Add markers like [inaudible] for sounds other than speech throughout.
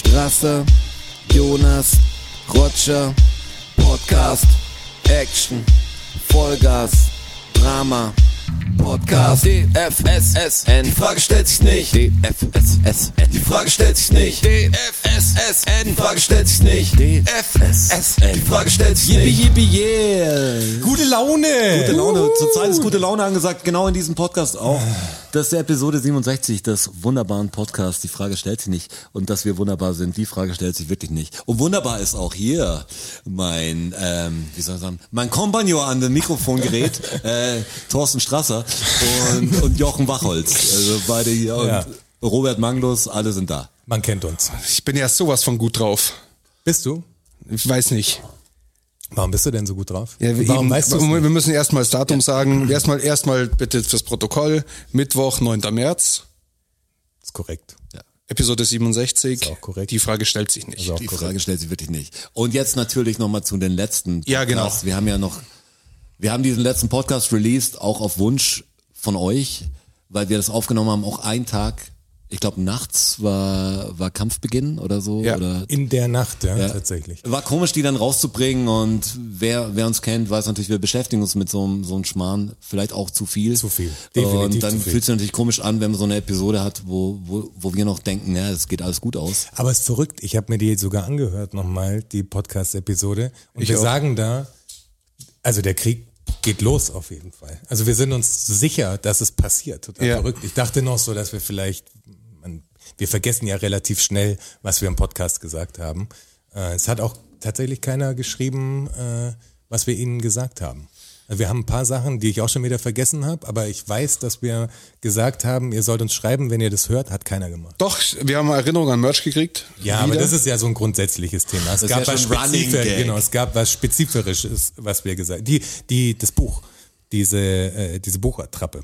Strasser, Jonas, Roger, Podcast, Action, Vollgas, Drama, Podcast, DFSSN, die Frage stellt sich nicht, DFSSN, die Frage stellt sich nicht, DFSSN, die Frage stellt sich nicht, DFSSN, die Frage stellt sich nicht. Yippie, yippie, yeah. Gute Laune. Gute Laune. Zurzeit ist gute Laune angesagt, genau in diesem Podcast auch. Das ist der Episode 67 des wunderbaren Podcasts. Die Frage stellt sich nicht. Und dass wir wunderbar sind, die Frage stellt sich wirklich nicht. Und wunderbar ist auch hier mein, ähm, wie soll ich sagen, mein Kompagnon an dem Mikrofongerät, [laughs] äh, Thorsten Strasser und, und Jochen Wachholz. Also beide hier. Und Ja. Robert Manglus, alle sind da. Man kennt uns. Ich bin ja sowas von gut drauf. Bist du? Ich weiß nicht. Warum bist du denn so gut drauf? Ja, wir, Warum eben, weißt du wir müssen erstmal das Datum sagen. Erstmal, erstmal bitte fürs Protokoll. Mittwoch, 9. März, Ist korrekt. Episode 67. Ist auch korrekt. Die Frage stellt sich nicht. Die korrekt. Frage stellt sich wirklich nicht. Und jetzt natürlich nochmal zu den letzten. Ja, genau. Wir haben ja noch, wir haben diesen letzten Podcast released, auch auf Wunsch von euch, weil wir das aufgenommen haben, auch einen Tag, ich glaube nachts war, war Kampfbeginn oder so. Ja. Oder, In der Nacht, ja, Ja. tatsächlich. War komisch, die dann rauszubringen und wer, wer uns kennt, weiß natürlich, wir beschäftigen uns mit so einem, so einem Schmarrn, vielleicht auch zu viel. Zu viel. Definitiv und dann fühlt sich natürlich komisch an, wenn man so eine Episode hat, wo, wo, wo wir noch denken, ja, es geht alles gut aus. Aber es ist verrückt. Ich habe mir die sogar angehört nochmal, die Podcast-Episode. Und Ich wir auch. sagen da, also der Krieg geht los auf jeden Fall. Also wir sind uns sicher, dass es passiert. Total Ja. verrückt. Ich dachte noch so, dass wir vielleicht, man, wir vergessen ja relativ schnell, was wir im Podcast gesagt haben. Äh, es hat auch tatsächlich keiner geschrieben, äh, was wir ihnen gesagt haben. Also Wir haben ein paar Sachen, die ich auch schon wieder vergessen habe, aber ich weiß, dass wir gesagt haben, ihr sollt uns schreiben, wenn ihr das hört, hat keiner gemacht. Doch, wir haben Erinnerungen an Merch gekriegt. Ja, aber Wieder. das ist ja so ein grundsätzliches Thema. Es ist gab ja was Spezifisches, genau, es gab was Spezifisches, was wir gesagt Die, die, das Buch, diese, äh, diese Buchattrappe.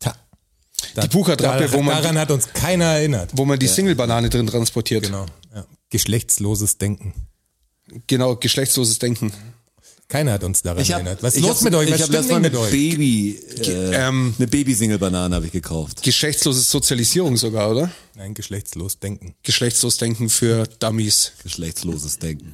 Da, Die Buchattrappe, wo man- daran hat uns keiner erinnert. Wo man die Single-Banane drin transportiert. Genau. Ja. Geschlechtsloses Denken. Genau, geschlechtsloses Denken. Keiner hat uns daran hab, erinnert. Was ist los hab, mit euch? Was Ich habe stimmt denn eine mit euch? Baby, äh, Ähm, eine Baby-Single-Banane habe ich gekauft. Geschlechtslose Sozialisierung sogar, oder? Nein, geschlechtslos Denken. Geschlechtslos Denken für Dummies. Geschlechtsloses Denken.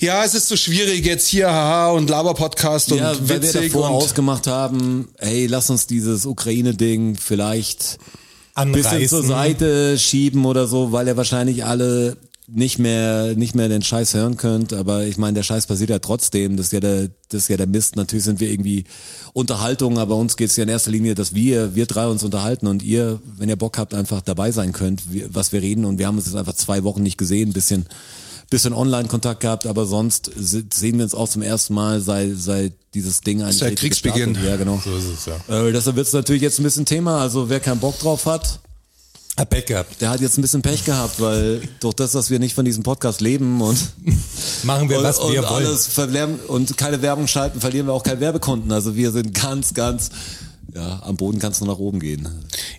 Ja, es ist so schwierig jetzt hier, haha, und Laber-Podcast und ja, weil wir witzig davor und ausgemacht haben, hey, lass uns dieses Ukraine-Ding vielleicht ein bisschen Anreißen. zur Seite schieben oder so, weil ihr wahrscheinlich alle nicht mehr nicht mehr den Scheiß hören könnt, aber ich meine, der Scheiß passiert ja trotzdem, das ist ja der das ist ja der Mist. Natürlich sind wir irgendwie Unterhaltung, aber uns geht es ja in erster Linie, dass wir wir drei uns unterhalten und ihr, wenn ihr Bock habt, einfach dabei sein könnt, was wir reden und wir haben uns jetzt einfach zwei Wochen nicht gesehen, bisschen bisschen Online-Kontakt gehabt, aber sonst se- sehen wir uns auch zum ersten Mal seit seit dieses Ding eigentlich Seit Kriegsbeginn. Ja, genau. So ist es ja. Äh, deshalb wird es natürlich jetzt ein bisschen Thema. Also wer keinen Bock drauf Hat Pech gehabt. der hat jetzt ein bisschen Pech gehabt, weil durch das, dass wir nicht von diesem Podcast leben und, [laughs] Machen wir, und, was wir und wollen. alles verlernen und keine Werbung schalten, verlieren wir auch keinen Werbekunden. Also wir sind ganz, ganz, ja, am Boden kann es nur nach oben gehen.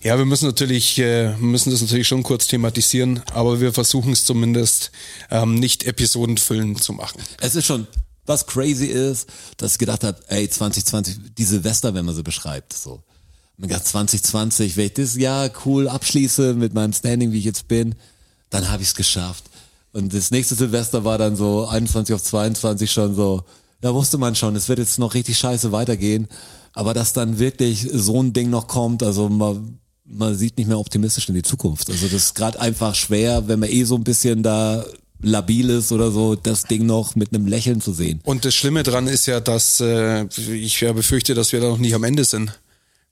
Ja, wir müssen natürlich, äh, müssen das natürlich schon kurz thematisieren, aber wir versuchen es zumindest ähm, nicht episodenfüllend zu machen. Es ist schon, was crazy ist, dass ich gedacht habe, ey, 2020, die Silvester, wenn man sie beschreibt, so. Man gedacht, 2020, wenn ich das Jahr cool abschließe mit meinem Standing, wie ich jetzt bin, dann habe ich es geschafft. Und das nächste Silvester war dann so 21 auf 22 schon so, da wusste man schon, es wird jetzt noch richtig scheiße weitergehen. Aber dass dann wirklich so ein Ding noch kommt, also man, man sieht nicht mehr optimistisch in die Zukunft. Also das ist gerade einfach schwer, wenn man eh so ein bisschen da labil ist oder so, das Ding noch mit einem Lächeln zu sehen. Und das Schlimme dran ist ja, dass äh, ich ja befürchte, dass wir da noch nicht am Ende sind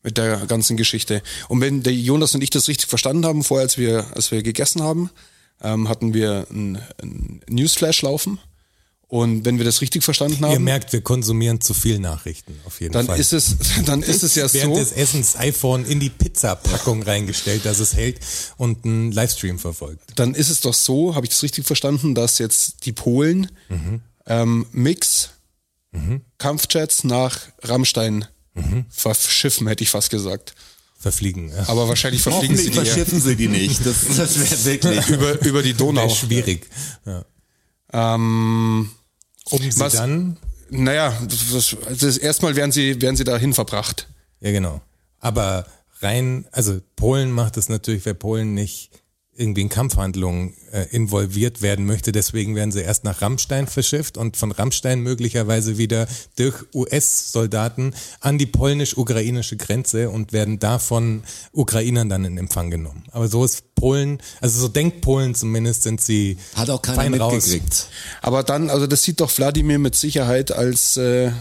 mit der ganzen Geschichte. Und wenn der Jonas und ich das richtig verstanden haben, vorher, als wir, als wir gegessen haben, ähm, hatten wir ein, ein Newsflash laufen. Und wenn wir das richtig verstanden Ihr haben, merkt, wir konsumieren zu viel Nachrichten, auf jeden dann Fall. ist es, [laughs] dann ist es ja während so. des Essens iPhone in die Pizzapackung reingestellt, dass es hält und einen Livestream verfolgt. dann ist es doch so, habe ich das richtig verstanden, dass jetzt die Polen ähm, Mix Kampfjets nach Rammstein verschiffen, hätte ich fast gesagt. Verfliegen. Ja. Aber wahrscheinlich verfliegen sie die verschiffen sie die nicht. Das, [laughs] das wäre wirklich. [laughs] über, über die Donau. Schwierig. Ja. Ähm, Um sie Was- dann, naja, das, das erstmal werden sie, werden sie dahin verbracht. ja genau. Aber rein, also Polen macht es natürlich, weil Polen nicht irgendwie in Kampfhandlungen äh, involviert werden möchte. Deswegen werden sie erst nach Rammstein verschifft und von Rammstein möglicherweise wieder durch US-Soldaten an die polnisch-ukrainische Grenze und werden davon Ukrainern dann in Empfang genommen. Aber so ist Polen, also so denkt Polen zumindest, sind sie Hat auch keiner fein raus. mitgekriegt. Aber dann, also das sieht doch Wladimir mit Sicherheit als, äh,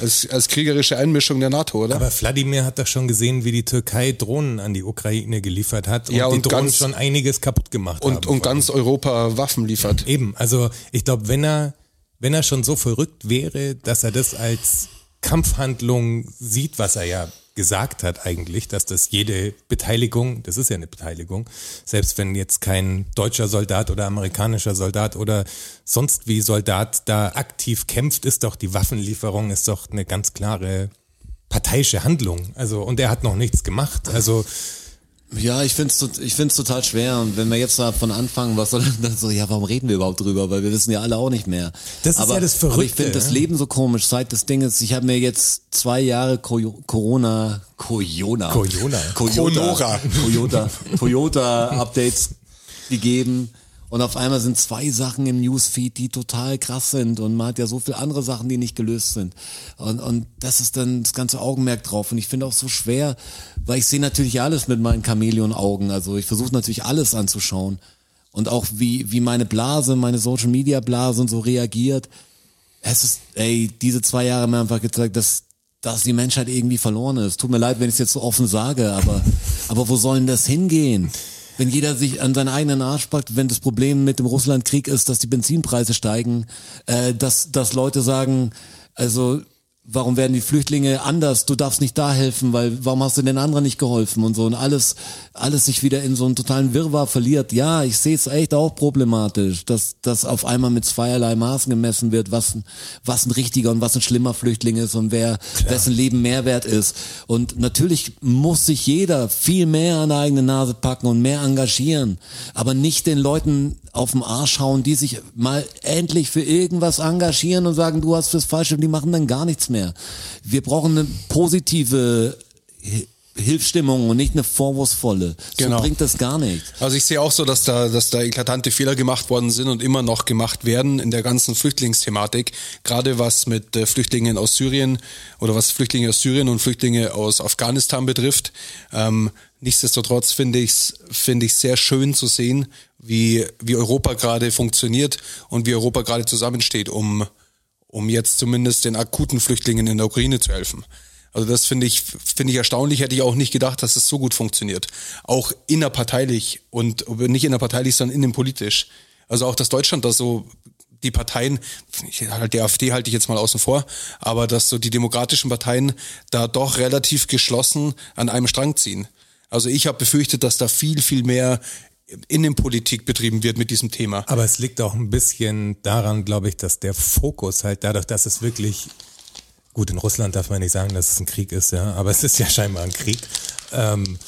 als, als kriegerische Einmischung der NATO, oder? Aber Wladimir hat doch schon gesehen, wie die Türkei Drohnen an die Ukraine geliefert hat und, Ja, die und Drohnen ganz- schon einiges kaputt gemacht haben. und, und ganz Europa Waffen liefert. Eben, also ich glaube, wenn er, wenn er schon so verrückt wäre, dass er das als Kampfhandlung sieht, was er ja gesagt hat eigentlich, dass das jede Beteiligung, das ist ja eine Beteiligung, selbst wenn jetzt kein deutscher Soldat oder amerikanischer Soldat oder sonst wie Soldat da aktiv kämpft, ist doch die Waffenlieferung ist doch eine ganz klare parteiische Handlung. Also und er hat noch nichts gemacht. Also Ja, ich find's ich find's total schwer. Und wenn wir jetzt davon anfangen, was soll [laughs] das so, ja, warum reden wir überhaupt drüber? Weil wir wissen ja alle auch nicht mehr. Das ist aber, ja das Aber ich Verrückte, finde das. Leben so komisch. Seit das Ding ist, ich habe mir jetzt zwei Jahre Co- Corona, Corona, Corona. Toyota, Toyota, Toyota Updates gegeben. Und auf einmal sind zwei Sachen im Newsfeed, die total krass sind. Und man hat ja so viele andere Sachen, die nicht gelöst sind. Und, und das ist dann das ganze Augenmerk drauf. Und ich finde auch so schwer, weil ich sehe natürlich alles mit meinen Chamäleon-Augen. Also ich versuche natürlich alles anzuschauen. Und auch wie, wie meine Blase, meine Social Media Blase und so reagiert. Es ist, ey, diese zwei Jahre haben mir einfach gezeigt, dass, dass die Menschheit irgendwie verloren ist. Tut mir leid, wenn ich es jetzt so offen sage, aber, [laughs] aber wo soll denn das hingehen? Wenn jeder sich an seinen eigenen Arsch packt, wenn das Problem mit dem Russlandkrieg ist, dass die Benzinpreise steigen, äh, dass, dass Leute sagen, also warum werden die Flüchtlinge anders? Du darfst nicht da helfen, weil warum hast du den anderen nicht geholfen und so und alles, alles sich wieder in so einen totalen Wirrwarr verliert. Ja, ich sehe es echt auch problematisch, dass, dass auf einmal mit zweierlei Maßen gemessen wird, was, ein- was ein richtiger und was ein schlimmer Flüchtling ist und wer, wessen Leben Mehrwert ist. Und natürlich muss sich jeder viel mehr an der eigene Nase packen und mehr engagieren, aber nicht den Leuten auf den Arsch hauen, die sich mal endlich für irgendwas engagieren und sagen, du hast fürs Falsche und die machen dann gar nichts mehr. Wir brauchen eine positive Hi- Hilfsstimmung und nicht eine vorwurfsvolle. Genau. So bringt das gar nicht. Also ich sehe auch so, dass da, dass da eklatante Fehler gemacht worden sind und immer noch gemacht werden in der ganzen Flüchtlingsthematik. Gerade was mit äh, Flüchtlingen aus Syrien oder was Flüchtlinge aus Syrien und Flüchtlinge aus Afghanistan betrifft. Ähm, nichtsdestotrotz finde ich es finde ich sehr schön zu sehen, wie, wie Europa gerade funktioniert und wie Europa gerade zusammensteht, um, um jetzt zumindest den akuten Flüchtlingen in der Ukraine zu helfen. Also das finde ich, finde ich erstaunlich, hätte ich auch nicht gedacht, dass es so gut funktioniert. Auch innerparteilich und nicht innerparteilich, sondern innenpolitisch. Also auch, dass Deutschland da so die Parteien, halt die AfD halte ich jetzt mal außen vor, aber dass so die demokratischen Parteien da doch relativ geschlossen an einem Strang ziehen. Also ich habe befürchtet, dass da viel, viel mehr Innenpolitik betrieben wird mit diesem Thema. Aber es liegt auch ein bisschen daran, glaube ich, dass der Fokus halt dadurch, dass es wirklich gut in Russland darf man nicht sagen, dass es ein Krieg ist, ja, aber es ist ja scheinbar ein Krieg. Ähm,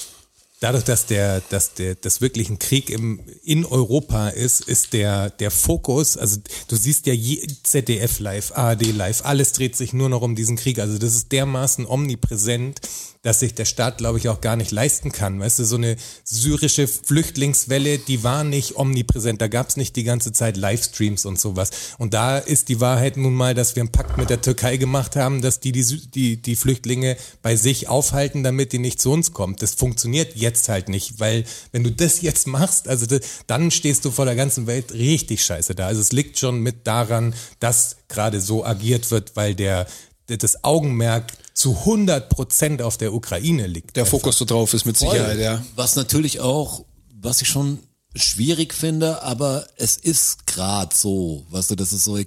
dadurch, dass der, dass der, das wirklich ein Krieg im, in Europa ist, ist der, der Fokus, also du siehst ja je, ZDF live, ARD live, alles dreht sich nur noch um diesen Krieg. Also das ist dermaßen omnipräsent, dass sich der Staat, glaube ich, auch gar nicht leisten kann. Weißt du, so eine syrische Flüchtlingswelle, die war nicht omnipräsent. Da gab es nicht die ganze Zeit Livestreams und sowas. Und da ist die Wahrheit nun mal, dass wir einen Pakt mit der Türkei gemacht haben, dass die die, die, die Flüchtlinge bei sich aufhalten, damit die nicht zu uns kommen. Das funktioniert jetzt halt nicht, weil wenn du das jetzt machst, also das, dann stehst du vor der ganzen Welt richtig scheiße da. Also es liegt schon mit daran, dass gerade so agiert wird, weil der, der das Augenmerk zu 100 Prozent auf der Ukraine liegt. Der Fokus so drauf ist mit Sicherheit, ja. Was natürlich auch, was ich schon schwierig finde, aber es ist grad so, weißt du, das ist so,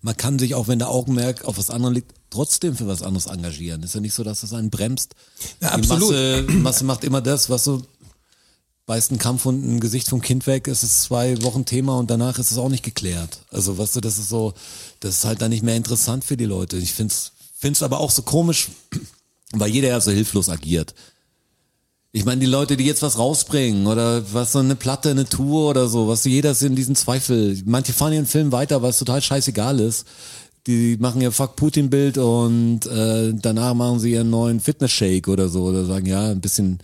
man kann sich auch, wenn der Augenmerk auf was anderes liegt, trotzdem für was anderes engagieren. Ist ja nicht so, dass das einen bremst. Ja, absolut. Masse, Masse macht immer das, was so beißt ein Kampfhund ein Gesicht vom Kind weg, ist es zwei Wochen Thema und danach ist es auch nicht geklärt. Also weißt du, das ist so, das ist halt dann nicht mehr interessant für die Leute. Ich find's, find's aber auch so komisch, [clears throat] weil jeder ja so hilflos agiert. Ich meine, die Leute, die jetzt was rausbringen oder was so eine Platte, eine Tour oder so, was jeder ist in diesen Zweifel. Manche fahren ihren Film weiter, weil es total scheißegal ist. Die machen ihr Fuck Putin Bild und äh, danach machen sie ihren neuen Fitness Shake oder so oder sagen ja ein bisschen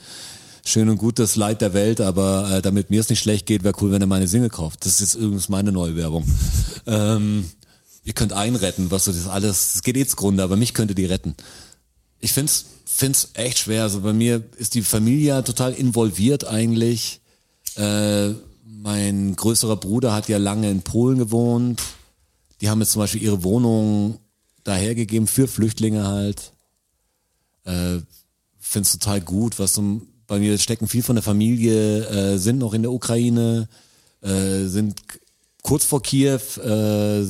schön und gut das Leid der Welt, aber äh, damit mir es nicht schlecht geht, wäre cool, wenn er meine Single kauft. Das ist jetzt übrigens meine neue Werbung. [laughs] ähm, ihr könnt einen retten, was so das alles, das geht eh zugrunde, aber mich könnte die retten. Ich find's, find's echt schwer. Also bei mir ist die Familie total involviert eigentlich. Äh, mein größerer Bruder hat ja lange in Polen gewohnt. Die haben jetzt zum Beispiel ihre Wohnung dahergegeben für Flüchtlinge halt. Äh, Finde es total gut, was so, bei mir stecken viel von der Familie, äh, sind noch in der Ukraine, äh, sind kurz vor Kiew, äh,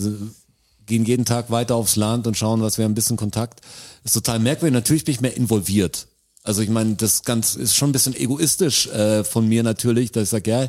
gehen jeden Tag weiter aufs Land und schauen, was wir ein bisschen Kontakt. Ist total merkwürdig. Natürlich bin ich mehr involviert. Also ich meine, das ganz ist schon ein bisschen egoistisch äh, von mir natürlich, dass ich sage, ja,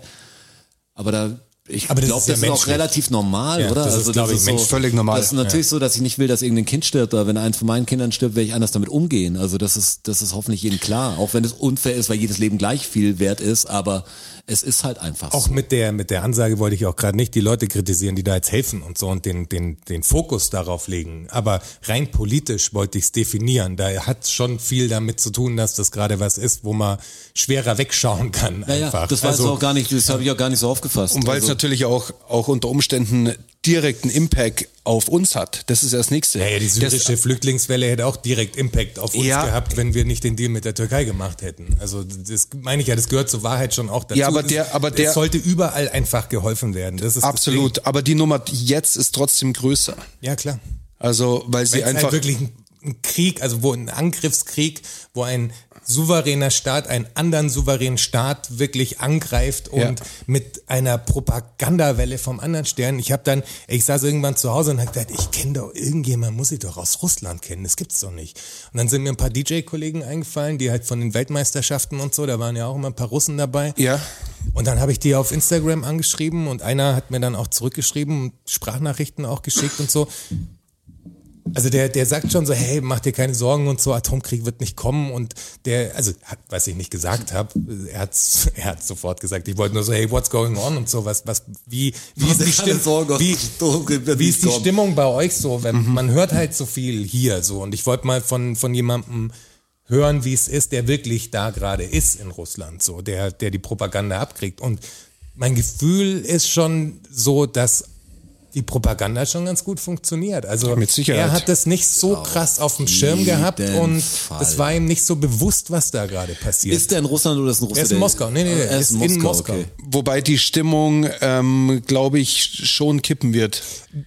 aber da ich Aber das glaube, ist ja das ist auch relativ normal, Ja, oder? das ist, glaub ich, so. Völlig normal. Das ist natürlich so, dass ich nicht will, dass irgendein Kind stirbt, aber wenn eins von meinen Kindern stirbt, werde ich anders damit umgehen. Also das ist, das ist hoffentlich jedem klar. Auch wenn es unfair ist, weil jedes Leben gleich viel wert ist, aber es ist halt einfach Auch so. mit der, mit der Ansage wollte ich auch gerade nicht die Leute kritisieren, die da jetzt helfen und so und den, den, den Fokus darauf legen. Aber rein politisch wollte ich es definieren. Da hat schon viel damit zu tun, dass das gerade was ist, wo man schwerer wegschauen kann. Naja, einfach. das war also, jetzt auch gar nicht, das habe ich auch gar nicht so aufgefasst. Und weil es also, natürlich auch, auch unter Umständen direkten Impact auf uns hat. Das ist ja das Nächste. ja, ja, die syrische das, Flüchtlingswelle hätte auch direkt Impact auf uns Ja. gehabt, wenn wir nicht den Deal mit der Türkei gemacht hätten. Also das meine ich ja, das gehört zur Wahrheit schon auch dazu. Ja, aber der- aber der- es sollte überall einfach geholfen werden. Das ist das absolut. Aber die Nummer jetzt ist trotzdem größer. Ja, klar. Also, weil sie es einfach. halt wirklich ein, ein Krieg, also wo ein Angriffskrieg, wo ein souveräner Staat einen anderen souveränen Staat wirklich angreift und Ja. mit einer Propagandawelle vom anderen Stern. Ich habe dann, ich saß irgendwann zu Hause und habe gedacht, ich kenne doch irgendjemand, muss ich doch aus Russland kennen, das gibt's doch nicht. Und dann sind mir ein paar DJ-Kollegen eingefallen, die halt von den Weltmeisterschaften und so, da waren ja auch immer ein paar Russen dabei. ja. Und dann habe ich die auf Instagram angeschrieben und einer hat mir dann auch zurückgeschrieben, Sprachnachrichten auch geschickt und so. Also der, der sagt schon so, hey, mach dir keine Sorgen und so, Atomkrieg wird nicht kommen und der, also hat, was ich nicht gesagt habe, er hat's, [laughs] er hat sofort gesagt, ich wollte nur so, hey, what's going on und so, was, was, wie, wie ist die, Stimm Sorge, wie, wie ist die. Stimmung bei euch so, wenn man hört halt so viel hier so und ich wollte mal von, von jemandem hören, wie es ist, der wirklich da gerade ist in Russland, so, der, der die Propaganda abkriegt. Und mein Gefühl ist schon so, dass die Propaganda schon ganz gut funktioniert. Also Mit Sicherheit. er hat das nicht so krass auf dem Schirm gehabt und Fall. es war ihm nicht so bewusst, was da gerade passiert. ist der in Russland oder ist ein Russe? Er ist in Moskau. Nee, nee, nee, er ist in Moskau. Okay. Wobei die Stimmung, ähm, glaube ich, schon kippen wird.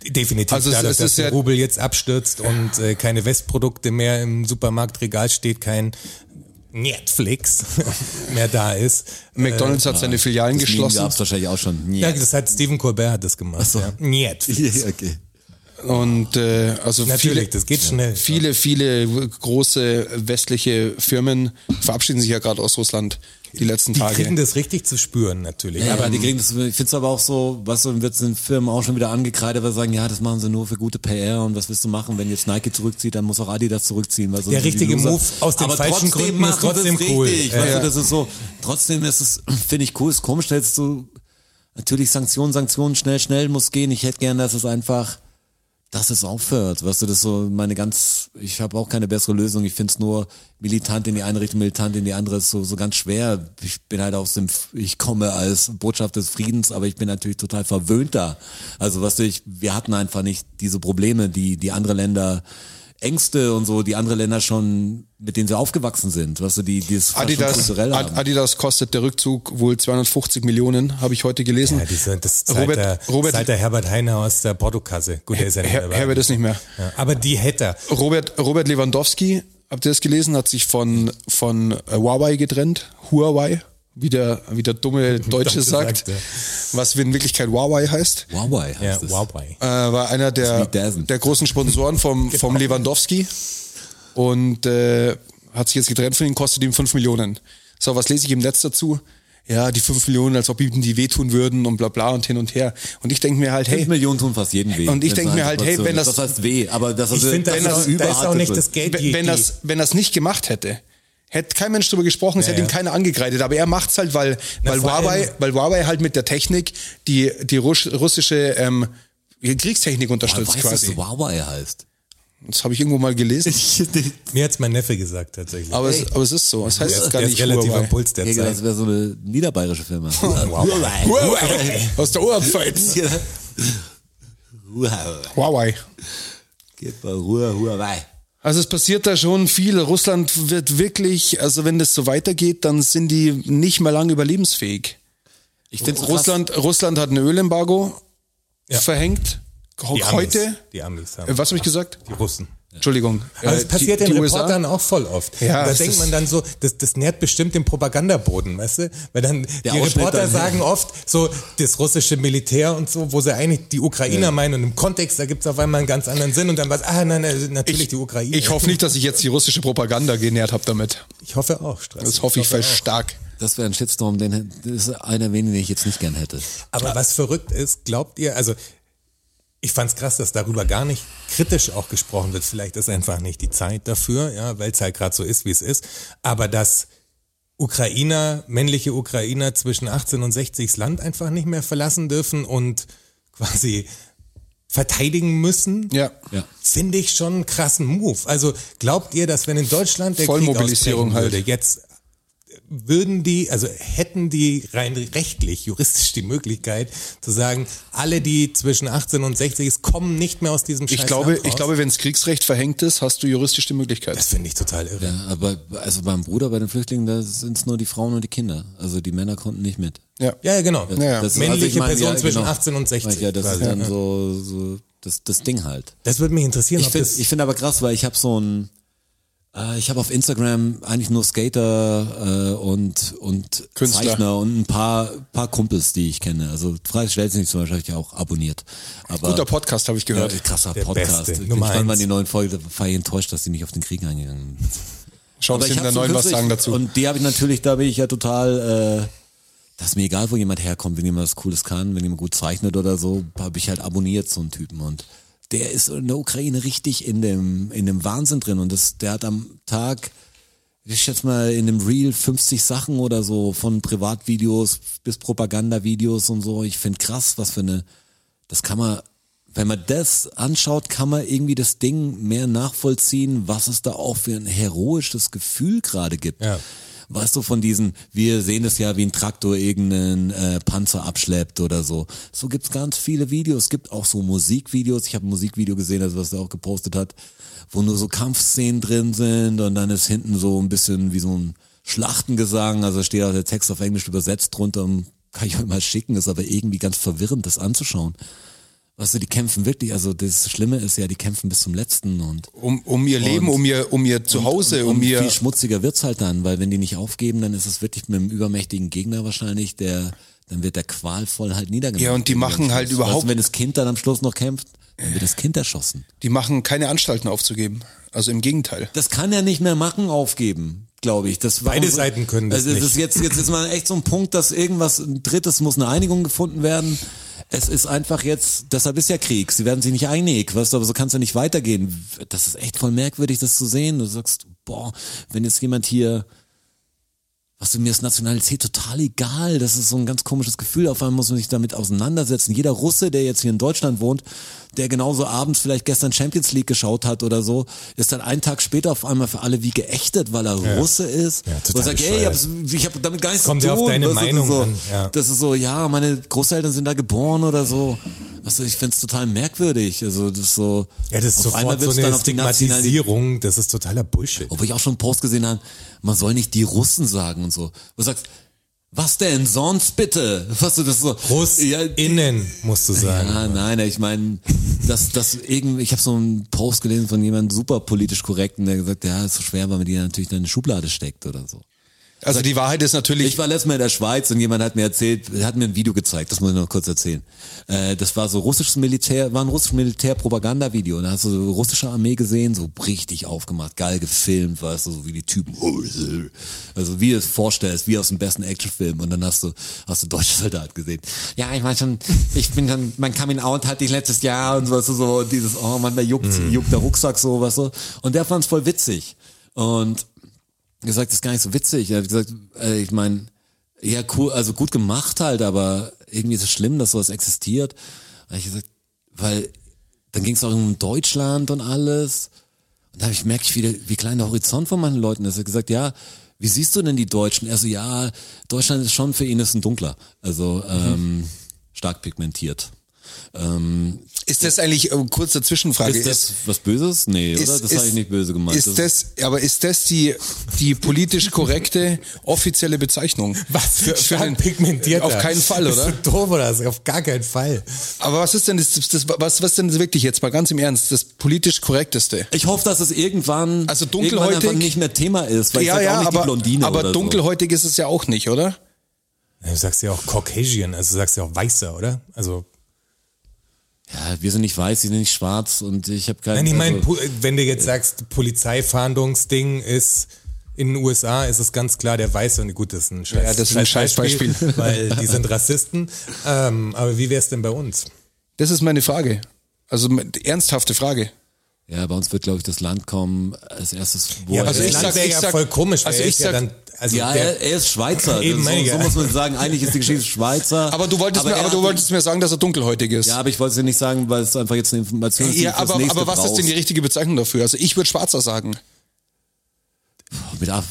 Definitiv. Also es- dadurch, es dass ist der ja- Rubel jetzt abstürzt und äh, keine Westprodukte mehr im Supermarktregal steht, kein Netflix [laughs] mehr da ist. [laughs] McDonalds hat seine Filialen Das geschlossen. gab es wahrscheinlich auch schon. Ja, Nie. das hat Stephen Colbert hat das gemacht. Ja. Netflix. [laughs] okay. Und äh, also Natürlich, viele, das geht schnell. viele, viele große westliche Firmen verabschieden sich ja gerade aus Russland die letzten Die Tage. kriegen das richtig zu spüren, natürlich. Ja, aber aber die kriegen das, ich finde es aber auch so, was so wird den Firmen auch schon wieder angekreidet, weil sie sagen, ja, das machen sie nur für gute PR und was willst du machen, wenn jetzt Nike zurückzieht, dann muss auch Adidas zurückziehen. Weil Der die richtige. Move aus den aber falschen trotzdem Gründen ist trotzdem cool. Richtig, Ja, weißt ja. du, das ist so, trotzdem ist es, finde ich cool, ist komisch, stellst du, natürlich Sanktionen, Sanktionen, schnell, schnell muss gehen. Ich hätte gern, dass es einfach, dass es aufhört. Weißt du, das ist so meine ganz, ich habe auch keine bessere Lösung. Ich finde es nur militant in die eine Richtung, militant in die andere ist so, so ganz schwer. Ich bin halt aus dem, ich komme als Botschaft des Friedens, aber ich bin natürlich total verwöhnt da. Also was du, ich, wir hatten einfach nicht diese Probleme, die, die andere Länder, Ängste und so, die andere Länder schon, mit denen sie aufgewachsen sind, was du, die, die es Adidas, kulturell haben. Ad- Adidas kostet der Rückzug wohl 250 Millionen, habe ich heute gelesen. ja, diese, das zahlt, Robert- der, Robert- zahlt der Herbert Heiner aus der Portokasse. Gut, der ist ja nicht Her dabei. Herbert ist nicht mehr. Ja, aber die hätte er. Robert, Robert Lewandowski, habt ihr das gelesen, hat sich von, von äh, Huawei getrennt. Huawei, wie der, wie der dumme [laughs] Deutsche sagt. sagt, ja. Was in Wirklichkeit Huawei heißt. Huawei heißt Ja, es. Huawei. Äh, war einer der, der großen Sponsoren vom, [laughs] vom Lewandowski. Und äh, hat sich jetzt getrennt von ihm, kostet ihm 5 Millionen. So, was lese ich im Netz dazu? Ja, die 5 Millionen, als ob ihm die wehtun würden und bla bla und hin und her. Und ich denke mir halt, hey, Fünf Millionen tun fast jeden weh. Und ich Wenn's denk mir halt, hey, wenn das- Das heißt weh, aber das Ich ist, finde, wenn da das- ist, auch- nicht das Geld. wenn, wenn, das, wenn das nicht gemacht hätte, hätte kein Mensch drüber gesprochen, es Ja, hätte ihm ja. keiner angekreidet. Aber er macht's halt, weil, Na, weil, Huawei, weil Huawei halt mit der Technik die, die Russ, russische ähm, Kriegstechnik unterstützt weiß, quasi. dass Huawei heißt. Das habe ich irgendwo mal gelesen. [laughs] Mir hat's mein Neffe gesagt tatsächlich. Aber, es, aber es ist so. Es heißt ist, gar nicht relativ Huawei. am Puls der Ich denke, das Zeit. wäre so eine niederbayerische Firma. [laughs] Huawei. Aus der Oberpfalz. [laughs] Huawei. Geht bei Ruhe, Huawei. Also es passiert da schon viel. Russland wird wirklich, also wenn das so weitergeht, dann sind die nicht mehr lange überlebensfähig. Ich finde Russland, Russland hat ein Ölembargo Ja. verhängt. Die Amis, Heute. Die Amis haben. Äh, Was habe ich gesagt? Die Russen. Entschuldigung. Aber Äh, es passiert die, den die Reportern USA? auch voll oft. Ja, da es denkt man dann so, das, das nährt bestimmt den Propagandaboden, weißt du? Weil dann Der die Ausschnitt Reporter dann- sagen oft so, das russische Militär und so, wo sie eigentlich die Ukrainer meinen und im Kontext, da gibt's auf einmal einen ganz anderen Sinn und dann was, ah nein, nein natürlich die Ukraine. Ich hoffe nicht, dass ich jetzt die russische Propaganda genährt habe damit. Ich hoffe auch, Strassi. Das hoffe ich voll stark. Das wäre ein Shitstorm, den das ist einer weniger, den ich jetzt nicht gern hätte. Aber was verrückt ist, glaubt ihr, also ich fand's krass, dass darüber gar nicht kritisch auch gesprochen wird. Vielleicht ist einfach nicht die Zeit dafür, ja, weil es halt gerade so ist, wie es ist. Aber dass Ukrainer, männliche Ukrainer zwischen 18 und 60 das Land einfach nicht mehr verlassen dürfen und quasi verteidigen müssen, Ja. Ja. finde ich schon einen krassen Move. Also glaubt ihr, dass wenn in Deutschland der Krieg Vollmobilisierung ausbrechen halt. würde, jetzt würden die, also hätten die rein rechtlich, juristisch die Möglichkeit zu sagen, alle, die zwischen 18 und 60 ist, kommen nicht mehr aus diesem Scheiß Ich glaube, ich glaube, wenn das Kriegsrecht verhängt ist, hast du juristisch die Möglichkeit. das finde ich total irre. Ja, aber also beim Bruder, bei den Flüchtlingen, da sind es nur die Frauen und die Kinder. Also die Männer konnten nicht mit. Ja. Ja, ja, genau. Ja. Das ist- Männliche also ich Person ja, zwischen genau. 18 und 60. Ja, das quasi. ist dann Ja. so, so das, das Ding halt. Das würde mich interessieren, Ich finde find aber krass, weil ich habe so ein, ich habe auf Instagram eigentlich nur Skater äh, und und Künstler. Zeichner und ein paar paar Kumpels, die ich kenne. Also Freies Stelznig zum Beispiel habe ich ja auch abonniert. Aber Guter Podcast habe ich ja, gehört. krasser Der Podcast. Beste, Ich fand mal eins. die neuen Folge, da war ich enttäuscht, dass die nicht auf den Krieg eingegangen sind. Schau, Aber ich in der neuen was 50 sagen dazu. Und die habe ich natürlich, da bin ich ja total, äh, das ist mir egal, wo jemand herkommt, wenn jemand was Cooles kann, wenn jemand gut zeichnet oder so, habe ich halt abonniert so einen Typen und der ist in der Ukraine richtig in dem, in dem Wahnsinn drin und das, der hat am Tag, ich schätze mal in dem Reel 50 Sachen oder so, von Privatvideos bis Propagandavideos und so. Ich finde krass, was für eine, das kann man, wenn man das anschaut, kann man irgendwie das Ding mehr nachvollziehen, was es da auch für ein heroisches Gefühl gerade gibt. Ja. Weißt du, von diesen, wir sehen es ja, wie ein Traktor irgendeinen äh, Panzer abschleppt oder so. So gibt's ganz viele Videos. Es gibt auch so Musikvideos. Ich habe ein Musikvideo gesehen, also was er auch gepostet hat, wo nur so Kampfszenen drin sind und dann ist hinten so ein bisschen wie so ein Schlachtengesang. Also steht auch der Text auf Englisch übersetzt drunter. Und kann ich euch mal schicken, ist aber irgendwie ganz verwirrend, das anzuschauen. Weißt du, die kämpfen wirklich, also das Schlimme ist ja, die kämpfen bis zum letzten und Um, um ihr Leben, Und- um ihr, um ihr Zuhause, und, um und ihr. viel schmutziger wird's halt dann, weil wenn die nicht aufgeben, dann ist es wirklich mit einem übermächtigen Gegner wahrscheinlich, der, dann wird der qualvoll halt niedergemacht. Ja, und die machen halt überhaupt- Weißt du, wenn das Kind dann am Schluss noch kämpft, dann wird das Kind erschossen. Die machen keine Anstalten aufzugeben. Also im Gegenteil. Das kann er nicht mehr machen, aufgeben, glaube ich. Das Beide warum- Seiten können das also das nicht. ist jetzt, jetzt ist man echt so ein Punkt, dass irgendwas, ein drittes muss eine Einigung gefunden werden. Es ist einfach jetzt, deshalb ist ja Krieg. Sie werden sich nicht einig, weißt du, aber so kann es ja nicht weitergehen. Das ist echt voll merkwürdig, das zu sehen. Du sagst, boah, wenn jetzt jemand hier, was du, mir ist Nationalität total egal. Das ist so ein ganz komisches Gefühl. Auf einmal muss man sich damit auseinandersetzen. Jeder Russe, der jetzt hier in Deutschland wohnt, der genauso abends vielleicht gestern Champions League geschaut hat oder so, ist dann einen Tag später auf einmal für alle wie geächtet, weil er Russe ist. Ja, total und sagt, ey, ich bescheuert. hab, ich hab damit gar nichts Kommt zu ja tun. auf deine weißt du, das ist Meinung so, an, ja. Das ist so, ja, meine Großeltern sind da geboren oder so. Du, ich find's total merkwürdig. Also das ist so. ja, das ist auf einmal so wird's eine dann auf die Stigmatisierung, das ist totaler Bullshit. obwohl ich auch schon einen Post gesehen habe, man soll nicht die Russen sagen und so. Wo du sagst, was denn sonst bitte? Was du das so? Ja, RussInnen, musst du sagen. ja, nein, ich meine, dass das irgendwie, ich habe so einen Post gelesen von jemandem super politisch korrekten, der gesagt, ja, ist so schwer, weil man die natürlich in eine Schublade steckt oder so. Also die Wahrheit ist natürlich. Ich war letztes Mal in der Schweiz und jemand hat mir erzählt, hat mir ein Video gezeigt, das muss ich noch kurz erzählen. Äh, das war so russisches Militär, war ein russisches Militärpropagandavideo. Da hast du so russische Armee gesehen, so richtig aufgemacht, geil gefilmt, weißt du, so wie die Typen, also wie du es vorstellst, wie aus dem besten Actionfilm. Und dann hast du, hast du deutsche Soldat gesehen. Ja, ich meine schon, ich bin schon, mein Coming Out hatte ich letztes Jahr und so, weißt du, so dieses, oh man, da juckt, juckt der Rucksack so, weißt du. Und der fand's voll witzig. Und gesagt, das ist gar nicht so witzig. Er hat gesagt, äh, ich meine, ja cool, also gut gemacht halt, aber irgendwie ist es schlimm, dass sowas existiert. Da ich gesagt, weil dann ging es auch um Deutschland und alles. Und da hab ich merke ich wieder, wie klein der Horizont von manchen Leuten ist. Er hat gesagt, ja, wie siehst du denn die Deutschen? Er so, ja, Deutschland ist schon für ihn ist ein dunkler. Also ähm, stark pigmentiert. Ähm, Ist das eigentlich, äh, kurze Zwischenfrage, ist das was Böses? Nee, oder? Das habe ich nicht böse gemeint. Ist das, aber ist das die, die politisch korrekte offizielle Bezeichnung? Was für, für den- ein pigmentierter. Auf keinen Fall, oder? du doof oder? Auf gar keinen Fall. Aber was ist denn das, das was, was denn wirklich jetzt mal ganz im Ernst, das politisch korrekteste? ich hoffe, dass es irgendwann, Also irgendwann dunkelhäutig- einfach nicht mehr Thema ist, weil ich sag auch nicht aber, die Blondine aber oder dunkelhäutig ist es ja auch nicht, oder? Du sagst ja auch Caucasian, also du sagst ja auch Weißer, oder? Also, so. Ja, wir sind nicht weiß, sie sind nicht schwarz und ich habe keinen. nein, ich meine, also, wenn du jetzt sagst, Polizeifahndungsding ist in den USA, ist es ganz klar der Weiße und gut, das ist ein scheiß, Ja, das ist ein Scheißbeispiel. [laughs] weil die sind Rassisten. Ähm, aber wie wär's denn bei uns? Das ist meine Frage. Also die ernsthafte Frage. ja, bei uns wird, glaube ich, das Land kommen als erstes. Wo Ja, also ich ich ist. sag- wäre ich ja sag- voll komisch, weil also ich ist ja sag- dann, also ja, der, er, ist Schweizer. [laughs] Eben, so, so muss man sagen. Eigentlich ist die Geschichte Schweizer. Aber du wolltest, mir, er aber du wolltest mir sagen, dass er dunkelhäutig ist. Ja, aber ich wollte es dir nicht sagen, weil es einfach jetzt eine Information ist. Ja, aber, aber was ist denn die brauchst. richtige Bezeichnung dafür? Also ich würde Schwarzer sagen. Mit Af-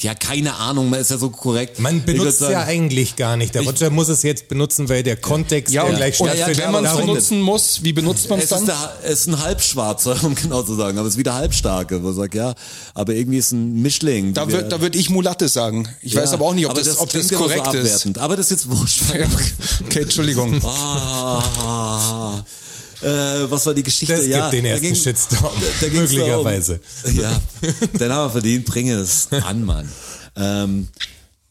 Ja, keine Ahnung, man ist ja so korrekt. man benutzt sagen, ja eigentlich gar nicht. Der Roger muss es jetzt benutzen, weil der Kontext Ja, und, gleich stattfindet. wenn man es benutzen muss, wie benutzt man es dann? ist, der, es ist ein Halbschwarzer, [laughs] um genau zu sagen, aber es ist wieder Halbstarke, wo ich sag, ja, aber irgendwie ist ein Mischling. Da Wir- würde da würd ich Mulatte sagen. Ich weiß aber auch nicht, ob aber das, ob das korrekt so ist. Aber das ist jetzt wurscht. [laughs] Okay, Entschuldigung. Ah, äh, was war die Geschichte? Das ja, gibt den da ersten ging- Shitstorm. [laughs] da ging's Möglicherweise. Darum, ja, den haben wir verdient, bringe es an, Mann. Ähm,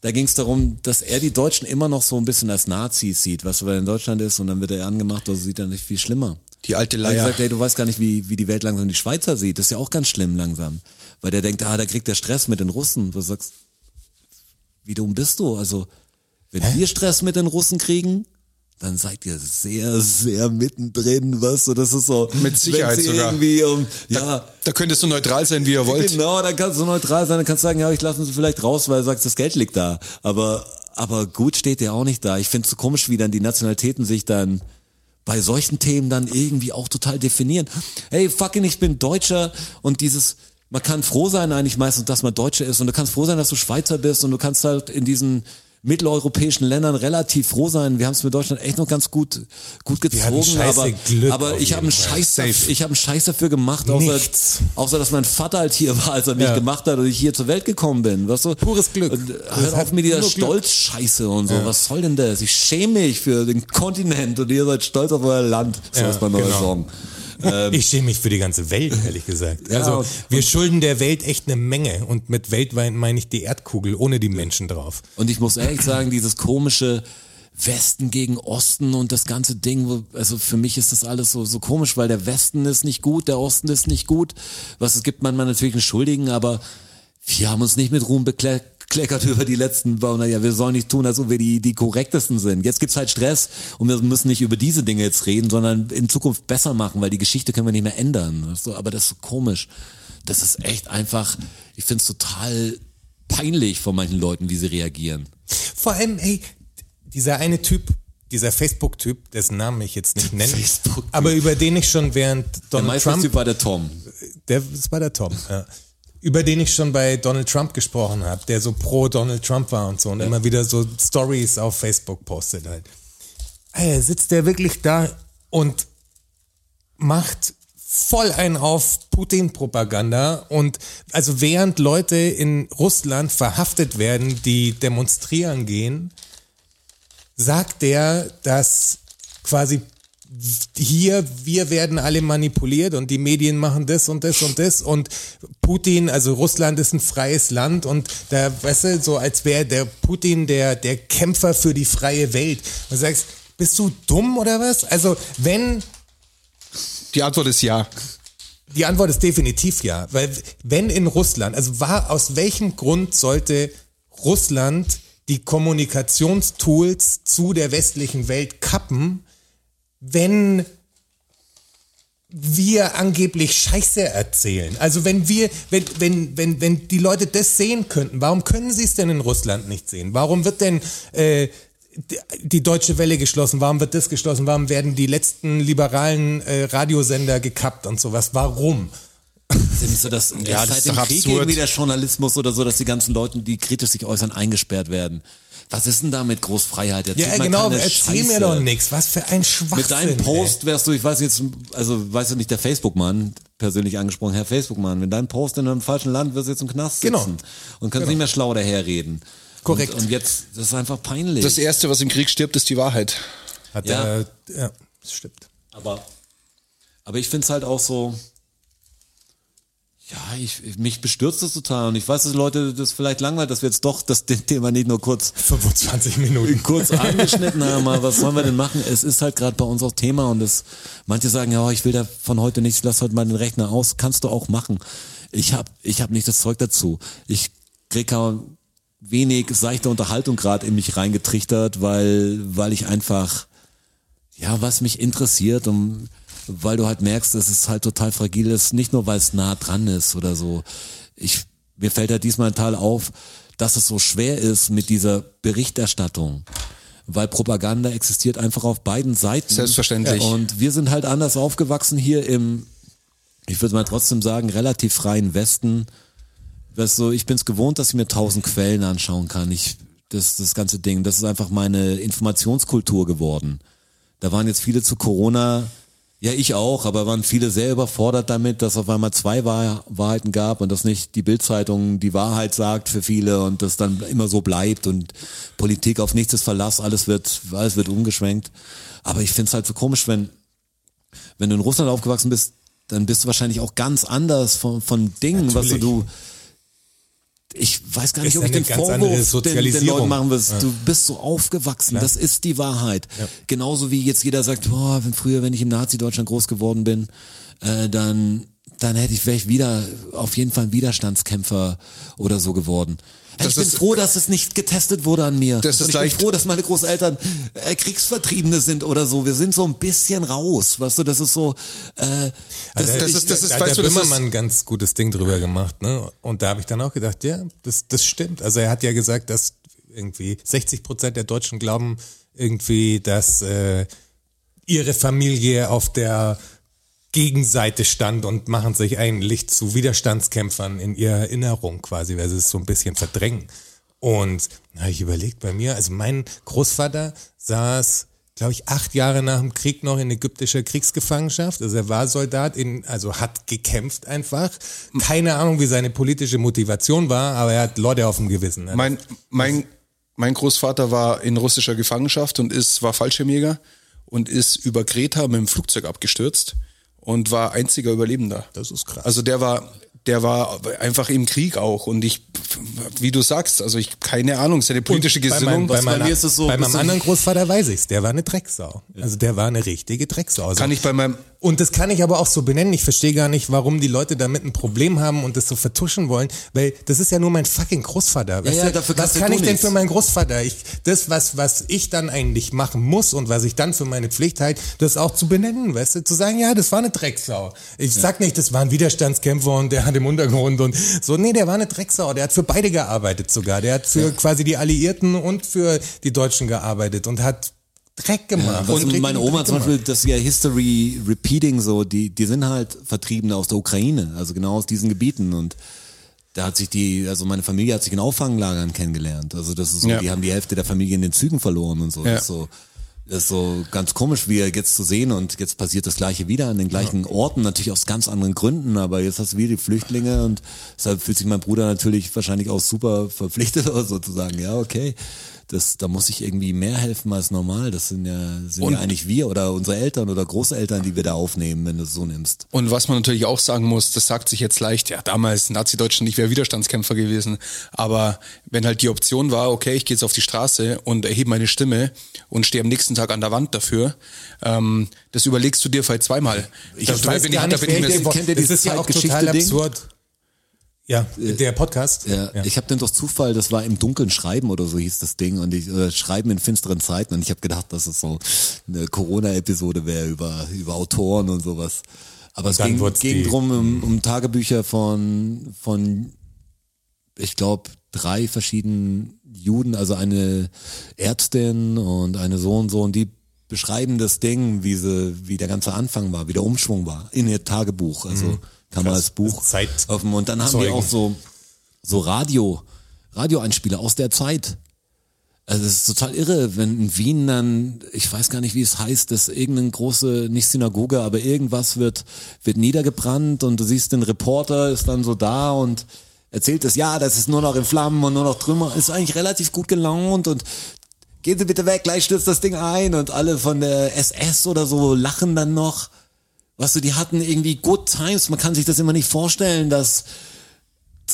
da ging es darum, dass er die Deutschen immer noch so ein bisschen als Nazis sieht, was weil er in Deutschland ist und dann wird er angemacht, also sieht er nicht viel schlimmer. Die alte Er hat Leier. gesagt, ey, du weißt gar nicht, wie, wie die Welt langsam die Schweizer sieht. Das ist ja auch ganz schlimm langsam. Weil der denkt, ah, da kriegt der Stress mit den Russen. Du sagst, wie dumm bist du? Also, wenn wir Stress mit den Russen kriegen, dann seid ihr sehr, sehr mittendrin, weißt du? Das ist so. Mit Sicherheit sogar. Irgendwie um, ja, Da könntest du neutral sein, wie ihr wollt. Genau, dann kannst du neutral sein, dann kannst du sagen, ja, ich lasse sie vielleicht raus, weil du sagst, das Geld liegt da. Aber, aber gut steht der auch nicht da. Ich finde es so komisch, wie dann die Nationalitäten sich dann bei solchen Themen dann irgendwie auch total definieren. Hey, fucking, ich bin Deutscher und dieses, man kann froh sein eigentlich meistens, dass man Deutscher ist und du kannst froh sein, dass du Schweizer bist und du kannst halt in diesen mitteleuropäischen Ländern relativ froh sein. Wir haben es mit Deutschland echt noch ganz gut gut gezogen, aber, Glück aber ich habe einen. Scheiß, ich habe einen Scheiß dafür gemacht, außer, Nichts. außer dass mein Vater halt hier war, als er mich Ja. gemacht hat und ich hier zur Welt gekommen bin. Weißt du? Pures Glück. Und, äh, hört auf mit dieser. Stolz-Scheiße und so. Was soll denn das? Ich schäme mich für den Kontinent und ihr seid stolz auf euer Land. So Ja, ist mein neuer genau. Song. Ich schäme mich für die ganze Welt, ehrlich gesagt. Ja, also und- wir schulden der Welt echt eine Menge und mit weltweit meine ich die Erdkugel ohne die Menschen drauf. Und ich muss ehrlich sagen, dieses komische Westen gegen Osten und das ganze Ding, wo- also für mich ist das alles so, so komisch, weil der Westen ist nicht gut, der Osten ist nicht gut. Was es gibt manchmal natürlich einen Schuldigen, aber wir haben uns nicht mit Ruhm bekleckert über die letzten Wochen. Ja, wir sollen nicht tun, als ob wir die, die korrektesten sind. Jetzt gibt's halt Stress und wir müssen nicht über diese Dinge jetzt reden, sondern in Zukunft besser machen, weil die Geschichte können wir nicht mehr ändern. Weißt du? Aber das ist so komisch. Das ist echt einfach, ich find's total peinlich von manchen Leuten, wie sie reagieren. Vor allem, hey, dieser eine Typ, dieser Facebook-Typ, dessen Namen ich jetzt nicht [laughs] nenne, aber über den ich schon während Der Donald meiste Trump Typ war der Tom. Der, das war der Tom, ja. Über den ich schon bei Donald Trump gesprochen habe, der so pro Donald Trump war und so und immer wieder so Stories auf Facebook postet halt. Ey, sitzt der wirklich da und macht voll ein auf Putin-Propaganda und also während Leute in Russland verhaftet werden, die demonstrieren gehen, sagt der, dass quasi hier, wir werden alle manipuliert und die Medien machen das und das und das und Putin, also Russland ist ein freies Land und da, weißt du, so als wäre der Putin der, der Kämpfer für die freie Welt. Und du sagst, bist du dumm oder was? Also wenn Die Antwort ist ja. die Antwort ist definitiv ja, weil wenn in Russland, also war aus welchem Grund sollte Russland die Kommunikationstools zu der westlichen Welt kappen, wenn wir angeblich Scheiße erzählen. Also wenn wir, wenn, wenn, wenn, wenn die Leute das sehen könnten, warum können sie es denn in Russland nicht sehen? Warum wird denn äh, die- Deutsche Welle geschlossen? Warum wird das geschlossen? Warum werden die letzten liberalen äh, Radiosender gekappt und sowas? Warum? Findest du das, Ja, ist das seit ist dem Krieg absurd. irgendwie der Journalismus oder so, dass die ganzen Leute, die kritisch sich äußern, eingesperrt werden? Was ist denn da mit Großfreiheit? Erzählt Ja, mal genau, keine erzähl mir Scheiße. doch nichts. Was für ein Schwachsinn. Mit deinem Post wärst du, ich weiß jetzt, also weißt du nicht, der Facebook-Mann, persönlich angesprochen, Herr Facebook-Mann, mit deinem Post in einem falschen Land wirst du jetzt im Knast sitzen. Genau. Und kannst nicht mehr schlau daherreden. Korrekt. Und, und jetzt, das ist einfach peinlich. Das Erste, was im Krieg stirbt, ist die Wahrheit. Hat Ja. Er, ja, das stimmt. Aber, aber ich finde es halt auch so, ja, ich, mich bestürzt das total und ich weiß, dass Leute das vielleicht langweilt, dass wir jetzt doch das Thema nicht nur kurz 25 Minuten. kurz angeschnitten haben, aber was sollen wir denn machen? Es ist halt gerade bei uns auch Thema und es, manche sagen, ja, ich will da von heute nichts, lass heute mal den Rechner aus, kannst du auch machen. Ich hab, ich hab nicht das Zeug dazu. Ich krieg kaum wenig seichte Unterhaltung gerade in mich reingetrichtert, weil, weil ich einfach, ja, was mich interessiert und weil du halt merkst, dass es halt total fragil ist, nicht nur weil es nah dran ist oder so. Ich, mir fällt halt diesmal ein Teil auf, dass es so schwer ist mit dieser Berichterstattung. Weil Propaganda existiert einfach auf beiden Seiten. Selbstverständlich. Und wir sind halt anders aufgewachsen hier im, ich würde mal trotzdem sagen, relativ freien Westen. Weißt du, ich bin es gewohnt, dass ich mir tausend Quellen anschauen kann. Ich, das, das ganze Ding, das ist einfach meine Informationskultur geworden. Da waren jetzt viele zu Corona, ja ich auch, aber waren viele sehr überfordert damit, dass auf einmal zwei Wahr Wahrheiten gab und dass nicht die Bildzeitung die Wahrheit sagt für viele und das dann immer so bleibt und Politik auf nichts ist Verlass, alles wird, alles wird umgeschwenkt. Aber ich finde es halt so komisch, wenn, wenn du in Russland aufgewachsen bist, dann bist du wahrscheinlich auch ganz anders von, von Dingen, was du, Natürlich. du ich weiß gar nicht, Ist ob ich den Vorwurf den, den. Leuten machen will. Du bist so aufgewachsen, das ist die Wahrheit. Genauso wie jetzt jeder sagt, boah, wenn früher, wenn ich im Nazi-Deutschland groß geworden bin, äh, dann, dann hätte ich vielleicht wieder auf jeden Fall ein Widerstandskämpfer oder so geworden. Das ich bin ist- froh, dass es nicht getestet wurde an mir. Das ist Und ich bin froh, dass meine Großeltern äh, Kriegsvertriebene sind oder so. Wir sind so ein bisschen raus, weißt du, das ist so. Äh, das, das ich, ist- das ist- da hat weißt der du, das ist- Böhmermann ein ganz gutes Ding drüber gemacht, ne? Und da habe ich dann auch gedacht, ja, das, das stimmt. Also er hat ja gesagt, dass irgendwie 60 Prozent der Deutschen glauben irgendwie, dass äh, ihre Familie auf der Gegenseite stand und machen sich eigentlich zu Widerstandskämpfern in ihrer Erinnerung quasi, weil sie es so ein bisschen verdrängen. Und da habe ich überlegt, bei mir, also mein Großvater saß, glaube ich, acht Jahre nach dem Krieg noch in ägyptischer Kriegsgefangenschaft. Also er war Soldat, in, also hat gekämpft einfach. Keine Ahnung, wie seine politische Motivation war, aber er hat Leute auf dem Gewissen. ne? Mein, mein, mein Großvater war in russischer Gefangenschaft und ist, war Fallschirmjäger und ist über Kreta mit dem Flugzeug abgestürzt und war einziger Überlebender. Das ist krass. Also der war, der war einfach im Krieg auch und ich, wie du sagst, also ich, keine Ahnung, seine politische bei Gesinnung. bei, was bei meiner, mir ist es so, bei meinem anderen Großvater weiß ich's. Der war eine Drecksau. Also der war eine richtige Drecksau. Also kann ich bei meinem, Und das kann ich aber auch so benennen. Ich verstehe gar nicht, warum die Leute damit ein Problem haben und das so vertuschen wollen, weil das ist ja nur mein fucking Großvater. Weißt ja, du, dafür was kann du ich denn nichts. für meinen Großvater? Ich, das, was, was ich dann eigentlich machen muss und was ich dann für meine Pflicht halte, das auch zu benennen, weißt du, zu sagen, ja, das war eine Drecksau. Ich sag nicht, das war ein Widerstandskämpfer und der hat im Untergrund und so, nee, der war eine Drecksau. Der hat für beide gearbeitet sogar. Der hat für quasi die Alliierten und für die Deutschen gearbeitet und hat Dreck gemacht. und Richtig meine Oma Dreck zum gemacht. Beispiel, das ist ja History Repeating so, die, die sind halt Vertriebene aus der Ukraine, also genau aus diesen Gebieten und da hat sich die, also meine Familie hat sich in Auffanglagern kennengelernt. Also das ist so, Ja. die haben die Hälfte der Familie in den Zügen verloren und so. Ja. Das ist so, das ist so ganz komisch, wie jetzt zu sehen und jetzt passiert das Gleiche wieder an den gleichen Orten, natürlich aus ganz anderen Gründen, aber jetzt hast du wieder die Flüchtlinge und deshalb fühlt sich mein Bruder natürlich wahrscheinlich auch super verpflichtet oder [laughs] sozusagen, ja, okay. Das, da muss ich irgendwie mehr helfen als normal. Das sind ja, sind Und- ja eigentlich wir oder unsere Eltern oder Großeltern, die wir da aufnehmen, wenn du es so nimmst. Und was man natürlich auch sagen muss, das sagt sich jetzt leicht, ja, damals Nazi-Deutschland, ich wäre Widerstandskämpfer gewesen. Aber wenn halt die Option war, okay, ich gehe jetzt auf die Straße und erhebe meine Stimme und stehe am nächsten Tag an der Wand dafür, ähm, das überlegst du dir vielleicht zweimal. Ich Da- weiß da bin gar da nicht, bin ich wer mir- der- kennt ihr das dieses ist ja auch Zeitgeschichte total Ding? absurd. Ja, der Podcast. Ja, ich habe dann durch Zufall, das war im Dunkeln schreiben oder so hieß das Ding und ich äh, schreiben in finsteren Zeiten und ich habe gedacht, dass es so eine Corona-Episode wäre über über Autoren und sowas. Aber es dann ging, ging drum um, um Tagebücher von von ich glaube drei verschiedenen Juden, also eine Ärztin und eine so und so und die beschreiben das Ding, wie sie, wie der ganze Anfang war, wie der Umschwung war, in ihr Tagebuch. Also kann man als Buch Zeit- öffnen. Und dann haben Zeugen. auch so, so Radio, Radioeinspieler aus der Zeit. Also es ist total irre, wenn in Wien dann, ich weiß gar nicht, wie es heißt, dass irgendeine große, nicht Synagoge, aber irgendwas wird, wird niedergebrannt und du siehst den Reporter ist dann so da und erzählt es, ja, das ist nur noch in Flammen und nur noch Trümmer, ist eigentlich relativ gut gelaunt und gehen Sie bitte weg, gleich stürzt das Ding ein und alle von der SS oder so lachen dann noch. Weißt du, die hatten irgendwie Good Times, man kann sich das immer nicht vorstellen, dass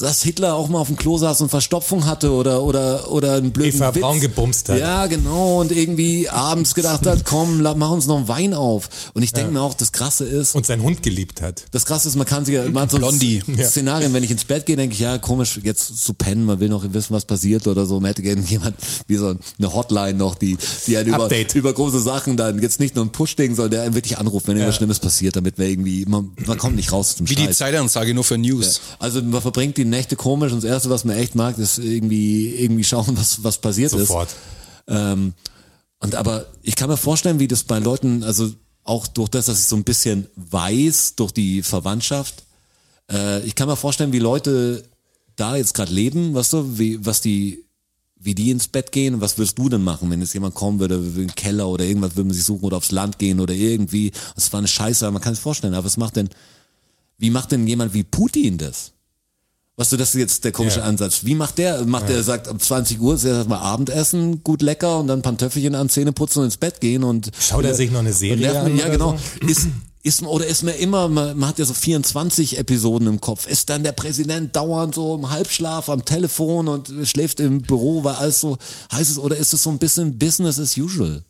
dass Hitler auch mal auf dem Klo saß und Verstopfung hatte oder oder oder einen blöden Eva Witz. Braun gebumst hat. Ja, genau und irgendwie abends gedacht hat, komm, mach uns noch einen Wein auf. Und ich denke mir auch, das Krasse ist, Und seinen Hund geliebt hat. das Krasse ist, man kann sich ja, man hat so Blondie. Ja. Szenarien, wenn ich ins Bett gehe, denke ich, ja, komisch, jetzt zu pennen, man will noch wissen, was passiert oder so. Man hätte gerne jemand, wie so eine Hotline noch, die, die einen über, über große Sachen dann, jetzt nicht nur ein Push-Ding, sondern der einen wirklich anruft, wenn irgendwas Schlimmes passiert, damit wir irgendwie, man, man kommt nicht raus zum Wie die Streit. Zeitansage nur für News. Also man verbringt die Nächte komisch und das Erste, was man echt mag, ist irgendwie, irgendwie schauen, was, was passiert Sofort. ist. Ähm, und aber ich kann mir vorstellen, wie das bei Leuten, also auch durch das, dass ich so ein bisschen weiß, durch die Verwandtschaft, äh, ich kann mir vorstellen, wie Leute da jetzt gerade leben, weißt du, wie, was die, wie die ins Bett gehen was würdest du denn machen, wenn jetzt jemand kommen würde, in den Keller oder irgendwas würde man sich suchen oder aufs Land gehen oder irgendwie, das war eine Scheiße, aber man kann sich vorstellen, aber was macht denn, wie macht denn jemand wie Putin das? Weißt du, das ist jetzt der komische Ja. Ansatz. Wie macht der? Macht der, sagt, um 20 Uhr ist erstmal Abendessen, gut lecker und dann Pantöffelchen an, Zähne putzen und ins Bett gehen und. Schaut er sich noch eine Serie an Ja, genau. so? Ist, ist, oder ist mir immer, man, man hat ja so 24 Episoden im Kopf. Ist dann der Präsident dauernd so im Halbschlaf am Telefon und schläft im Büro, weil alles so heiß ist? Oder ist es so ein bisschen Business as usual?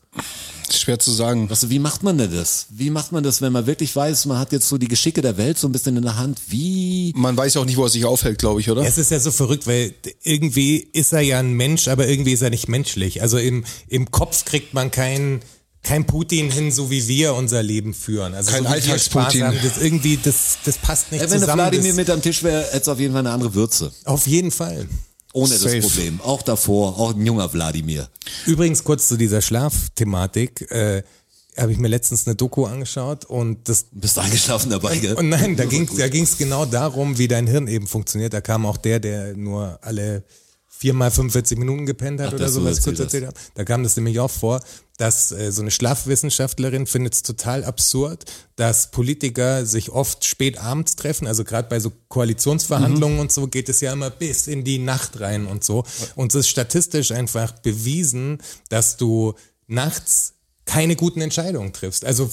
Ist schwer zu sagen. Weißt du, wie macht man denn das? Wie macht man das, wenn man wirklich weiß, man hat jetzt so die Geschicke der Welt so ein bisschen in der Hand? Wie? Man weiß auch nicht, wo er sich aufhält, glaube ich, oder? Es ist ja so verrückt, weil irgendwie ist er ja ein Mensch, aber irgendwie ist er nicht menschlich. Also im, im Kopf kriegt man keinen kein Putin hin, so wie wir unser Leben führen. Also Kein so Alltags-Putin. Das irgendwie, das, das passt nicht Ey, wenn der zusammen. Wladimir das, mit am Tisch wäre, hätte es auf jeden Fall eine andere Würze. auf jeden Fall. Ohne Safe. das Problem. Auch davor, auch ein junger Wladimir. Übrigens kurz zu dieser Schlafthematik. Äh, habe ich mir letztens eine Doku angeschaut und das Bist du eingeschlafen dabei, gell? Und nein, da ging da [laughs] ging's genau darum, wie dein Hirn eben funktioniert. Da kam auch der, der nur alle viermal 45 Minuten gepennt hat Ach, oder das so, du was ich kurz erzählt erzählt habe. Da kam das nämlich auch vor, dass äh, so eine Schlafwissenschaftlerin findet es total absurd, dass Politiker sich oft spät abends treffen. Also gerade bei so Koalitionsverhandlungen und so geht es ja immer bis in die Nacht rein und so. Und es ist statistisch einfach bewiesen, dass du nachts keine guten Entscheidungen triffst. Also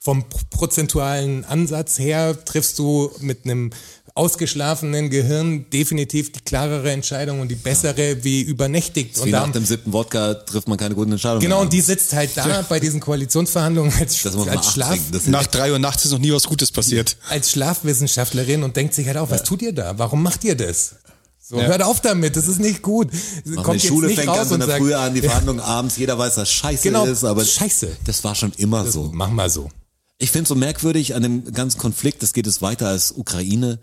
vom prozentualen Ansatz her triffst du mit einem ausgeschlafenen Gehirn definitiv die klarere Entscheidung und die bessere wie übernächtigt. Wie Und nach dem siebten Wodka trifft man keine guten Entscheidungen. genau, mehr. und die sitzt halt da bei diesen Koalitionsverhandlungen als, das muss man als, Schlaf. Das Nach drei Uhr nachts ist noch nie was Gutes passiert. als Schlafwissenschaftlerin und denkt sich halt auch, was tut ihr da? Warum macht ihr das? So, Ja. hört auf damit, das ist nicht gut. Mach Kommt die Schule jetzt nicht fängt raus ganz in und der Früh an, die [laughs] Verhandlungen abends, jeder weiß, dass Scheiße Genau, ist, aber Scheiße. das war schon immer so. mach mal so. Ich finde so merkwürdig an dem ganzen Konflikt, das geht es weiter als Ukraine,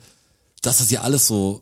dass das ja alles so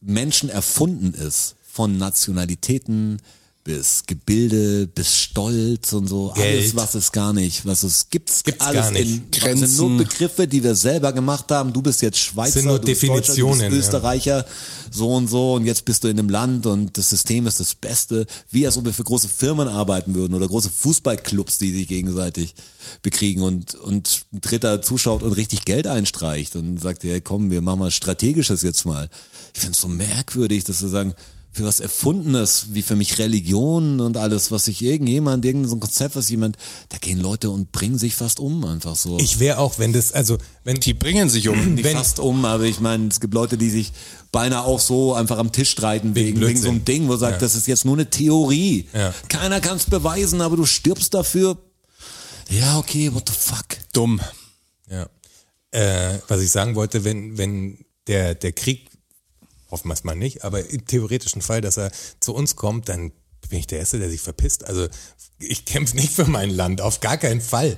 Menschen erfunden ist. Von Nationalitäten bis Gebilde, bis Stolz und so. Geld. Alles, was es gar nicht, was es gibt's, Gibt's alles gar nicht. in Grenzen. sind nur Begriffe, die wir selber gemacht haben. Du bist jetzt Schweizer, Sind nur du bist Definitionen, du ja. bist Österreicher, so und so und jetzt bist du in einem Land und das System ist das Beste. Wie als ob wir für große Firmen arbeiten würden oder große Fußballclubs, die sich gegenseitig bekriegen und, und ein Dritter zuschaut und richtig Geld einstreicht und sagt, ja komm, wir machen mal Strategisches jetzt mal. Ich finde es so merkwürdig, dass sie sagen, für was Erfundenes, wie für mich Religion und alles, was sich irgendjemand, irgendein so Konzept, was jemand, da gehen Leute und bringen sich fast um, einfach so. Ich wäre auch, wenn das, also wenn Die bringen sich um. nicht wenn- fast um, aber ich meine, es gibt Leute, die sich beinahe auch so einfach am Tisch streiten wegen, wegen so einem. Ding, wo sagt, Ja. das ist jetzt nur eine Theorie. Ja. Keiner kann es beweisen, aber du stirbst dafür. Ja, okay, what the fuck? Dumm. Ja. Äh, was ich sagen wollte, wenn, wenn der, der Krieg, hoffen wir es mal nicht, aber im theoretischen Fall, dass er zu uns kommt, dann bin ich der Erste, der sich verpisst. Also ich kämpfe nicht für mein Land, auf gar keinen Fall.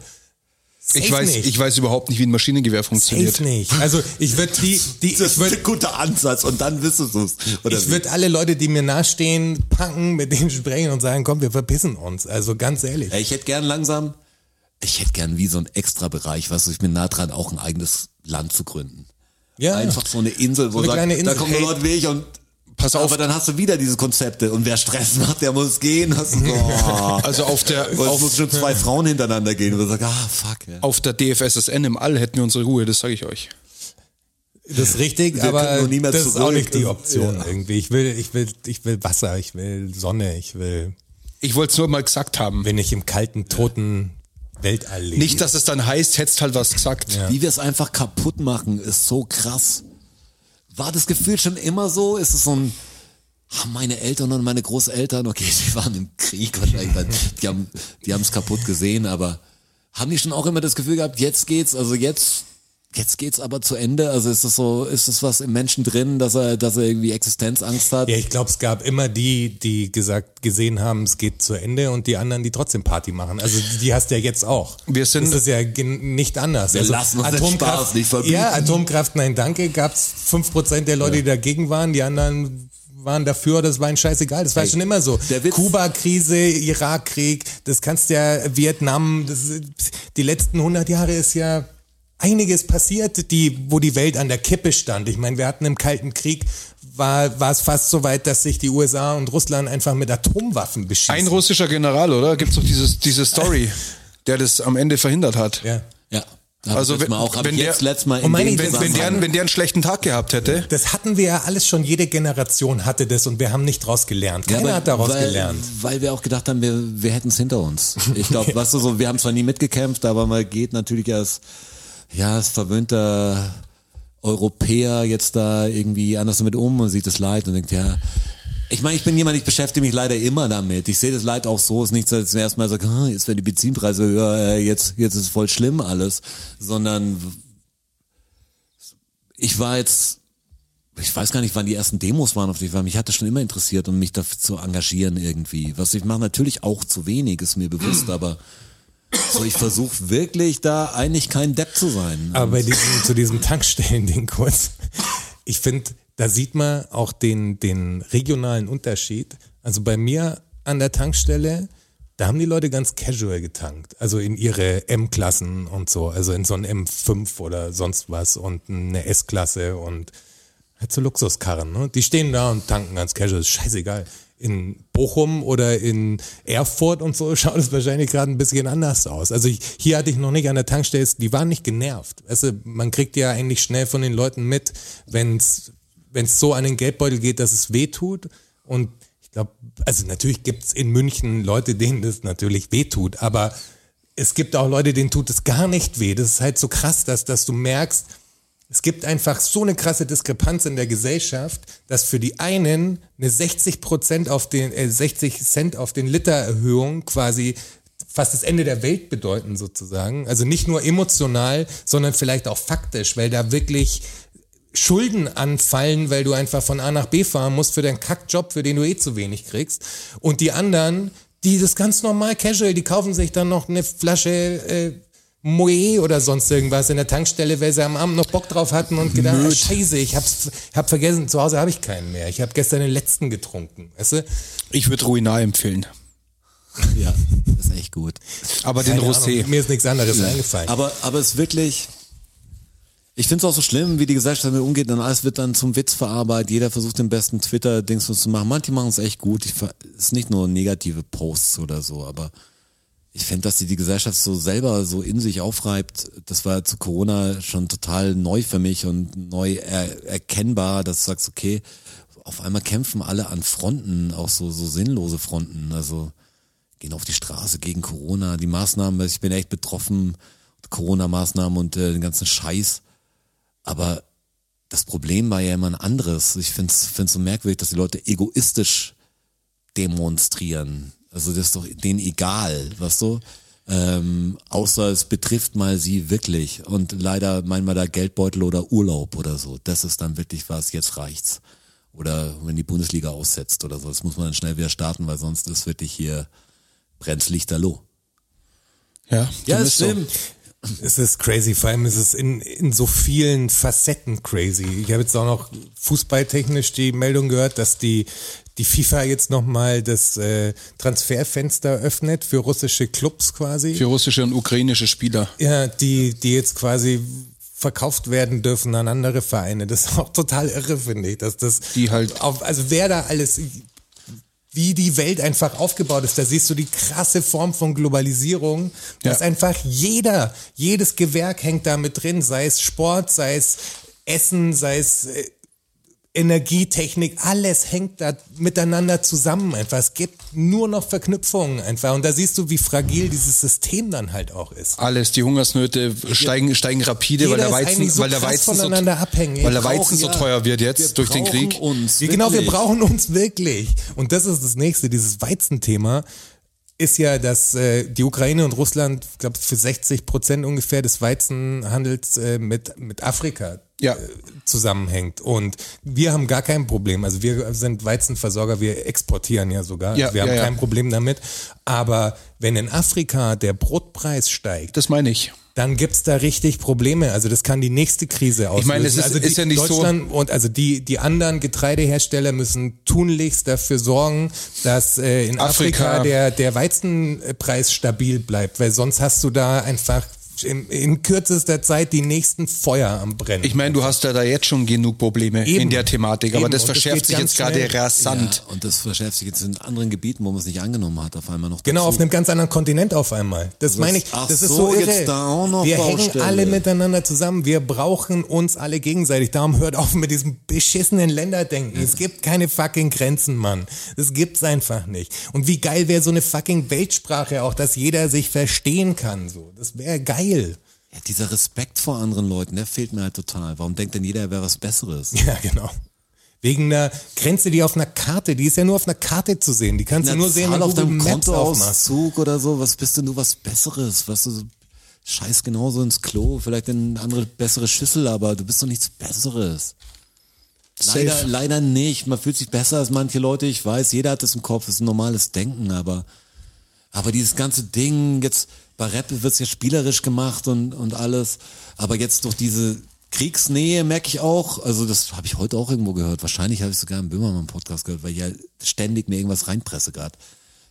Safe Ich weiß, nicht. ich weiß überhaupt nicht, wie ein Maschinengewehr funktioniert. Safe nicht. Also ich würde die, die, Das ich ist würde ein guter Ansatz und dann wüsstest du es. ich würd alle Leute, die mir nahestehen, packen, mit denen sprechen und sagen, komm, wir verpissen uns. Also ganz ehrlich. Ich hätte gern langsam, ich hätte gern wie so ein extra Bereich, was ich bin nah dran, auch ein eigenes Land zu gründen. Ja. Einfach so eine Insel, wo eine sagt, kleine Insel. da kommen Hey. Leute wie ich und Pass auf. aber dann hast du wieder diese Konzepte und wer Stress macht, der muss gehen. Das, [laughs] oh. Also auf der, Und auf, muss schon zwei Frauen hintereinander gehen und du sagst, ah, fuck. Ja. auf der DFSSN im All hätten wir unsere Ruhe, das sage ich euch. Das ist richtig, Wir aber nur nie mehr das ist auch nicht die Option Ja. irgendwie. Ich will, ich will, ich will Wasser, ich will Sonne, ich will, Ich wollte es nur mal gesagt haben. will nicht im kalten, toten Weltall leben. Nicht, dass es dann heißt, hättest halt was gesagt. Wie wir es einfach kaputt machen, ist so krass. War das Gefühl schon immer so? Ist es so ein, haben meine Eltern und meine Großeltern, okay, [laughs] die waren im Krieg wahrscheinlich, weil die haben, die haben es kaputt gesehen, aber haben die schon auch immer das Gefühl gehabt, jetzt geht's, also jetzt, jetzt geht's aber zu Ende? Also ist das so, ist das was im Menschen drin, dass er, dass er irgendwie Existenzangst hat? Ja, ich glaube, es gab immer die, die gesagt, gesehen haben, es geht zu Ende und die anderen, die trotzdem Party machen. Also die, hast du ja jetzt auch. Wir sind- das ist ja nicht anders. Wir also lassen uns den Spaß nicht verbieten. Ja, Atomkraft, nein, danke. Gab's fünf Prozent der Leute, die dagegen waren, die anderen waren dafür, das war ihnen scheißegal. Das war Ey, schon immer so. der Witz- Kuba-Krise, Irakkrieg, das kannst ja, Vietnam, das, die letzten 100 Jahre ist ja einiges passiert, die, wo die Welt an der Kippe stand. Ich meine, wir hatten im Kalten Krieg, war, war es fast so weit, dass sich die USA und Russland einfach mit Atomwaffen beschießen. Ein russischer General, oder? Gibt's doch dieses, diese Story, [laughs] der das am Ende verhindert hat. ja. Ja. Also wenn- auch, wenn der- ich, Wenn, wenn, der, wenn der einen schlechten Tag gehabt hätte, Das hatten wir ja alles schon, jede Generation hatte das und wir haben nicht draus gelernt. Keiner aber hat daraus weil, gelernt. Weil wir auch gedacht haben, wir, wir hätten es hinter uns. Ich glaube, [laughs] weißt du so, wir haben zwar nie mitgekämpft, aber man geht natürlich als, ja, als verwöhnter Europäer jetzt da irgendwie anders damit um und sieht das Leid und denkt, ja, ich meine, ich bin jemand, ich beschäftige mich leider immer damit. Ich sehe das Leid auch so, es ist nicht so, dass ich erstmal sage, ah, jetzt werden die Benzinpreise höher, äh, jetzt, jetzt ist voll schlimm alles, sondern ich war jetzt ich weiß gar nicht, wann die ersten Demos waren, auf die ich war. Mich hat das schon immer interessiert und mich dafür zu engagieren irgendwie. Was ich mache natürlich auch zu wenig, ist mir bewusst, aber so ich versuche wirklich da eigentlich kein Depp zu sein. Aber bei diesem, zu diesem Tankstellen-Ding [laughs] kurz. Ich finde, da sieht man auch den, den regionalen Unterschied. Also bei mir an der Tankstelle, da haben die Leute ganz casual getankt. Also in ihre M-Klassen und so. Also in so ein M5 oder sonst was und eine S-Klasse und halt so Luxuskarren. Ne? Die stehen da und tanken ganz casual. Ist scheißegal. In Bochum oder in Erfurt und so [laughs] schaut es wahrscheinlich gerade ein bisschen anders aus. Also ich, hier hatte ich noch nicht an der Tankstelle, die waren nicht genervt. Du, man kriegt ja eigentlich schnell von den Leuten mit, wenn es so an den Geldbeutel geht, dass es weh tut. Und ich glaube, also natürlich gibt's in München Leute, denen das natürlich weh tut, aber es gibt auch Leute, denen tut es gar nicht weh. Das ist halt so krass, dass, dass du merkst, es gibt einfach so eine krasse Diskrepanz in der Gesellschaft, dass für die einen eine 60 Prozent auf den, äh, 60 Cent auf den Liter Erhöhung quasi fast das Ende der Welt bedeuten sozusagen. Also nicht nur emotional, sondern vielleicht auch faktisch, weil da wirklich Schulden anfallen, weil du einfach von A nach B fahren musst für deinen Kackjob, für den du eh zu wenig kriegst. Und die anderen, die das ganz normal casual, die kaufen sich dann noch eine Flasche äh, Moe oder sonst irgendwas in der Tankstelle, weil sie am Abend noch Bock drauf hatten und gedacht, ah, scheiße, ich hab's, hab vergessen, zu Hause habe ich keinen mehr. Ich habe gestern den letzten getrunken. Weißt du? ich würde Ruinar empfehlen. ja, das ist echt gut. Aber den Keine Rosé. Ahnung, mir ist nichts anderes eingefallen. Aber, aber es ist wirklich, ich finde es auch so schlimm, wie die Gesellschaft damit umgeht, und alles wird dann zum Witz verarbeitet. Jeder versucht den besten Twitter-Dings zu machen. Manche machen es echt gut. Es ist nicht nur negative Posts oder so, aber ich finde, dass die die Gesellschaft so selber so in sich aufreibt, das war zu Corona schon total neu für mich und neu er, erkennbar, dass du sagst, okay, auf einmal kämpfen alle an Fronten, auch so, so sinnlose Fronten, also gehen auf die Straße gegen Corona, die Maßnahmen, ich bin echt betroffen, Corona-Maßnahmen und äh, den ganzen Scheiß, aber das Problem war ja immer ein anderes. Ich finde es so merkwürdig, dass die Leute egoistisch demonstrieren. Also das ist doch denen egal, weißt du? Ähm, außer es betrifft mal sie wirklich. Und leider meinen wir da Geldbeutel oder Urlaub oder so. Das ist dann wirklich was, jetzt reicht's. Oder wenn die Bundesliga aussetzt oder so. Das muss man dann schnell wieder starten, weil sonst ist wirklich hier brennt's Lichterloh. Ja, Ja, ist so. stimmt. Es ist crazy, vor allem ist es in, in so vielen Facetten crazy. Ich habe jetzt auch noch fußballtechnisch die Meldung gehört, dass die, die FIFA jetzt nochmal das äh, Transferfenster öffnet für russische Clubs quasi. Für russische und ukrainische Spieler. Ja, die, die jetzt quasi verkauft werden dürfen an andere Vereine. Das ist auch total irre, finde ich, dass das Die halt- auf, also wer da alles wie die Welt einfach aufgebaut ist, da siehst du die krasse Form von Globalisierung, dass Ja. einfach jeder, jedes Gewerk hängt da mit drin, sei es Sport, sei es Essen, sei es äh, Energietechnik, alles hängt da miteinander zusammen einfach. Es gibt nur noch Verknüpfungen einfach. Und da siehst du, wie fragil dieses System dann halt auch ist. Alles, die Hungersnöte steigen, steigen rapide, weil Jeder der ist Weizen, so weil der Weizen so, voneinander abhängig. weil der Wir Weizen so brauchen- teuer wird jetzt Wir durch den brauchen Krieg. Uns, Ja, genau, wir brauchen uns wirklich. Und das ist das nächste, dieses Weizenthema ist ja, dass äh, die Ukraine und Russland, ich glaube, für 60 Prozent ungefähr des Weizenhandels äh, mit, mit Afrika Ja. äh, zusammenhängt. Und wir haben gar kein Problem. Also wir sind Weizenversorger, wir exportieren ja sogar. Ja, wir haben ja, ja. kein Problem damit. Aber wenn in Afrika der Brotpreis steigt, Das meine ich. dann gibt's da richtig Probleme. Also das kann die nächste Krise auslösen. meine, es ist- also die, ist ja nicht so- Deutschland und also die die anderen Getreidehersteller müssen tunlichst dafür sorgen, dass äh, in Afrika, Afrika- der der Weizenpreis stabil bleibt, weil sonst hast du da einfach in, in kürzester Zeit die nächsten Feuer am Brennen. Ich meine, du hast ja da jetzt schon genug Probleme Eben. in der Thematik, aber Eben. das Und das verschärft geht sich jetzt gerade schnell. rasant. Ja, und das verschärft sich jetzt in anderen Gebieten, wo man es nicht angenommen hat, auf einmal noch Genau, dazu. auf einem ganz anderen Kontinent auf einmal. Das meine ich, ach das ist so, so irre. jetzt da auch noch Wir hängen Baustelle. alle miteinander zusammen. Wir brauchen uns alle gegenseitig. Darum hört auf mit diesem beschissenen Länderdenken. Es gibt keine fucking Grenzen, Mann. Das gibt's einfach nicht. Und wie geil wäre so eine fucking Weltsprache auch, dass jeder sich verstehen kann, so. Das wäre geil. Ja, dieser Respekt vor anderen Leuten, der fehlt mir halt total. Warum denkt denn jeder, er wäre was Besseres? Ja, genau. Wegen einer Grenze, die auf einer Karte, die ist ja nur auf einer Karte zu sehen. Die kannst du nur sehen, wenn du auf deinem. Kontoauszug oder so, was bist denn du was Besseres? Was du so, scheiß genauso ins Klo, vielleicht in eine andere bessere Schüssel, aber du bist doch nichts Besseres. Leider, leider nicht. Man fühlt sich besser als manche Leute. Ich weiß, jeder hat das im Kopf, das ist ein normales Denken, aber, aber dieses ganze Ding, jetzt bei Rap wird's ja spielerisch gemacht und, und alles, aber jetzt durch diese Kriegsnähe merke ich auch, also das habe ich heute auch irgendwo gehört, wahrscheinlich habe ich sogar im Böhmermann-Podcast gehört, weil ich ja ständig mir irgendwas reinpresse gerade.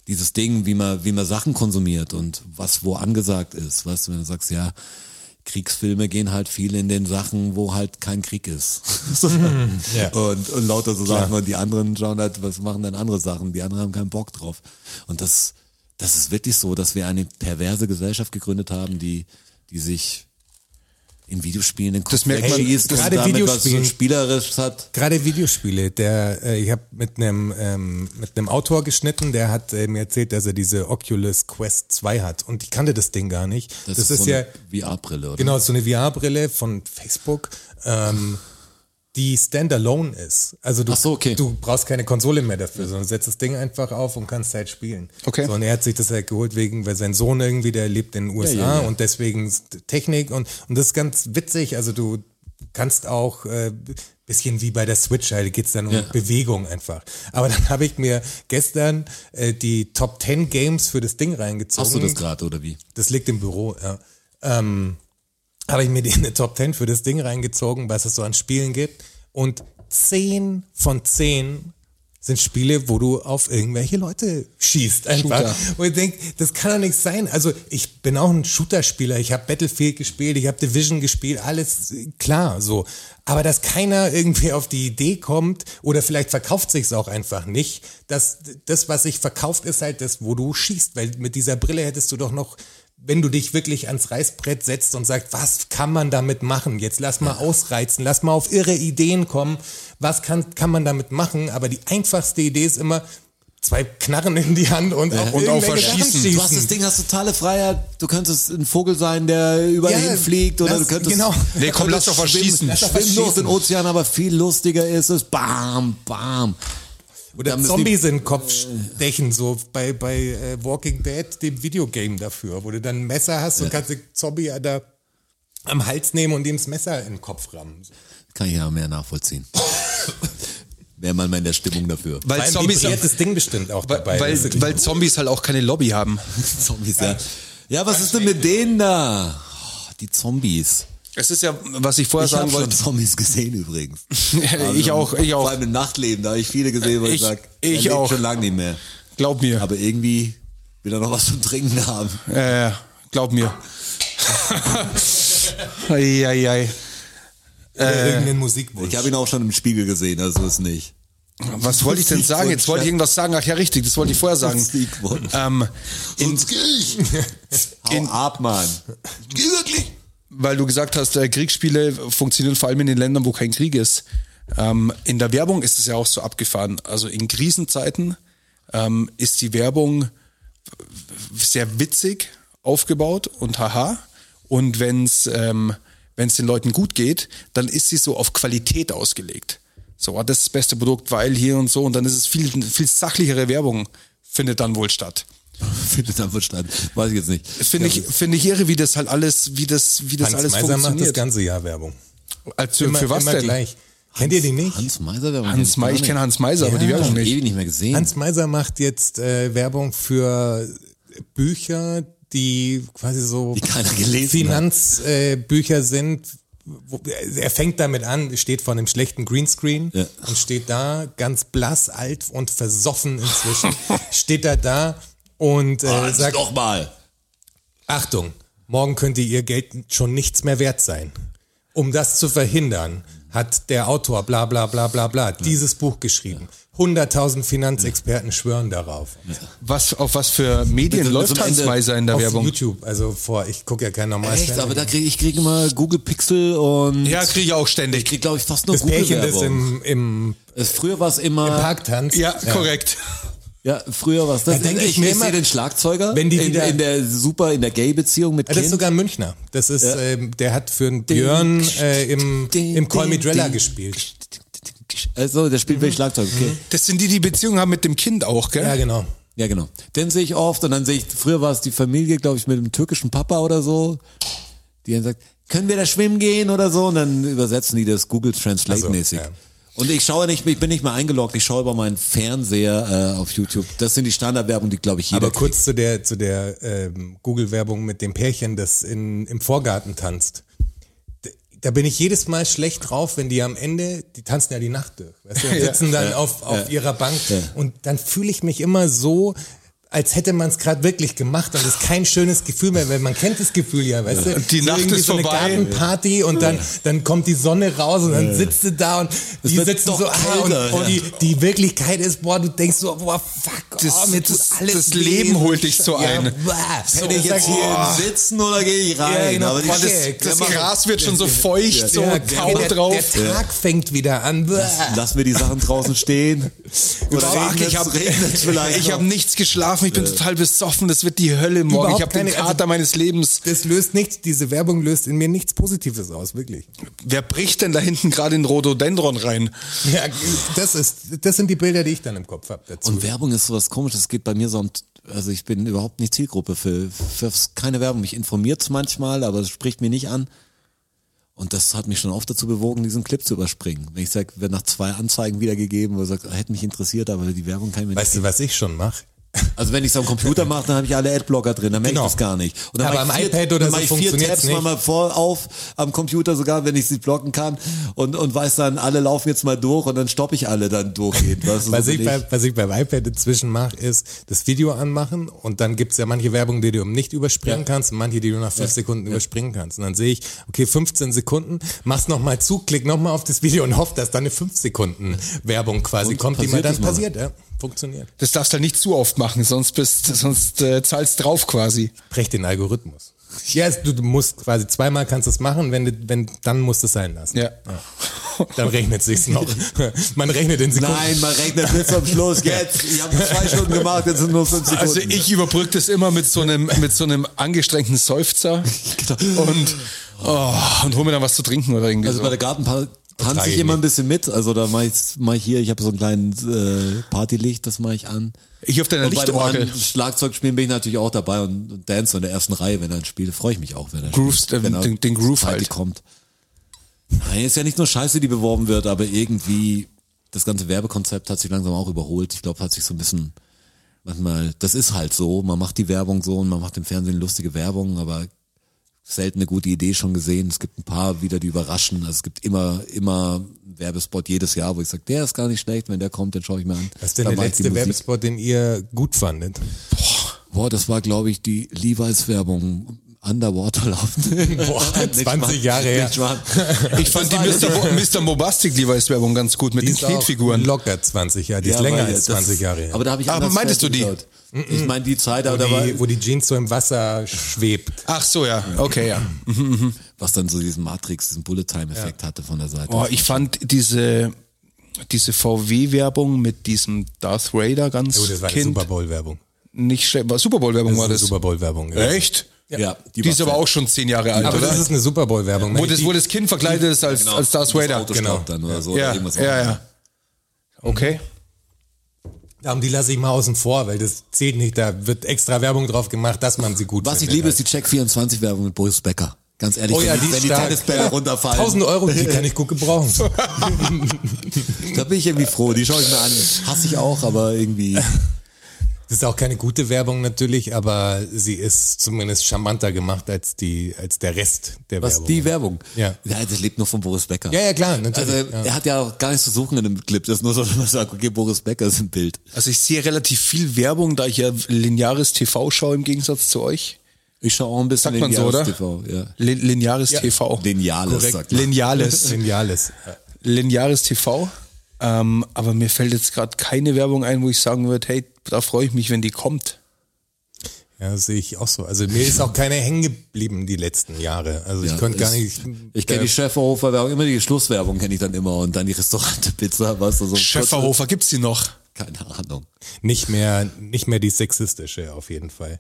Dieses Ding, wie man, wie man Sachen konsumiert und was wo angesagt ist, weißt du, wenn du sagst, ja, Kriegsfilme gehen halt viel in den Sachen, wo halt kein Krieg ist. [laughs] Ja. und, und lauter so Sachen und die anderen schauen halt, was machen denn andere Sachen? Die anderen haben keinen Bock drauf. Und das, das ist wirklich so, dass wir eine perverse Gesellschaft gegründet haben, die, die sich in Videospielen den Kopf Das merkt man- wegschießt und gerade damit was Spielerisches hat. Gerade Videospiele, der äh, ich habe mit einem ähm, mit einem Autor geschnitten, der hat äh, mir erzählt, dass er diese Oculus Quest 2 hat und ich kannte das Ding gar nicht. Das, ist, so ja eine VR-Brille, oder? genau so eine VR-Brille von Facebook, ähm, die standalone ist. Also du so, okay. du brauchst keine Konsole mehr dafür, sondern setzt das Ding einfach auf und kannst halt spielen. Okay. So, und er hat sich das halt geholt wegen, weil sein Sohn irgendwie, der lebt in den USA ja, ja. und deswegen Technik und und das ist ganz witzig. Also du kannst auch äh, bisschen wie bei der Switch, halt geht's dann um Ja. Bewegung einfach. Aber [laughs] dann habe ich mir gestern äh, die Top 10 Games für das Ding reingezogen. Hast du das gerade, oder wie? Das liegt im Büro, ja. Ähm, habe ich mir die in eine Top 10 für das Ding reingezogen, was es so an Spielen gibt. Und 10 von 10 sind Spiele, wo du auf irgendwelche Leute schießt einfach. Shooter. Und ich denke, das kann doch nicht sein. Also ich bin auch ein Shooter-Spieler. Ich habe Battlefield gespielt, ich habe Division gespielt, alles äh, klar so. Aber dass keiner irgendwie auf die Idee kommt oder vielleicht verkauft sich's auch einfach nicht, dass das, was sich verkauft, ist halt das, wo du schießt. Weil mit dieser Brille hättest du doch noch wenn du dich wirklich ans Reißbrett setzt und sagst, was kann man damit machen? Jetzt lass mal ausreizen, lass mal auf irre Ideen kommen. Was kann, kann man damit machen? Aber die einfachste Idee ist immer, zwei Knarren in die Hand und, auf Und auf verschießen. Du hast das Ding, hast totale Freiheit. Du könntest ein Vogel sein, der überall Ja, hinfliegt oder du könntest. genau. Nee, komm, lass doch was schwimmen. Lass doch was Schwimmen durch den Ozean, aber viel lustiger ist es. Bam, bam. Oder Zombies in den Kopf stechen, so bei, bei äh, Walking Dead, dem Videogame dafür, wo du dann ein Messer hast und kannst den Zombie da am Hals nehmen und ihm das Messer in den Kopf rammen. Kann ich ja mehr nachvollziehen. [laughs] Wäre man mal in der Stimmung dafür. Weil Weil Zombies, vibriert das Ding bestimmt auch weil, dabei. weil, weil Zombies halt auch keine Lobby haben. [laughs] Zombies, ja. Ja, was ist denn mit denen da? die Zombies. Es ist ja, was ich vorher Ich habe sagen schon wollte. Zombies gesehen übrigens. [laughs] ich auch, ich Vor auch. allem im Nachtleben, da habe ich viele gesehen, wo ich, Ich- sag, ich er lebt auch. schon lange nicht mehr. Glaub mir. Aber irgendwie will er noch was zum Trinken haben. Äh, glaub mir. [laughs] Eieiei. Äh, irgendeinen Musikwunsch. Ich habe ihn auch schon im Spiegel gesehen, also ist nicht. Was wollte ich denn sagen? Jetzt wollte ich irgendwas sagen. Ach ja, richtig, das wollte ich vorher sagen. Musikwunsch. Ähm, in, Sonst geh ich. Hau ab, Mann. Geh wirklich. Weil du gesagt hast, äh, Kriegsspiele funktionieren vor allem in den Ländern, wo kein Krieg ist. Ähm, in der Werbung ist es ja auch so abgefahren. Also in Krisenzeiten ähm, ist die Werbung sehr witzig aufgebaut und haha. Und wenn's ähm, wenn's den Leuten gut geht, dann ist sie so auf Qualität ausgelegt. So, ah, das ist das beste Produkt, weil hier und so. Und dann ist es viel, viel sachlichere Werbung, findet dann wohl statt. [laughs] Findet dann verstanden. Weiß ich jetzt nicht. Finde ich, finde ich irre, wie das halt alles, wie das, wie das Hans alles Meiser macht das funktioniert. ganze Jahr Werbung. Also Immer, für was immer denn? gleich. Kennt ihr die nicht? Hans Meiser, der Hans Meiser, ich kenne Hans Meiser, aber die Werbung nicht. ewig nicht mehr gesehen. Hans Meiser macht jetzt äh, Werbung für Bücher, die quasi so. Finanzbücher äh, sind. Wo, er fängt damit an, steht vor einem schlechten Greenscreen Ja. und steht da ganz blass, alt und versoffen inzwischen. [laughs] steht er da und äh, Hans, sagt, doch mal. Achtung, morgen könnte ihr Geld schon nichts mehr wert sein. Um das zu verhindern, hat der Autor bla bla bla bla bla dieses Buch geschrieben. 100.000 Finanzexperten schwören darauf. Was, auf was für Medien läuft Hans Meiser in der Auf Werbung? YouTube, also vor, ich gucke ja kein normales Echt, aber da kriege ich krieg immer Google Pixel und Ja, kriege ich auch ich ständig. krieg glaube ich fast nur das Google Pärchen, das Werbung. im, im, Es- Früher war es im immer Park tanzt. Ja, korrekt. Ja, früher war es das. Da denk ich ich mir immer, den Schlagzeuger wenn die in, wieder- in der super in der Gay Beziehung mit Ja, das ist sogar ein Münchner. Das ist, ähm, der hat für einen Björn äh, im, im Call Me Drella gespielt. Also, der spielt wirklich Schlagzeug, okay. Das sind die, die Beziehung haben mit dem Kind auch, gell? Ja, genau. Ja, genau. Den sehe ich oft und dann sehe ich, früher war es die Familie, glaube ich, mit dem türkischen Papa oder so, die dann sagt, können wir da schwimmen gehen oder so und dann übersetzen die das Google Translate Ach so, mäßig. ja. Und ich schaue nicht, ich bin nicht mal eingeloggt, ich schaue über meinen Fernseher äh, auf YouTube. Das sind die Standardwerbung, die glaube ich jeder Aber kurz zu der, zu der ähm, Google-Werbung mit dem Pärchen, das in, im Vorgarten tanzt. Da bin ich jedes Mal schlecht drauf, wenn die am Ende, die tanzen ja die Nacht durch, weißt du, und [laughs] sitzen dann auf, auf ihrer Bank und dann fühle ich mich immer so, als hätte man es gerade wirklich gemacht und das ist kein schönes Gefühl mehr, weil man kennt das Gefühl ja, weißt du? Und die Nacht irgendwie ist so eine vorbei. Gartenparty und dann, dann kommt die Sonne raus und dann sitzt du da und die wird sitzen so, ah, und, und ja. die, die Wirklichkeit ist, boah, du denkst so, boah, fuck, Das- oh, mir tut das- alles das weh. Leben holt dich so ein. Ja, boah. Kann ich jetzt hier sitzen oder gehe ich rein? Ja, genau. Aber die Boah, Das, das Gras wird schon so feucht, so Ja, grau der, drauf. der Tag fängt wieder an. Bäh. Lass mir die Sachen draußen stehen. Oder Fuck, regnet's- ich habe hab nichts geschlafen, ich bin total besoffen, das wird die Hölle morgen. Überhaupt ich habe den keine- also- Kater meines Lebens. Das löst nichts, diese Werbung löst in mir nichts Positives aus, wirklich. Wer bricht denn da hinten gerade in Rhododendron rein? Ja, das ist, das sind die Bilder, die ich dann im Kopf habe dazu. Und Werbung ist sowas komisches, das geht bei mir so, und- also ich bin überhaupt nicht Zielgruppe für, für keine Werbung. Mich informiert manchmal, aber es spricht mir nicht an. Und das hat mich schon oft dazu bewogen, diesen Clip zu überspringen. Wenn ich sage, wird nach zwei Anzeigen wiedergegeben, wo er sagt, hätte mich interessiert, aber die Werbung kann ich mir weißt du, was ich schon mache? Also wenn ich es am Computer [laughs] mache, dann habe ich alle Adblocker drin, dann merke Genau. ich das gar nicht. Und dann Aber am vier, iPad oder dann so mache ich vier Tabs nicht. mal vor auf am Computer sogar, wenn ich sie blocken kann und, und weiß dann, alle laufen jetzt mal durch und dann stoppe ich alle dann durchgehend. Was so ich, bei, was ich beim iPad inzwischen mache, ist das Video anmachen und dann gibt's ja manche Werbung, die du nicht überspringen kannst und manche, die du nach fünf Sekunden überspringen kannst. Und dann sehe ich, okay, 15 Sekunden, mach's nochmal zu, klick nochmal auf das Video und hoff, dass da eine 5 Sekunden Werbung quasi Und kommt, die mir dann passiert. Ja, funktioniert. Das darfst du halt nicht zu oft machen, sonst bist, sonst äh, zahlst drauf quasi. Brech den Algorithmus. Ja, es- du, musst quasi zweimal kannst du es machen, wenn, du- wenn dann musst du es sein lassen. Ja. Dann rechnet sich's noch. [laughs] Man rechnet in Sekunden. Nein, man rechnet bis zum Schluss. Jetzt, ich habe zwei Stunden gemacht, jetzt sind nur fünf Sekunden. Also ich überbrücke das immer mit so einem, mit so einem angestrengten Seufzer [laughs] und, oh, und hol mir dann was zu trinken oder irgendwie Also so. bei der Gartenparty tanze ich ich immer ein bisschen mit. Also da mache ich, mach ich hier, ich habe so ein kleines äh, Partylicht, das mache ich an. Ich auf deiner Und bei Lichtorgel. anderen Schlagzeugspielen bin ich natürlich auch dabei und, und dance in der ersten Reihe, wenn er spielt. Freue ich mich auch, wenn er Grooves, spielt. äh, wenn er den- den Groove halt. kommt. Nein, ist ja nicht nur Scheiße, die beworben wird, aber irgendwie das ganze Werbekonzept hat sich langsam auch überholt. Ich glaube, hat sich so ein bisschen manchmal, das ist halt so, man macht die Werbung so und man macht im Fernsehen lustige Werbung, aber selten eine gute Idee schon gesehen. Es gibt ein paar wieder, die überraschen. Also es gibt immer, immer einen Werbespot jedes Jahr, wo ich sage, der ist gar nicht schlecht. Wenn der kommt, dann schaue ich mir an. Was ist denn Da der letzte. Werbespot, den ihr gut fandet? Boah, das war, glaube ich, die Levi's-Werbung. Underwater laufen. [laughs] Boah, Nicht 20 wahr? Jahre her. [laughs] Ich fand die Mr. Bo Mr. Mobastic Levi's Werbung ganz gut mit Die den Knetfiguren. locker 20 Jahre, die ist Ja, länger als das- 20 Jahre her. Aber da habe ich Aber meintest du die? geschaut. Ich meine die Zeit, wo, da war, die, wo die Jeans so im Wasser schwebt. Ach so, ja. Okay, ja. was dann so diesen Matrix, diesen Bullet-Time-Effekt hatte von der Seite. Boah, ich fand diese, diese VW-Werbung mit diesem Darth Vader ganz Oh, das war eine Kind Super Bowl-Werbung. nicht schlecht. War Super Bowl-Werbung Das war das. Super Bowl-Werbung. gewesen. Echt? Ja, Die, war ist aber auch schon zehn Jahre alt, Aber oder? das ist eine Super Bowl-Werbung. wo, Wenn das, ich wo die- das Kind verkleidet ist als, Genau, als Darth Vader. Genau. dann oder so. Ja, oder irgendwas ja, ja. Okay. Darum die lasse ich mal außen vor, weil das zählt nicht. Da wird extra Werbung drauf gemacht, dass man sie gut Was ich findet. liebe, ist die Check24-Werbung mit Boris Becker. Ganz ehrlich, Oh ja, wenn, die die, ist wenn die. Tennisbälle Ja. runterfallen. 1000 Euro, die kann ich gut gebrauchen. [laughs] Da bin ich irgendwie froh. Die schaue ich mir an. Hasse ich auch, aber irgendwie. [laughs] Das ist auch keine gute Werbung natürlich, aber sie ist zumindest charmanter gemacht als die, als der Rest der Was, Werbung. die Werbung? Ja. ja. Das lebt nur von Boris Becker. Ja, ja, klar, natürlich. Also, ja. er hat ja auch gar nichts zu suchen in dem Clip. Das ist nur so, dass man sagt, okay, Boris Becker ist im Bild. Also ich sehe relativ viel Werbung, da ich ja lineares TV schaue im Gegensatz zu euch. Ich schaue auch ein bisschen Sagt man so, lineares oder? TV. Ja. Li lineares TV. Lineales, Korrekt. sagt man. Lineales. Geniales. lineares TV. Ähm, aber mir fällt jetzt gerade keine Werbung ein, wo ich sagen würde, hey, da freue ich mich, wenn die kommt. Ja, das sehe ich auch so. Also mir ist auch keine hängen geblieben die letzten Jahre. Also ich Ja, konnte gar nicht. Ich kenne die Schäferhofer Werbung, immer die Schlusswerbung kenne ich dann immer und dann die Restaurante Pizza, was so. Schäferhofer gibt's die noch? Keine Ahnung. nicht mehr, nicht mehr die sexistische auf jeden Fall.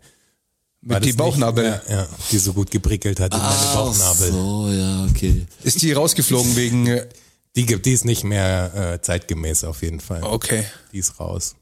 Mit die Bauchnabel. Nicht, ja, ja, die so gut geprickelt hat in meine Bauchnabel. So, ja, okay. Ist die rausgeflogen wegen, äh, Die gibt, die ist nicht mehr äh, zeitgemäß auf jeden Fall. okay. Die ist raus.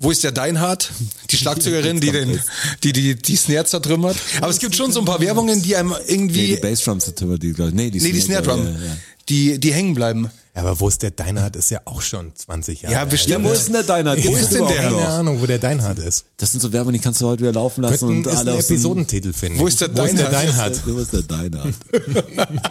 Wo ist der Deinhardt? Die Schlagzeugerin, die den, die, die, die Snare zertrümmert. Aber es gibt schon so ein paar Werbungen, die einem Nee, irgendwie, die Bassdrums sind immer die, glaub ich. nee, die nee, die Snare Drum, Ja, ja. die, die hängen bleiben. Ja, aber wo ist der Deinhardt? Ist ja auch schon 20 Jahre Ja, bestimmt. wo ist denn der Deiner? Wo ist denn der? Keine Ahnung, wo der Deinhardt ist. Das sind so Werbung, die kannst du heute wieder laufen lassen Könnten, und ist alle ein aus dem- Episodentitel, finde ich. Wo ist der Wo ist der Deinhardt? Deinhardt? Wo ist der Deiner? [laughs]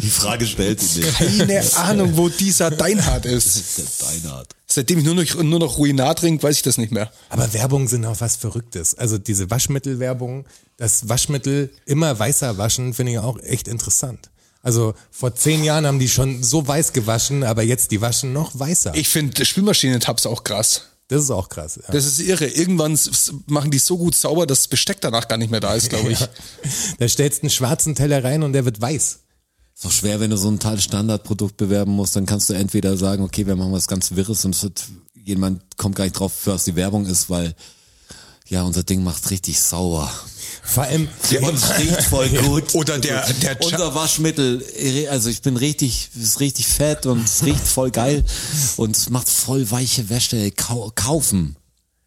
Die Frage stellt sie nicht. Keine Ahnung, wo dieser Deinhardt ist. Der Deinhardt. Seitdem ich nur noch, nur noch Ruinat trinke, weiß ich das nicht mehr. Aber Werbungen sind auch was Verrücktes. Also diese Waschmittelwerbung, das Waschmittel immer weißer waschen, finde ich auch echt interessant. Also vor zehn Jahren haben die schon so weiß gewaschen, aber jetzt die waschen noch weißer. Ich finde Spülmaschinentabs auch krass. das ist auch krass. Ja. Das ist irre. Irgendwann machen die so gut sauber, dass das Besteck danach gar nicht mehr da ist, glaube ich. [laughs] Da stellst du einen schwarzen Teller rein und der wird weiß. Ist doch schwer, wenn du so ein Teil Standardprodukt bewerben musst, dann kannst du entweder sagen, okay, wir machen was ganz Wirres und wird, jemand kommt gar nicht drauf, für was die Werbung ist, weil ja, unser Ding macht richtig sauer. Vor allem, Und es riecht voll [laughs] gut. Oder der, der Unser Waschmittel, also ich bin richtig, es ist richtig fett und es riecht voll geil und es macht voll weiche Wäsche. Kau kaufen.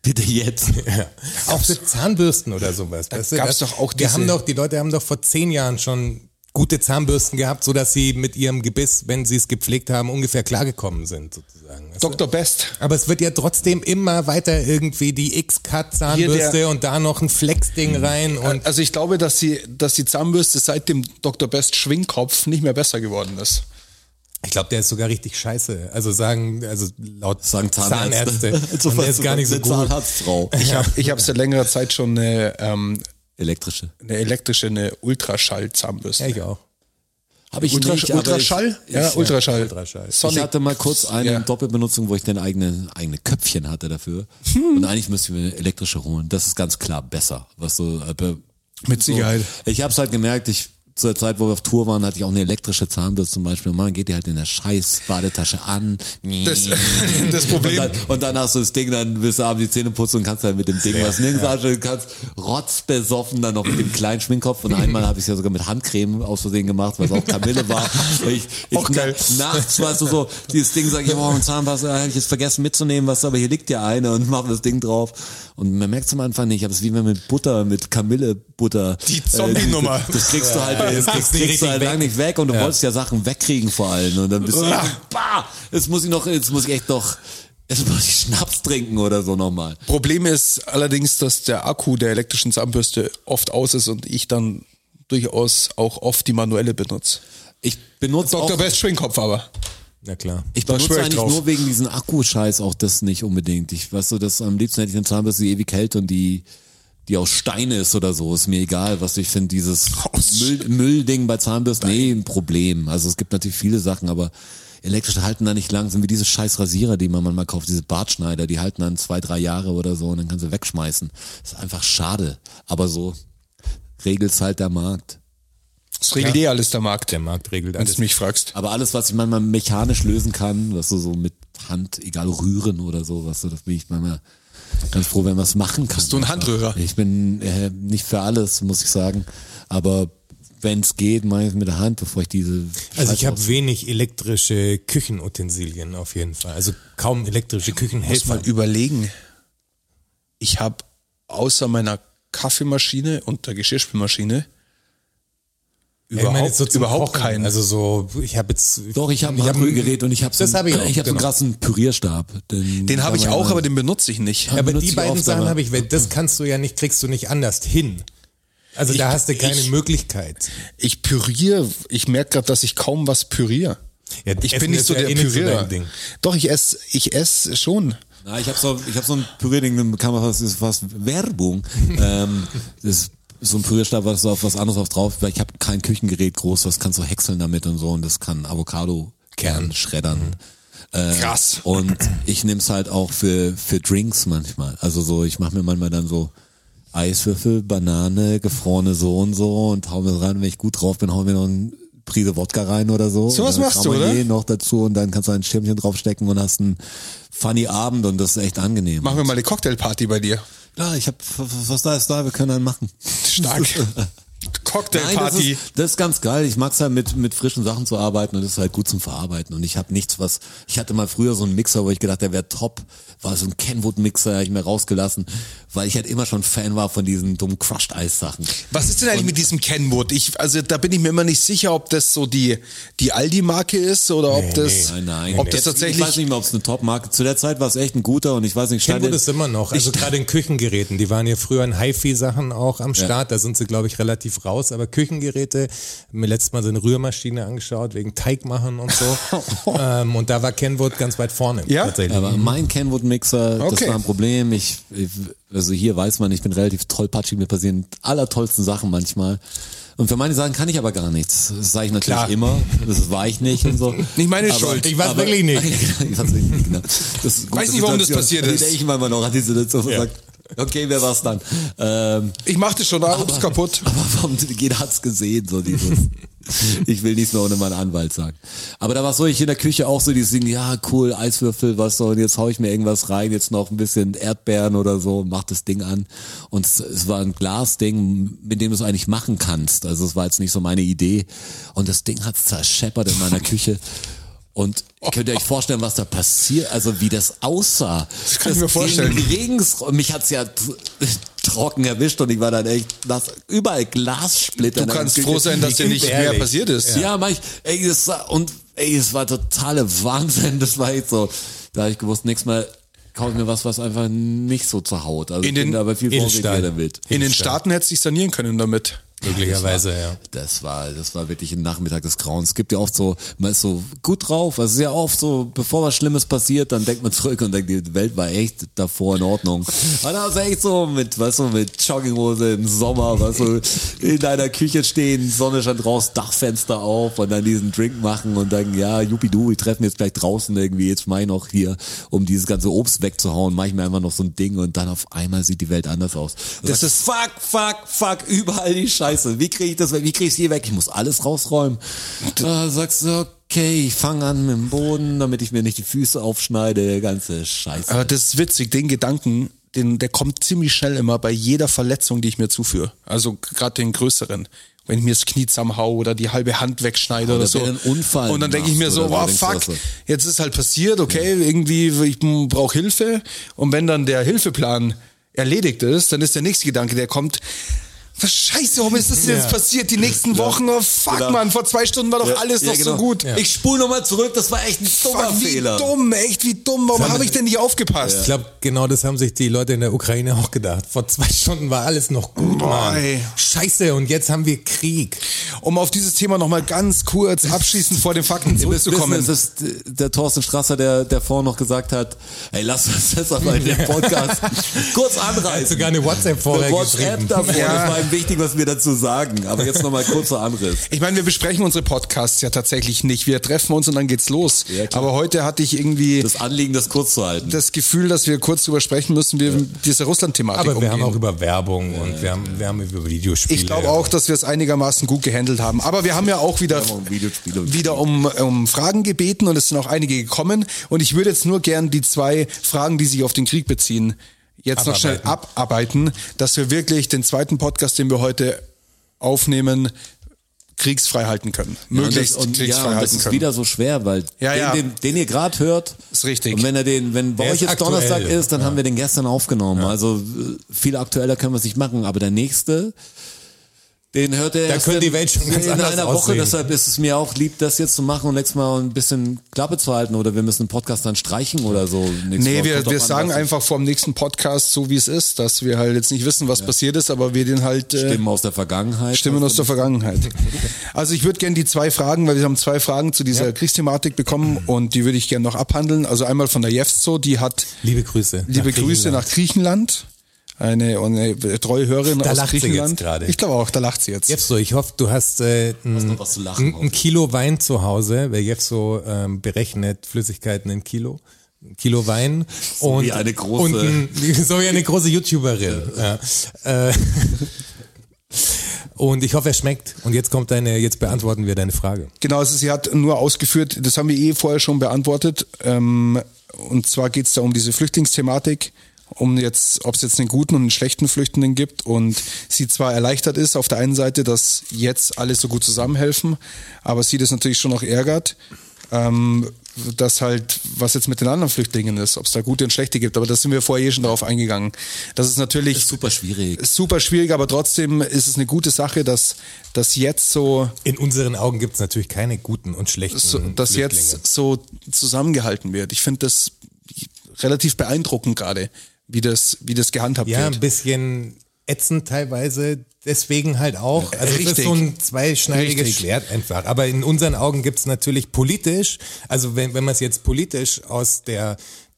Bitte jetzt. Ja. Auch für Zahnbürsten oder sowas. weißt du, gab's das- doch auch die diese- haben doch, die Leute haben doch vor zehn Jahren schon gute Zahnbürsten gehabt, so dass sie mit ihrem Gebiss, wenn sie es gepflegt haben, ungefähr klargekommen sind, sozusagen. weißt du? Dr. Best. Aber es wird ja trotzdem immer weiter irgendwie die X-Cut-Zahnbürste und da noch ein Flex-Ding rein und Also ich glaube, dass die, dass die Zahnbürste seit dem Dr. Best Schwingkopf nicht mehr besser geworden ist. ich glaube, der ist sogar richtig scheiße. Also sagen, also laut Sagen Zahnärzte. Zahnärzte. [laughs] und der ist gar nicht so gut. Zahnarztfrau. Ich habe ich hab seit längerer Zeit schon eine, ähm, Elektrische. eine elektrische, eine Ultraschall-Zahnbürste. Ja, ich auch. Habe ich Ultra, nicht, Ultraschall? Ich, ja, Ultraschall. Ultraschall. Ich Ich Sonic. hatte mal kurz eine Ja. Doppelbenutzung, wo ich dann eigene, eigene Köpfchen hatte dafür. Hm. Und eigentlich müsste ich mir eine elektrische holen. Das ist ganz klar besser. Was so, aber Mit Sicherheit. So, ich habe es halt gemerkt, ich zu der Zeit, wo wir auf Tour waren, hatte ich auch eine elektrische Zahnbürste zum Beispiel. Und man geht die halt in der scheiß Badetasche an. Das, [laughs] das Problem, Und dann, und dann hast du das Ding, dann willst du abends die Zähne putzen und kannst halt mit dem Ding was nehmen. Ja. Du kannst rotzbesoffen dann noch mit dem kleinen Schminkkopf. Und einmal habe ich es ja sogar mit Handcreme aus Versehen gemacht, weil es auch Kamille war. Ich, ich, Auch geil. na, nachts, weißt du so, dieses Ding sag ich, oh, mein Zahnpasta hätte ich jetzt vergessen mitzunehmen, was, aber hier liegt ja eine und mach das Ding drauf. Und man merkt es am Anfang nicht, aber es ist wie wenn man mit Butter, mit Kamille-Butter. Die Zombie-Nummer. Äh, das kriegst du halt, das das kriegst, kriegst du nicht kriegst du halt richtig lang nicht weg und du Ja. wolltest ja Sachen wegkriegen vor allem. Und dann bist du, Ah. bah, jetzt muss ich noch, jetzt muss ich echt noch Jetzt muss ich Schnaps trinken oder so nochmal. Problem ist allerdings, dass der Akku der elektrischen Zahnbürste oft aus ist und ich dann durchaus auch oft die manuelle benutze. Ich benutze Dr. auch, Best Schwingkopf aber. Na klar. ich da benutze eigentlich drauf. nur wegen diesen Akkuscheiß auch das nicht unbedingt. Ich weiß so, dass am liebsten hätte ich eine Zahnbürste, die ewig hält und die die aus Stein ist oder so, ist mir egal, was ich finde, dieses Müll, Müllding bei Zahnbürsten, nee, ein Problem. Also es gibt natürlich viele Sachen, aber elektrische halten da nicht lang, sind wie diese scheiß Rasierer, die man manchmal kauft, diese Bartschneider, die halten dann zwei, drei Jahre oder so und dann kannst du wegschmeißen. ist einfach schade. Aber so regelt's halt der Markt. Das regelt eh alles der Markt, Der Markt regelt wenn du alles. mich fragst. Aber alles, was ich manchmal mechanisch lösen kann, was du so mit Hand, egal rühren oder so, was du, das bin ich manchmal ganz froh, wenn man es machen kann. Bist du ein Einfach. Handrührer? Ich bin äh, nicht für alles, muss ich sagen. Aber wenn es geht, mache ich es mit der Hand, bevor ich diese. Also ich habe wenig elektrische Küchenutensilien auf jeden Fall. Also kaum elektrische Muss Küchenhelfer. mal überlegen. Ich habe außer meiner Kaffeemaschine und der Geschirrspülmaschine Ja, ich meine überhaupt, jetzt so überhaupt Kochen. keinen. Also so, ich habe jetzt. Doch, ich habe ein hab Handrührgerät und ich habe so, Das habe ich auch, ich hab so einen genau. krassen Pürierstab. Den, den habe ich auch, aber den benutze ich nicht. Ja, aber die beiden oft, Sachen habe ich, weil das kannst du ja nicht, kriegst du nicht anders hin. Also da Ich- hast du keine ich- Möglichkeit. Ich püriere, ich merke gerade, dass ich kaum was püriere. Ja, ich bin nicht so der eh so Pürierer. Ding. Doch, ich esse, ich esse schon. Na, ich habe so, ich habe so ein Pürierding, dann kann man fast, das ist fast Werbung. [laughs] ähm, das so ein Pürierstab, was so auf was anderes auf drauf, weil ich habe kein Küchengerät groß, was kannst du häckseln damit und so und das kann Avocado-Kern schreddern. Äh, Krass. Und ich nehme es halt auch für für Drinks manchmal. Also so, ich mache mir manchmal dann so Eiswürfel, Banane, gefrorene so und so und hau mir rein, wenn ich gut drauf bin, hau mir noch ein Prise Wodka rein oder so. So was machst du, oder? noch dazu und dann kannst du ein Schirmchen draufstecken und hast einen funny Abend und das ist echt angenehm. Machen wir mal eine Cocktailparty bei dir. Ja, ich hab was da ist da, wir können einen machen. Stark. [laughs] Nein, das Cocktailparty. ist, das ist ganz geil. Ich mag's halt mit mit frischen Sachen zu arbeiten und das ist halt gut zum Verarbeiten. Und ich habe nichts, was ich hatte mal früher so einen Mixer, wo ich gedacht, der wäre top, war so ein Kenwood Mixer, hab ich mir rausgelassen, weil ich halt immer schon Fan war von diesen dummen Crushed Eis Sachen. Was ist denn eigentlich mit diesem Kenwood? Ich, also da bin ich mir immer nicht sicher, ob das so die, die Aldi-Marke ist oder ob das, Nein, nein. ob das Jetzt, tatsächlich. ich weiß nicht mehr, ob es eine Top-Marke. Zu der Zeit war es echt ein guter und ich weiß nicht, Kenwood ist immer noch, also [laughs] gerade in Küchengeräten, die waren ja früher in HiFi-Sachen auch am Start, da sind sie, glaube ich, relativ raus, aber Küchengeräte, mir letztes Mal so eine Rührmaschine angeschaut, wegen Teigmachen und so, [laughs] ähm, und da war Kenwood ganz weit vorne, Ja? tatsächlich. Aber mein Kenwood Mixer, das Okay. war ein Problem. Ich, ich, also hier weiß man, ich bin relativ tollpatschig, mir passieren allertollsten Sachen manchmal. Und für manche Sachen kann ich aber gar nichts. Das sage ich natürlich Klar. immer. Das war ich nicht und so. [laughs] Nicht meine aber, Schuld. Ich aber- wirklich nicht. [laughs] ich wirklich nicht, genau. Das Weiß nicht, warum das passiert ist. Ich denke manchmal noch an die Situation und sag, okay, wer war's dann? Ähm, ich mach das schon, ah, ups, kaputt. [laughs] aber warum, jeder hat's gesehen, so dieses. [laughs] Ich will nichts mehr ohne meinen Anwalt sagen. Aber da war so, ich in der Küche auch so dieses Ding, ja, cool, Eiswürfel, was so, und jetzt hau ich mir irgendwas rein, jetzt noch ein bisschen Erdbeeren oder so, mach das Ding an. Und es, es war ein Glasding, mit dem du es eigentlich machen kannst. Also es war jetzt nicht so meine Idee. Und das Ding hat's zerscheppert in meiner [laughs] Küche. Und könnt ihr euch vorstellen, was da passiert, also wie das aussah. Das kann ich mir vorstellen. Regens, mich hat's ja trocken erwischt und ich war dann echt nass, überall Glassplitter. Du kannst froh sein, dass dir nicht mehr passiert ist. Ja, mach ich, ey, das war, und ey, es war totale Wahnsinn, das war echt so, da habe ich gewusst, nächstes Mal kaufe ich mir was, was einfach nicht so zur Haut. Also In den aber viel vorsichtiger damit. In den Staaten hättest du dich sanieren können damit. Möglicherweise, ja. Das war, das war wirklich ein Nachmittag des Grauens. Es gibt ja oft so, man ist so gut drauf. Also es ist ja oft so, bevor was Schlimmes passiert, dann denkt man zurück und denkt, die Welt war echt davor in Ordnung. [laughs] Und da ist echt so mit, weißt du, mit Jogginghose im Sommer, weißt du, in deiner Küche stehen, Sonne scheint raus, Dachfenster auf und dann diesen Drink machen und dann, ja, jupidu, wir treffen jetzt gleich draußen irgendwie, jetzt mach ich noch hier, um dieses ganze Obst wegzuhauen, mach ich mir einfach noch so ein Ding und dann auf einmal sieht die Welt anders aus. Das Das ist fuck, fuck, fuck, überall die Scheiße. Wie kriege ich das weg? Wie kriege ich hier weg? Ich muss alles rausräumen. Da sagst du, okay, ich fange an mit dem Boden, damit ich mir nicht die Füße aufschneide, ganze Scheiße. Aber das ist witzig, den Gedanken, den, der kommt ziemlich schnell immer bei jeder Verletzung, die ich mir zuführe. Also gerade den größeren. Wenn ich mir das Knie zusammenhau oder die halbe Hand wegschneide oder Oder so. Unfall Und dann denke ich mir so, wow, du fuck, jetzt ist halt passiert, okay, irgendwie, ich brauche Hilfe. Und wenn dann der Hilfeplan erledigt ist, dann ist der nächste Gedanke, der kommt, Was Scheiße, warum ist das denn jetzt passiert? Die nächsten Wochen, oh fuck, Genau. man, vor zwei Stunden war doch Ja, alles ja, noch genau. so gut. Ich spule nochmal zurück, das war echt ein dummer Fuck, wie Fehler. dumm, echt wie dumm. Warum habe ich denn nicht aufgepasst? Ich glaube, genau das haben sich die Leute in der Ukraine auch gedacht. Vor zwei [laughs] Stunden war alles noch gut, Mann. Scheiße, und jetzt haben wir Krieg. Um auf dieses Thema nochmal ganz kurz abschließend vor den Fakten zurückzukommen. wissen, es ist der Thorsten Strasser, der, der vorhin noch gesagt hat, ey, lass uns das aber in dem [laughs] Podcast kurz Er hat anreißen. sogar eine WhatsApp vorher WhatsApp geschrieben. davor, Ja. Das wichtig, was wir dazu sagen. Aber jetzt nochmal kurzer Anriss. Ich meine, wir besprechen unsere Podcasts ja tatsächlich nicht. Wir treffen uns und dann geht's los. Ja. Aber heute hatte ich irgendwie das, Das Anliegen, das kurz zu halten. Gefühl, dass wir kurz drüber sprechen müssen, wir diese Russland-Thematik Aber wir umgehen. haben auch über Werbung und wir, haben, wir haben über Videospiele. ich glaube auch, dass wir es einigermaßen gut gehandelt haben. Aber wir haben ja auch wieder, wieder um, um Fragen gebeten und es sind auch einige gekommen. Und ich würde jetzt nur gern die zwei Fragen, die sich auf den Krieg beziehen, jetzt noch schnell Abarbeiten. dass wir wirklich den zweiten Podcast, den wir heute aufnehmen, kriegsfrei halten können. Möglichst und das, und, kriegsfrei ja, und das halten ist können. wieder so schwer, weil Ja, den, ja. Den, den ihr gerade hört, Ist richtig. Und wenn er den, wenn bei Der euch jetzt aktuell. Donnerstag ist, dann haben wir den gestern aufgenommen. Also äh, viel aktueller können wir es nicht machen. Aber der nächste, den hört er Da erst könnte die in- Welt schon ganz in anders einer Woche. aussehen. Deshalb ist es mir auch lieb, das jetzt zu machen und nächstes Mal ein bisschen Klappe zu halten oder wir müssen den Podcast dann streichen oder so. nächste Nee, Woche. wir, wir sagen einfach vor dem nächsten Podcast so, wie es ist, dass wir halt jetzt nicht wissen, was passiert ist, aber wir den halt äh, Stimmen aus der Vergangenheit. Stimmen aus der Vergangenheit. Also ich würde gerne die zwei Fragen, weil wir haben zwei Fragen zu dieser Kriegsthematik bekommen und die würde ich gerne noch abhandeln. Also einmal von der Jefzo, die hat Liebe Grüße. liebe nach Grüße nach Griechenland. Eine, eine treue Hörerin Da aus lacht sie Griechenland. jetzt gerade. Ich glaube auch, da lacht sie jetzt. Jefso, ich hoffe, du hast äh, ein, noch was zu lachen, ein. Kilo Wein zu Hause, weil Jefso ähm, berechnet Flüssigkeiten in Kilo. Ein Kilo Wein und, wie eine große- und ein, [laughs] so wie eine große YouTuberin. Ja. Äh, [laughs] und ich hoffe, er schmeckt. Und jetzt kommt deine, jetzt beantworten wir deine Frage. Genau, also sie hat nur ausgeführt, das haben wir eh vorher schon beantwortet. Ähm, und zwar geht es da um diese Flüchtlingsthematik, um jetzt, ob es jetzt einen guten und einen schlechten Flüchtenden gibt. Und sie zwar erleichtert ist auf der einen Seite, dass jetzt alle so gut zusammenhelfen, aber sie das natürlich schon auch ärgert. Ähm, dass halt, was jetzt mit den anderen Flüchtlingen ist, ob es da gute und schlechte gibt, aber da sind wir vorher eh schon drauf eingegangen. Das ist natürlich ist super schwierig. super schwierig, aber trotzdem ist es eine gute Sache, dass, dass jetzt so In unseren Augen gibt es natürlich keine guten und schlechten so, dass Flüchtlinge. jetzt so zusammengehalten wird. Ich finde das relativ beeindruckend gerade, wie das, wie das gehandhabt Ja, ein wird. bisschen ätzend teilweise, deswegen halt auch. Also es ist Richtig. so ein zweischneidiges Richtig. Schwert einfach. Aber in unseren Augen gibt's natürlich politisch, also wenn, wenn man es jetzt politisch aus der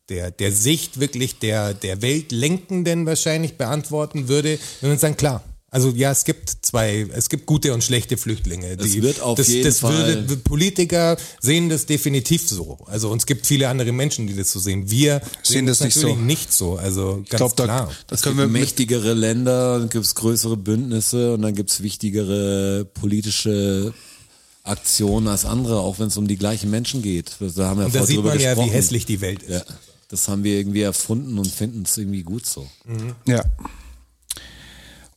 der, der Sicht wirklich der, der Weltlenkenden wahrscheinlich beantworten würde, würde man sagen, klar. Also ja, es gibt zwei, es gibt gute und schlechte Flüchtlinge. Es wird auf das, jeden das Fall- Würde, Politiker sehen das definitiv so. Also und es gibt viele andere Menschen, die das so sehen. Wir Sehen das nicht natürlich so. nicht so. Also ganz Ich glaube, da, klar. da Es können gibt wir mächtigere Länder, dann gibt es größere Bündnisse und dann gibt es wichtigere politische Aktionen als andere, auch wenn es um die gleichen Menschen geht. Da haben wir Und da vorher sieht drüber man ja, gesprochen. wie hässlich die Welt ist. Ja, das haben wir irgendwie erfunden und finden es irgendwie gut so. ja.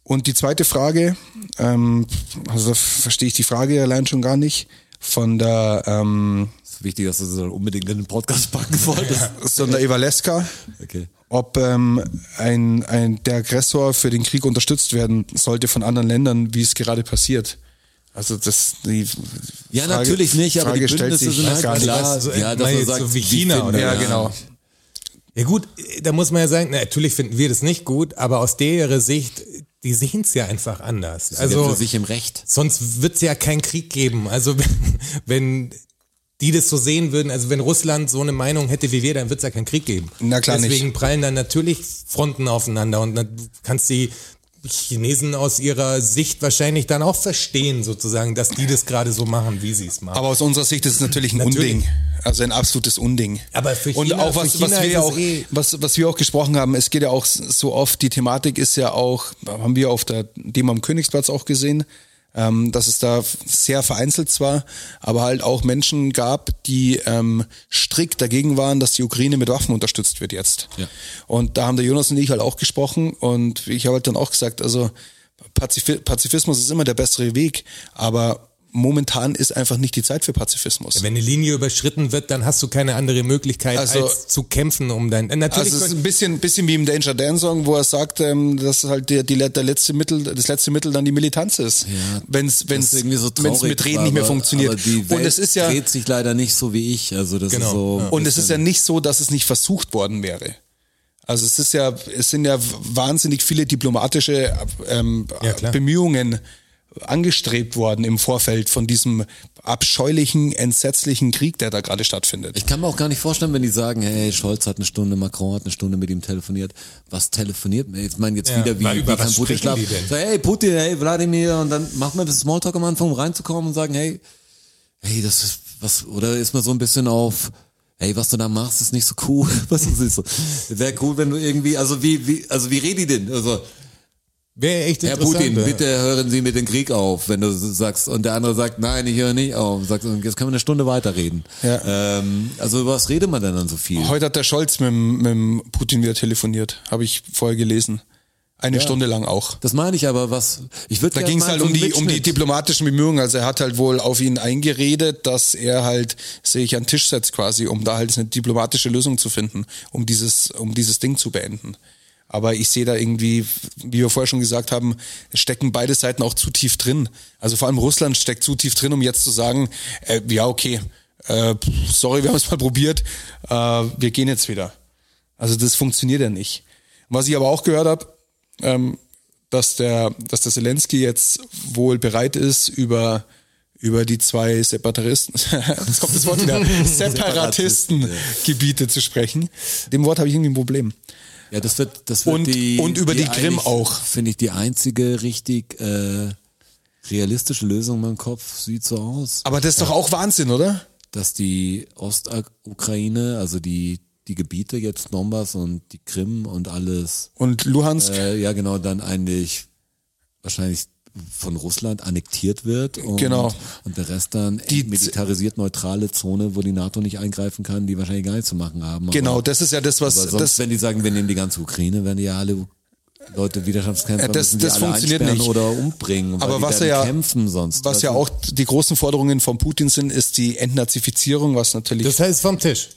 Und die zweite Frage, ähm, also verstehe ich die Frage allein schon gar nicht, von der ähm, Es ist wichtig, dass du so unbedingt in den Podcast packen wolltest. [laughs] von der Eva Leska, Okay. ob ähm, ein, ein, der Aggressor für den Krieg unterstützt werden sollte von anderen Ländern, wie es gerade passiert. Also das die Ja, Frage- natürlich nicht, aber Frage die stellt Bündnisse sich sind halt gar nicht. klar. So, ja, äh, dass man sagt, so wie China finden- oder Ja, genau. Ja gut, da muss man ja sagen, na, natürlich finden wir das nicht gut, aber aus der Sicht, die sehen es ja einfach anders. Also Also für sich im Recht. sonst wird es ja keinen Krieg geben. Also [laughs] wenn, wenn die das so sehen würden, also wenn Russland so eine Meinung hätte wie wir, dann wird es ja keinen Krieg geben. Na klar nicht. Deswegen prallen dann natürlich Fronten aufeinander und dann kannst die Chinesen aus ihrer Sicht wahrscheinlich dann auch verstehen, sozusagen, dass die das gerade so machen, wie sie es machen. Aber aus unserer Sicht ist es natürlich ein Natürlich. Unding. Also ein absolutes Unding. Aber für Und China- auch was, für China was wir ist ja auch, eh- was, was wir auch gesprochen haben, es geht ja auch so oft, die Thematik ist ja auch, haben wir auf der Demo am Königsplatz auch gesehen, ähm, dass es da sehr vereinzelt zwar, aber halt auch Menschen gab, die ähm, strikt dagegen waren, dass die Ukraine mit Waffen unterstützt wird jetzt. Ja. Und da haben der Jonas und ich halt auch gesprochen und ich habe halt dann auch gesagt, also Pazifi Pazifismus ist immer der bessere Weg, aber momentan ist einfach nicht die Zeit für Pazifismus. Wenn eine Linie überschritten wird, dann hast du keine andere Möglichkeit, Also- als zu kämpfen um dein. äh, Natürlich. Also es ist ein bisschen, bisschen wie im Danger Dan Song, wo er sagt, ähm, dass halt der, die, der letzte Mittel, das letzte Mittel dann die Militanz ist. Ja, wenn's, wenn's, irgendwie so wenn's mit Reden nicht mehr aber- funktioniert. Aber die Welt und es ist ja, dreht sich leider nicht so wie ich. Also das Genau, ist so. ja. und es ist ja nicht so, dass es nicht versucht worden wäre. Also es ist ja, es sind ja wahnsinnig viele diplomatische ähm, Ja. Bemühungen angestrebt worden im Vorfeld von diesem abscheulichen, entsetzlichen Krieg, der da gerade stattfindet. Ich kann mir auch gar nicht vorstellen, wenn die sagen, hey, Scholz hat eine Stunde, Macron hat eine Stunde mit ihm telefoniert. Was telefoniert man? Jetzt meinen jetzt Ja, wieder, wie, weil wie über kann was Putin schlafen? die denn? So, hey, Putin, hey, Wladimir, und dann macht man das Smalltalk am Anfang, um reinzukommen und sagen, hey, hey, das ist was, oder ist man so ein bisschen auf, hey, was du da machst, ist nicht so cool. [laughs] Was ist das so? Wäre cool, wenn du irgendwie, also wie, wie, also wie rede ich denn? Also, Wäre echt Herr interessant. Putin, ja. bitte hören Sie mit dem Krieg auf, wenn du so sagst, und der andere sagt, nein, ich höre nicht auf. Sagt, jetzt können wir eine Stunde weiterreden. Ja. Ähm, also über was redet man denn dann so viel? Heute hat der Scholz mit, dem- mit Putin wieder telefoniert, habe ich vorher gelesen. Eine Stunde lang auch. Das meine ich aber, was, ich würde Da ging es halt um die, um die diplomatischen Bemühungen. Also er hat halt wohl auf ihn eingeredet, dass er halt sich an den Tisch setzt quasi, um da halt eine diplomatische Lösung zu finden, um dieses, um dieses Ding zu beenden. Aber ich sehe da irgendwie, wie wir vorher schon gesagt haben, stecken beide Seiten auch zu tief drin. Also vor allem Russland steckt zu tief drin, um jetzt zu sagen, äh, ja okay, äh, sorry, [laughs] wir haben es mal probiert, äh, wir gehen jetzt wieder. Also das funktioniert ja nicht. Was ich aber auch gehört habe, ähm, dass der, dass der Zelensky jetzt wohl bereit ist, über, über die zwei Separatisten, [laughs] jetzt kommt das Wort wieder, [laughs] Separatistengebiete zu sprechen. Dem Wort habe ich irgendwie ein Problem. Ja, das wird, das wird Und- die, und über die Krim eigentlich, auch. Finde ich die einzige richtig äh, realistische Lösung in meinem Kopf sieht so aus, Aber das ist doch auch Wahnsinn, oder? dass die Ostukraine, also die die Gebiete jetzt Donbass und die Krim und alles, Und Luhansk, äh, ja genau, dann eigentlich wahrscheinlich von Russland annektiert wird und, Genau. und der Rest dann Die- militarisiert neutrale Zone, wo die NATO nicht eingreifen kann, die wahrscheinlich gar nichts zu machen haben. genau, aber, das ist ja das, was, aber sonst, das, wenn die sagen, wir nehmen die ganze Ukraine, werden die ja alle Leute Widerstandskämpfer Äh, das- müssen die das alle funktioniert nicht. oder umbringen, weil Aber die was ja- kämpfen sonst. was ja auch die großen Forderungen von Putin sind, ist die Entnazifizierung, was natürlich, Das heißt vom Tisch.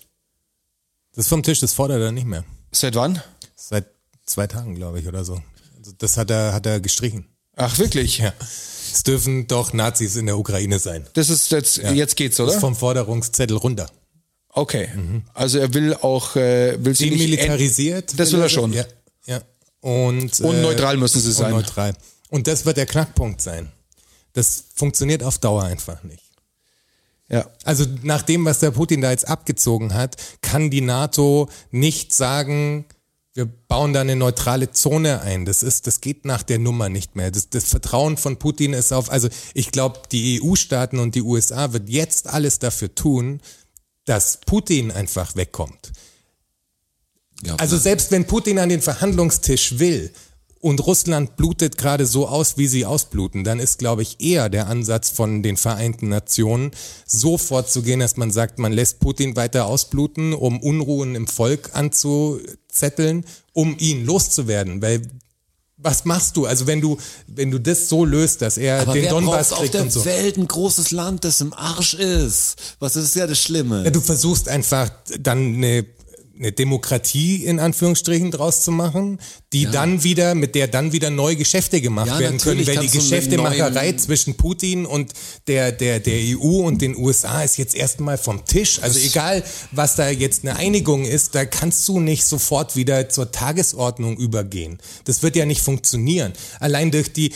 Das ist vom Tisch, das fordert er nicht mehr. seit wann? Seit zwei Tagen, glaube ich, oder so. Also das hat er, hat er gestrichen. Ach, wirklich? Ja. Es dürfen doch Nazis in der Ukraine sein. Das ist jetzt, jetzt geht's, Das oder? ist vom Forderungszettel runter. Okay. Also er will auch, äh, will sie nicht Demilitarisiert. Das will er schon. Ja. ja. Und, Und neutral müssen sie und sein. neutral. Und das wird der Knackpunkt sein. Das funktioniert auf Dauer einfach nicht. Ja. Also nach dem, was der Putin da jetzt abgezogen hat, kann die NATO nicht sagen, wir bauen da eine neutrale Zone ein. Das ist, das geht nach der Nummer nicht mehr. Das, das Vertrauen von Putin ist auf, also ich glaube, die EU-Staaten und die USA wird jetzt alles dafür tun, dass Putin einfach wegkommt. ja, Also selbst wenn Putin an den Verhandlungstisch will und Russland blutet gerade so aus, wie sie ausbluten, dann ist, glaube ich, eher der Ansatz von den Vereinten Nationen, so vorzugehen, dass man sagt, man lässt Putin weiter ausbluten, um Unruhen im Volk anzuzetteln, um ihn loszuwerden. Weil was machst du? Also wenn du, wenn du das so löst, dass er aber den Donbass braucht auf kriegt der und so. Welt ein großes Land, das im Arsch ist? Was ist ja das Schlimme? Ja, du versuchst einfach dann eine, eine Demokratie in Anführungsstrichen draus zu machen, die dann wieder, mit der dann wieder neue Geschäfte gemacht Ja, werden können, weil die Geschäftemacherei zwischen Putin und der, der, der EU und den USA ist jetzt erstmal vom Tisch. Also egal, was da jetzt eine Einigung ist, da kannst du nicht sofort wieder zur Tagesordnung übergehen. Das wird ja nicht funktionieren. Allein durch die,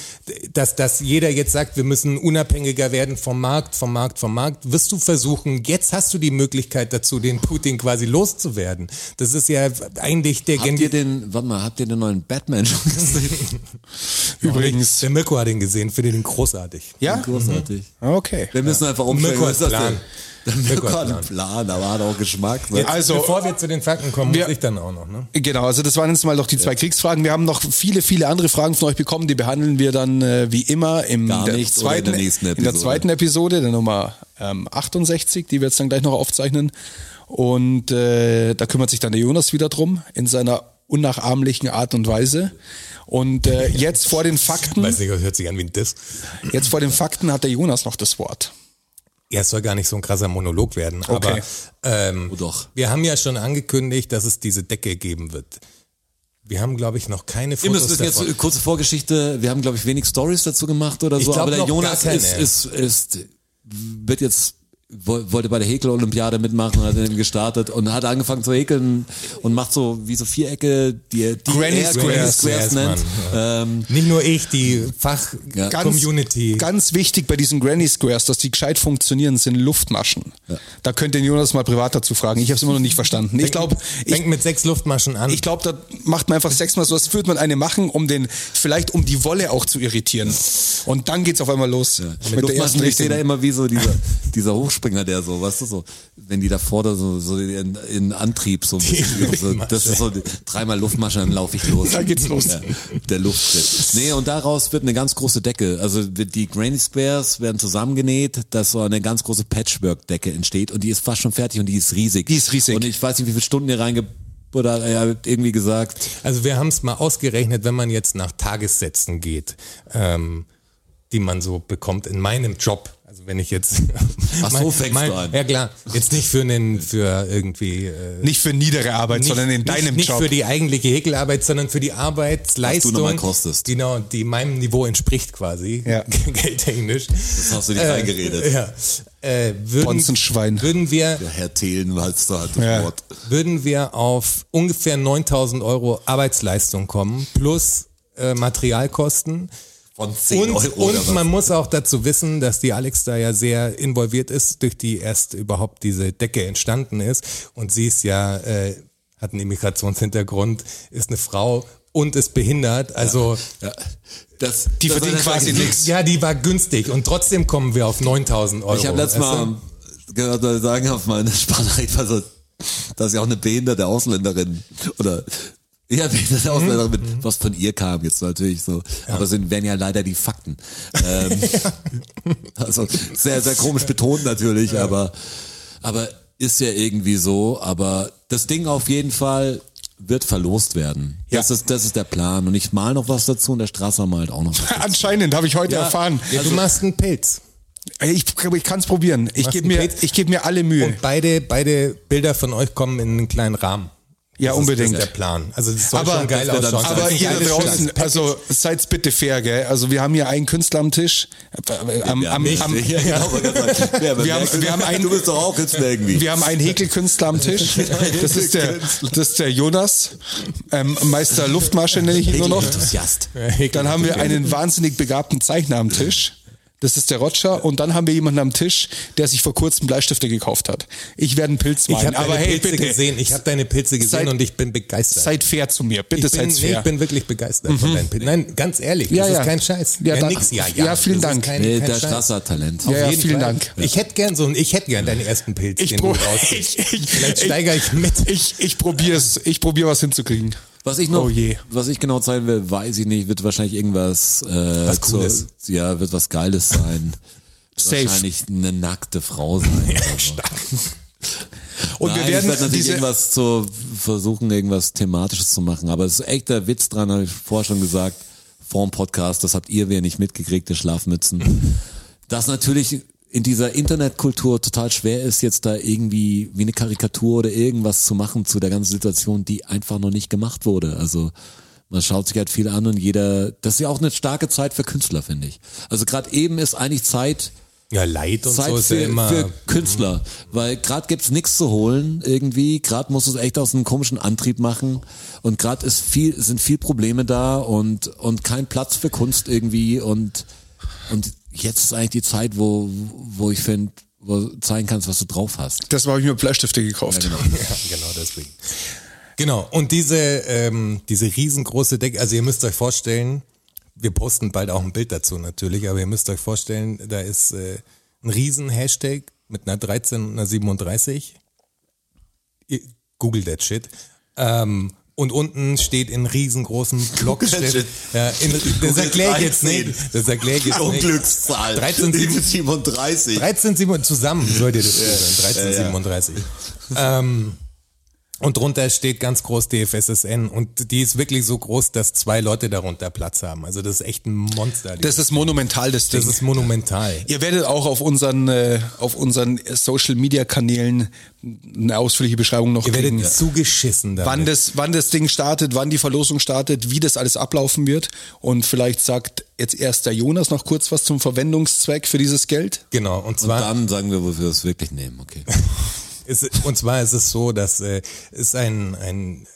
dass, dass jeder jetzt sagt, wir müssen unabhängiger werden vom Markt, vom Markt, vom Markt, wirst du versuchen, jetzt hast du die Möglichkeit dazu, den Putin quasi loszuwerden. Das ist ja eigentlich der habt ihr den, warte mal, habt ihr den neuen Batman schon gesehen? [laughs] [laughs] Übrigens. Der Mirko hat ihn gesehen, finde den großartig. Ja? Großartig. Okay. Wir müssen einfach umstellen. Mirko ist das Plan. Mirko hat einen Plan, aber hat auch Geschmack. Ne? Jetzt, Also- bevor wir zu den Fakten kommen, Wir- muss ich dann auch noch. Ne? Genau, also das waren jetzt mal doch die zwei Kriegsfragen. Wir haben noch viele, viele andere Fragen von euch bekommen, die behandeln wir dann äh, wie immer im der zweiten, in der nächsten in der Episode. zweiten Episode, der Nummer ähm, 68, die wir jetzt dann gleich noch aufzeichnen. Und äh, da kümmert sich dann der Jonas wieder drum in seiner unnachahmlichen Art und Weise. Und äh, jetzt vor den Fakten, Weiß nicht, das hört sich an wie ein Diss. jetzt vor den Fakten hat der Jonas noch das Wort. Ja, es soll gar nicht so ein krasser Monolog werden, aber Okay. ähm, Oh doch. wir haben ja schon angekündigt, dass es diese Decke geben wird. Wir haben, glaube ich, noch keine Ihr Fotos müsst wissen, jetzt davon. kurze Vorgeschichte. Wir haben, glaube ich, wenig Stories dazu gemacht oder Ich so, aber der noch Jonas gar ist, keine. ist, ist, wird jetzt, wollte bei der Häkel-Olympiade mitmachen und hat dann gestartet und hat angefangen zu häkeln und macht so wie so Vierecke, die, die Granny Squares. Squares nennt. Ähm, Nicht nur ich, die Ja. Fach-Community. Ganz wichtig bei diesen Granny Squares, dass die gescheit funktionieren, sind Luftmaschen. Da könnt ihr den Jonas mal privat dazu fragen. Ich habe es immer noch nicht verstanden. Ich glaube, ich, Fängt mit sechs Luftmaschen an. ich glaube, da macht man einfach sechsmal so, als würde man eine machen, um den, vielleicht um die Wolle auch zu irritieren. Und dann geht's auf einmal los. Mit Mit der ersten Luftmaschen, ich sehe da immer wie so dieser, dieser [laughs] Hochspringer, der so, weißt du, so, wenn die da vorne so, so in, in Antrieb so, ein bisschen, so das ist so dreimal Luftmasche, dann laufe ich los. Da geht's los. Ja, der Luftschritt. Nee, und daraus wird eine ganz große Decke. Also die Granny Squares werden zusammengenäht, dass so eine ganz große Patchwork-Decke entsteht und die ist fast schon fertig und die ist riesig. Die ist riesig. Und ich weiß nicht, wie viele Stunden ihr reinge oder er hat irgendwie gesagt, Also wir haben es mal ausgerechnet, wenn man jetzt nach Tagessätzen geht, ähm, die man so bekommt in meinem Job. Also wenn ich jetzt Ach so, fängst du an. Ja klar, jetzt nicht für einen für irgendwie äh, Nicht für niedere Arbeit, nicht, sondern in deinem nicht, Job. Nicht für die eigentliche Häkelarbeit, sondern für die Arbeitsleistung, nochmal kostest. genau, die meinem Niveau entspricht quasi, Ja. [laughs] geldtechnisch. das hast du nicht reingeredet. Ja. Äh, würden, würden wir Der Herr Thelen, als da hat das Ja. Wort. würden wir auf ungefähr 9000 Euro Arbeitsleistung kommen, plus äh, Materialkosten. Von 10 Und, Euro und man muss auch dazu wissen, dass die Alex da ja sehr involviert ist, durch die erst überhaupt diese Decke entstanden ist. Und sie ist ja, äh, hat einen Immigrationshintergrund, ist eine Frau und ist behindert. Also Ja. Das, Die das verdienen quasi nichts. ja, die war günstig und trotzdem kommen wir auf 9000 Euro. Ich habe letztes? Mal gehört, Leute sagen auf meine Sprachnachricht, also, dass ich auch eine behinderte Ausländerin oder ja, behinderte Ausländerin mit, was von ihr kam jetzt natürlich so. Aber sind wären ja leider die Fakten. Ähm, [laughs] also sehr, sehr komisch betont natürlich, aber, aber ist ja irgendwie so. Aber das Ding auf jeden Fall wird verlost werden. Das Ja. ist, das ist der Plan. Und ich mal noch was dazu und der Strasser malt auch noch was. [laughs] Anscheinend habe ich heute Ja. erfahren. Ja, du machst einen Pilz. Ich, ich kann es probieren. Ich gebe mir, ich geb mir alle Mühe. Und beide, beide Bilder von euch kommen in einen kleinen Rahmen. Ja, Das unbedingt. ist der Plan. Also das soll aber schon geil das ausschauen. aber Das ist ihr da draußen, also seid bitte fair, gell? Also wir haben hier einen Künstler am Tisch. Am, Ja, am, am, Ja, genau, [laughs] Wir haben- wir haben einen- du bist doch auch Künstler irgendwie. wir haben einen Häkelkünstler am Tisch. [laughs] Das ist der, das ist der Jonas, ähm, Meister Luftmasche nenne ich ihn nur noch. Dann haben wir einen wahnsinnig begabten Zeichner am Tisch. Das ist der Roger. Und dann haben wir jemanden am Tisch, der sich vor kurzem Bleistifte gekauft hat. Ich werde einen Pilz Ich malen. habe Aber deine hey, Pilze bitte, gesehen. Ich habe deine Pilze gesehen Seid- und ich bin begeistert. seid fair zu mir. Bitte ich, bin, seid nee, fair. ich bin wirklich begeistert von deinen Pilzen. Nein, ganz ehrlich, Ja, das ja. ist kein Scheiß. Ja, Ja, dann- nix, ja, ja. ja, vielen Dank. Kein, Nee, kein der Scheiß. Strasser hat Talent. Ja, ja, vielen Fall. Dank. Ich hätte gern so einen, ich hätte gern deinen ersten Pilz, Ich den du rausgibst. [laughs] ich- ich- Vielleicht ich- steigere ich mit. Ich, ich probier's, ich probiere was hinzukriegen. Was ich noch, Oh was ich genau zeigen will, weiß ich nicht, wird wahrscheinlich irgendwas, äh, Was Cooles. Zur, ja, wird was Geiles sein. [laughs] Safe. Wahrscheinlich eine nackte Frau sein. [laughs] oder so. [laughs] Und Nein, wir ich werden werde natürlich irgendwas zu versuchen, irgendwas thematisches zu machen. Aber es ist echt der Witz dran, habe ich vorher schon gesagt, vorm Podcast, das habt ihr wer nicht mitgekriegt, ihr Schlafmützen. Dass natürlich in dieser Internetkultur total schwer ist, jetzt da irgendwie wie eine Karikatur oder irgendwas zu machen zu der ganzen Situation, die einfach noch nicht gemacht wurde. Also man schaut sich halt viel an und jeder, das ist ja auch eine starke Zeit für Künstler, finde ich. Also gerade eben ist eigentlich Zeit, Ja, Leid und Zeit so ist für, ja immer. für Künstler, weil gerade gibt's nichts zu holen irgendwie, gerade musst du es echt aus einem komischen Antrieb machen und gerade ist viel sind viel Probleme da und und kein Platz für Kunst irgendwie und und jetzt ist eigentlich die Zeit, wo wo ich finde, wo du zeigen kannst, was du drauf hast. das habe ich mir Bleistifte gekauft. Ja, [laughs] [laughs] genau deswegen. Genau, und diese, ähm, diese riesengroße Decke, also ihr müsst euch vorstellen, wir posten bald auch ein Bild dazu natürlich, aber ihr müsst euch vorstellen, da ist äh, ein riesen Hashtag mit einer 13 und einer 37. Ihr, Google that shit. Ähm, und unten steht in riesengroßen Block, steht, ja, in, das erkläre ich jetzt nicht. Das erkläre ich jetzt nicht. Unglückszahl. 13, 37. 13, 7 zusammen sollt ihr das googeln. 13, 37. Ähm, Und drunter steht ganz groß DFSSN und die ist wirklich so groß, dass zwei Leute darunter Platz haben. Also das ist echt ein Monster. Das ist monumental, das Ding. das ist monumental. Ihr werdet auch auf unseren, äh, auf unseren Social Media Kanälen eine ausführliche Beschreibung noch Ihr werdet kriegen. zugeschissen damit. Wann das, wann das Ding startet, wann die Verlosung startet, wie das alles ablaufen wird. Und vielleicht sagt jetzt erst der Jonas noch kurz was zum Verwendungszweck für dieses Geld. Genau, und Und zwar dann sagen wir, wofür wir es wirklich nehmen, okay. [laughs] ist, und zwar ist es so, dass äh, es einen, einen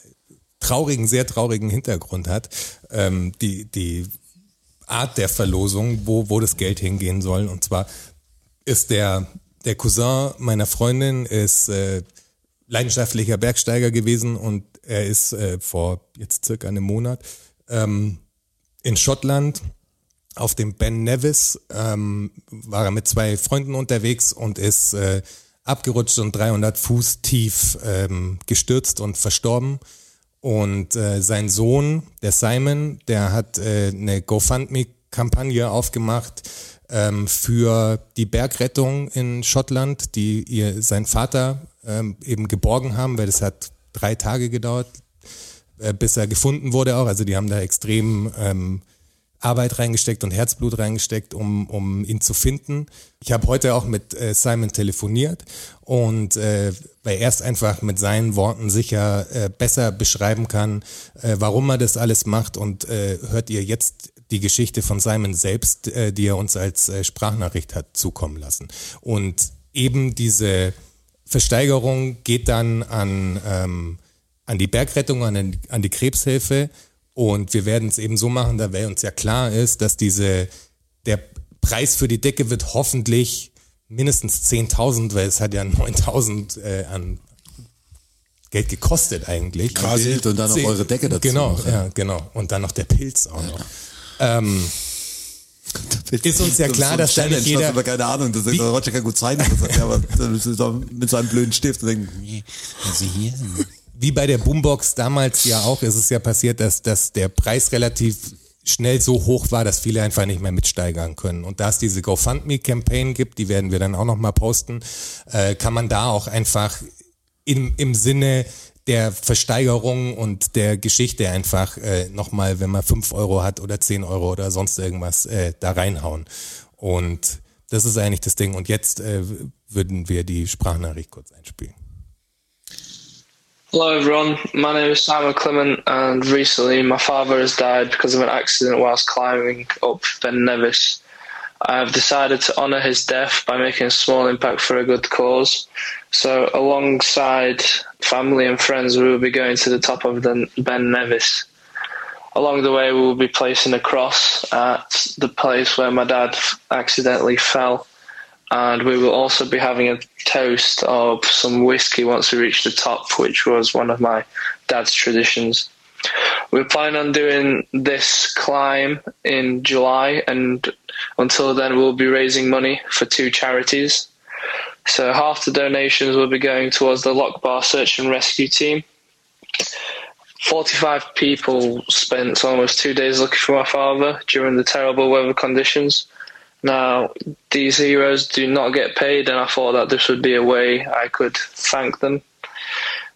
traurigen, sehr traurigen Hintergrund hat. Ähm, die, die Art der Verlosung, wo, wo das Geld hingehen soll. Und zwar ist der, der Cousin meiner Freundin ist äh, leidenschaftlicher Bergsteiger gewesen und er ist äh, vor jetzt circa einem Monat ähm, in Schottland auf dem Ben Nevis ähm, war er mit zwei Freunden unterwegs und ist äh, abgerutscht und 300 Fuß tief ähm, gestürzt und verstorben. Und äh, sein Sohn, der Simon, der hat äh, eine GoFundMe-Kampagne aufgemacht ähm, für die Bergrettung in Schottland, die ihr sein Vater ähm, eben geborgen haben, weil das hat drei Tage gedauert, äh, bis er gefunden wurde auch. Also die haben da extrem ähm, Arbeit reingesteckt und Herzblut reingesteckt, um, um ihn zu finden. Ich habe heute auch mit äh, Simon telefoniert und äh, weil er es einfach mit seinen Worten sicher äh, besser beschreiben kann, äh, warum er das alles macht und äh, hört ihr jetzt die Geschichte von Simon selbst, äh, die er uns als äh, Sprachnachricht hat zukommen lassen. Und eben diese Versteigerung geht dann an, ähm, an die Bergrettung, an, an die Krebshilfe. Und wir werden es eben so machen, da weil uns ja klar ist, dass diese, der Preis für die Decke wird hoffentlich mindestens 10.000, weil es hat ja 9.000 äh, an Geld gekostet eigentlich. Quasi. Und dann noch eure Decke dazu. Genau, ja, genau. Und dann noch der Pilz auch noch. Ähm, ist uns ja klar, dass da nicht jeder- aber keine Ahnung, das ist Roger kann gut zeichnen, das ja, aber mit seinem blöden Stift und denkt, also hier. Wie bei der Boombox damals ja auch, ist es ja passiert, dass, dass der Preis relativ schnell so hoch war, dass viele einfach nicht mehr mitsteigern können. Und da es diese GoFundMe-Campaign gibt, die werden wir dann auch nochmal posten, äh, kann man da auch einfach im, im Sinne der Versteigerung und der Geschichte einfach äh, nochmal, wenn man fünf Euro hat oder zehn Euro oder sonst irgendwas, äh, da reinhauen. Und das ist eigentlich das Ding. Und jetzt äh, würden wir die Sprachnachricht kurz einspielen. Hello, everyone. My name is Simon Clement, and recently my father has died because of an accident whilst climbing up Ben Nevis. I have decided to honour his death by making a small impact for a good cause. So, alongside family and friends, we will be going to the top of the Ben Nevis. Along the way, we will be placing a cross at the place where my dad accidentally fell and we will also be having a toast of some whiskey once we reach the top, which was one of my dad's traditions. We're planning on doing this climb in July, and until then, we'll be raising money for two charities. So, half the donations will be going towards the Lockbar Search and Rescue Team. 45 people spent almost two days looking for my father during the terrible weather conditions. Now, these heroes do not get paid, and I thought that this would be a way I could thank them.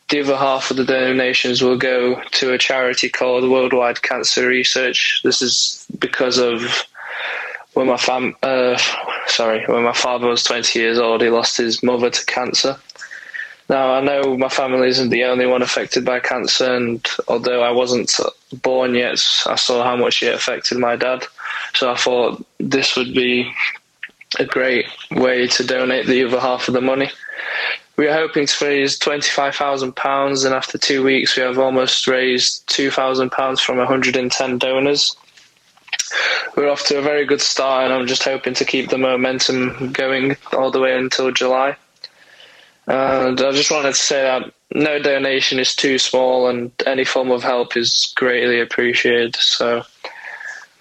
The other half of the donations will go to a charity called Worldwide Cancer Research. This is because of when my fam, uh, sorry, when my father was 20 years old, he lost his mother to cancer. Now, I know my family isn't the only one affected by cancer, and although I wasn't born yet, I saw how much it affected my dad. So I thought this would be a great way to donate the other half of the money. We are hoping to raise £25,000, and after two weeks, we have almost raised £2,000 from 110 donors. We're off to a very good start, and I'm just hoping to keep the momentum going all the way until July. And I just wanted to say that no donation is too small, and any form of help is greatly appreciated. So,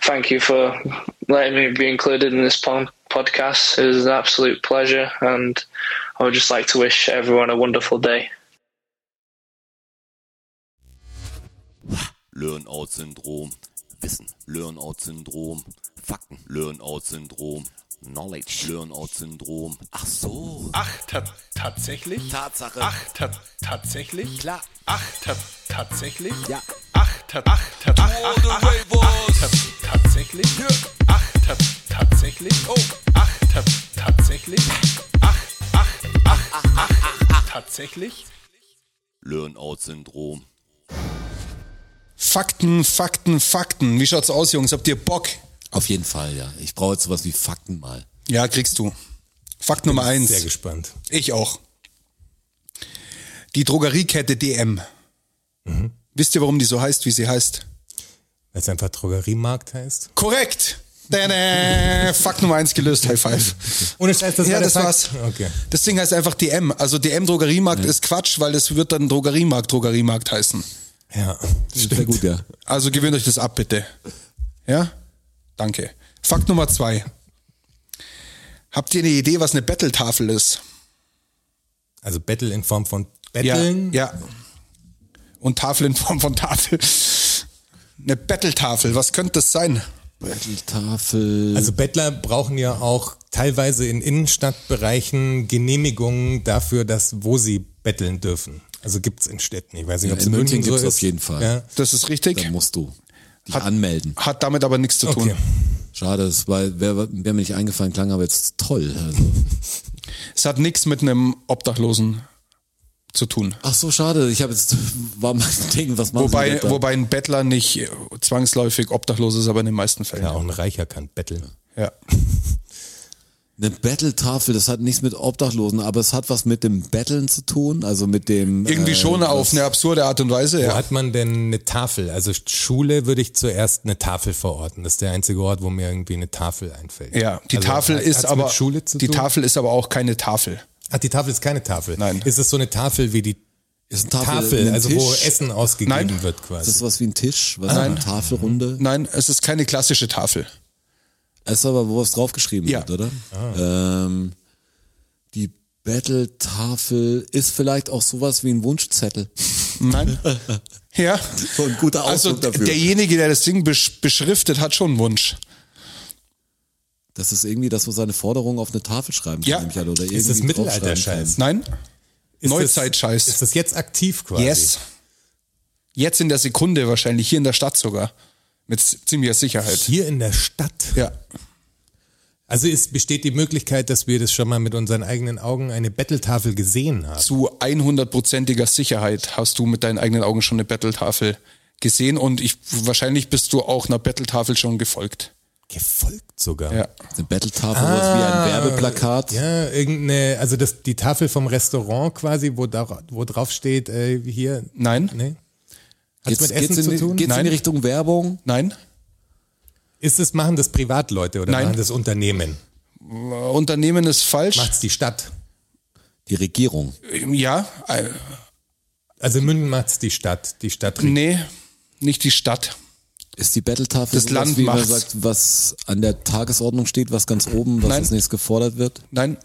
thank you for letting me be included in this pon- podcast. It was an absolute pleasure, and I would just like to wish everyone a wonderful day. Learn-out-Syndrom. Wissen, Learn-out-Syndrom. Fakten, Learn-out-Syndrom. Knowledge. Learn-out-Syndrom. Ach so. Ach, ta tatsächlich? Tatsache. Ach, ta tatsächlich? Klar. Ach, ta tatsächlich? Ja. Ach, ta ach, ta ach, ach, ach, ach, ach, ta tatsächlich? Ach, ta tatsächlich? Oh. Ach, ta tatsächlich? Ach, ach, ach, ach, ach, ach, tatsächlich? Learn-out-Syndrom. Fakten, Fakten, Fakten. Wie schaut's aus, Jungs? Habt ihr Bock? Auf jeden Fall, ja. Ich brauche jetzt sowas wie Fakten mal. Ja, kriegst du. Fakt Nummer eins. Sehr gespannt. Ich auch. Die Drogeriekette DM. Wisst ihr, warum die so heißt, wie sie heißt? Weil es einfach Drogeriemarkt heißt. Korrekt! Fakt Nummer eins gelöst, High Five. [laughs] Ohne Scheiß, das ja, das Fakt. war's. Okay. Das Ding heißt einfach DM. Also DM Drogeriemarkt ist Quatsch, weil das wird dann Drogeriemarkt Drogeriemarkt heißen. Ja, Sehr gut, ja. Also gewöhnt euch das ab, bitte. Ja? Danke. Fakt Nummer zwei. Habt ihr eine Idee, was eine Battle-Tafel ist? Also Battle in Form von Betteln. Ja, ja. Und Tafel in Form von Tafel. Eine Battle-Tafel, was könnte das sein? Battle-Tafel. Also Bettler brauchen ja auch teilweise in Innenstadtbereichen Genehmigungen dafür, dass wo sie betteln dürfen. Also gibt's in Städten. Ich weiß nicht, Ja, ob es in in, München München so gibt's ist. auf jeden Fall. Ja. Das ist richtig. da musst du dich anmelden. Hat damit aber nichts zu tun. Okay. Schade, das wäre wär, mir nicht eingefallen, klang aber jetzt toll. Also. [laughs] Es hat nichts mit einem Obdachlosen zu tun. Ach so, schade. Ich habe jetzt war mein [laughs] Ding, was machen Wobei, wobei ein Bettler nicht zwangsläufig obdachlos ist, aber in den meisten Fällen. Ja, auch ein Reicher kann betteln. Ja. [laughs] Eine Battle-Tafel, das hat nichts mit Obdachlosen, aber es hat was mit dem Betteln zu tun, also mit dem. Irgendwie äh, schon auf eine absurde Art und Weise, Wo ja. hat man denn eine Tafel? Also Schule würde ich zuerst eine Tafel verorten. Das ist der einzige Ort, wo mir irgendwie eine Tafel einfällt. Ja, die Also Tafel hat- ist aber mit Schule zu die tun? Tafel ist aber auch keine Tafel. Ach, die Tafel ist keine Tafel. Nein. Ist es so eine Tafel wie die Ist eine Tafel, Tafel, ein also wo Tisch? Essen ausgegeben Nein. wird Ist quasi? das was wie ein Tisch? Was Nein. Eine Tafelrunde? Nein, es ist keine klassische Tafel. Es ist aber, wo was draufgeschrieben Ja. wird, oder? Ähm, die Battle-Tafel ist vielleicht auch sowas wie ein Wunschzettel. Nein. [laughs] ja. So ein guter Also Ausdruck dafür. derjenige, der das Ding besch beschriftet, hat schon einen Wunsch. Das ist irgendwie das, wo seine Forderung auf eine Tafel schreiben kann, Ja. an, oder Ist irgendwie das Mittelalter-Scheiß? Nein? Ist Neuzeitscheiß. Das, ist das jetzt aktiv quasi? Yes. Jetzt in der Sekunde wahrscheinlich, hier in der Stadt sogar. Mit ziemlicher Sicherheit. Hier in der Stadt. Ja. Also es besteht die Möglichkeit, dass wir das schon mal mit unseren eigenen Augen eine Betteltafel gesehen haben. Zu 100%iger Sicherheit hast du mit deinen eigenen Augen schon eine Battle-Tafel gesehen und ich, wahrscheinlich bist du auch einer Battle-Tafel schon gefolgt. Gefolgt sogar. Ja. Eine Battle-Tafel, sowas wie ein Werbeplakat. Ja, irgendeine, also das, die Tafel vom Restaurant quasi, wo, da, wo drauf steht, äh, hier. Nein? Nee? Hat's Geht's, mit Essen in, zu die- tun? geht's in Nein. die Richtung Werbung? Nein? Ist es, machen das Privatleute oder Nein. machen das Unternehmen? Unternehmen ist falsch. Macht's die Stadt? Die Regierung. Ja, äh, Also in München macht's die Stadt, die Stadt. nee, nicht die Stadt. Ist die Battle-Tafel Das sowas, Land wie man sagt, was an der Tagesordnung steht, was ganz oben, was Nein. als nächstes gefordert wird? Nein,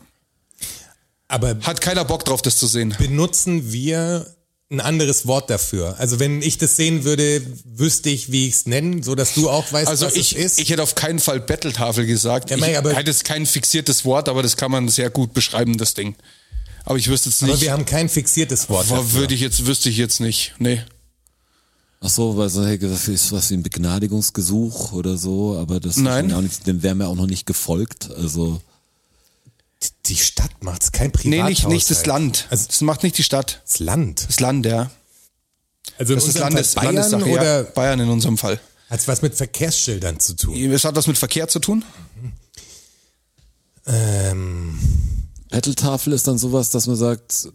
Aber hat keiner Bock drauf, das zu sehen. benutzen wir ein anderes Wort dafür? Also wenn ich das sehen würde, wüsste ich, wie ich es nennen, so dass du auch weißt, Also was ich, es ist. ich hätte auf keinen Fall Battle-Tafel gesagt. Ja, ich aber- hätte jetzt kein fixiertes Wort, aber das kann man sehr gut beschreiben, das Ding. Aber ich wüsste jetzt aber nicht. wir haben kein fixiertes Wort. Dafür. würde ich jetzt, wüsste ich jetzt nicht. Nee. Ach so, weil so, hey, das ist was wie ein Begnadigungsgesuch oder so, aber das Nein. Auch nicht, dem wäre mir auch noch nicht gefolgt. Also Die Stadt macht's kein Nee, Privathaushalt. nicht, nicht das Land. Also das macht nicht die Stadt. das Land. Das Land, ja. Also in Das ist Landes, Bayern Landessache, ja. oder Bayern in unserem Fall. hat's was mit Verkehrsschildern zu tun? Es hat was mit Verkehr zu tun? Ähm, Battle-Tafel ist dann sowas, dass man sagt,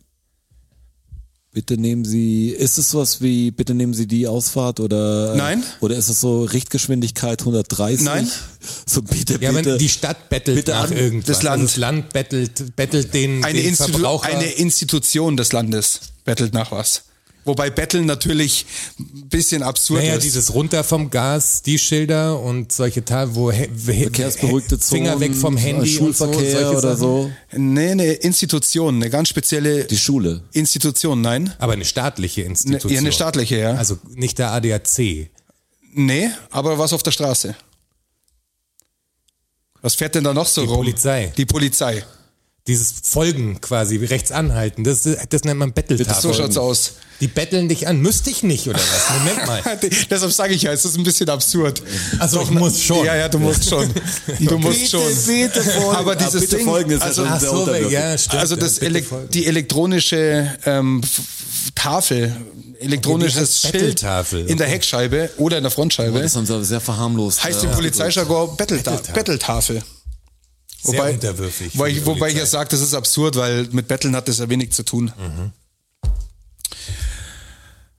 bitte nehmen Sie, ist es sowas wie, bitte nehmen Sie die Ausfahrt oder? Nein. Oder ist es so Richtgeschwindigkeit 130? Nein. [laughs] So bitte, ja, bitte. wenn die Stadt bettelt bitte nach an- irgendwas. das Land. Also das Land bettelt, bettelt den, Eine, den Institu Verbraucher. eine Institution des Landes bettelt nach was. Wobei Betteln natürlich ein bisschen absurd naja, ist. dieses runter vom Gas, die Schilder und solche Teile, wo he- Verkehrsberuhigte Zonen, Finger weg vom Handy Schulverkehr und so, oder so. nee, eine Institution, eine ganz spezielle Die Schule. Institution, nein. Aber eine staatliche Ne, Institution. ja, eine staatliche, ja. Also nicht der ADAC. nee, aber was auf der Straße. Was fährt denn da noch so Die rum? Polizei. Die Polizei. Dieses Folgen quasi, rechts anhalten, das, das nennt man Betteltafel. So schaut's aus. Die betteln dich an. Müsste ich nicht, oder was? Moment mal. [laughs] Deshalb sage ich ja, es ist ein bisschen absurd. Also ich muss schon. Ja, ja, du musst schon. [laughs] Du musst schon. bitte folgen. Aber Ja, dieses bitte Ding, folgen ist ja also, Ach so, ja, stimmt. also ja, das bitte Elek folgen. die elektronische ähm, Tafel, elektronisches heißt Schild in der okay. Heckscheibe oder in der Frontscheibe Das haben sie aber sehr verharmlost. heißt äh, im Polizeijargon Bettelta Betteltafel. Betteltafel. Sehr Wobei, unterwürfig. wobei, ich, wobei ich ja sage, das ist absurd, weil mit Betteln hat das ja wenig zu tun. Mhm.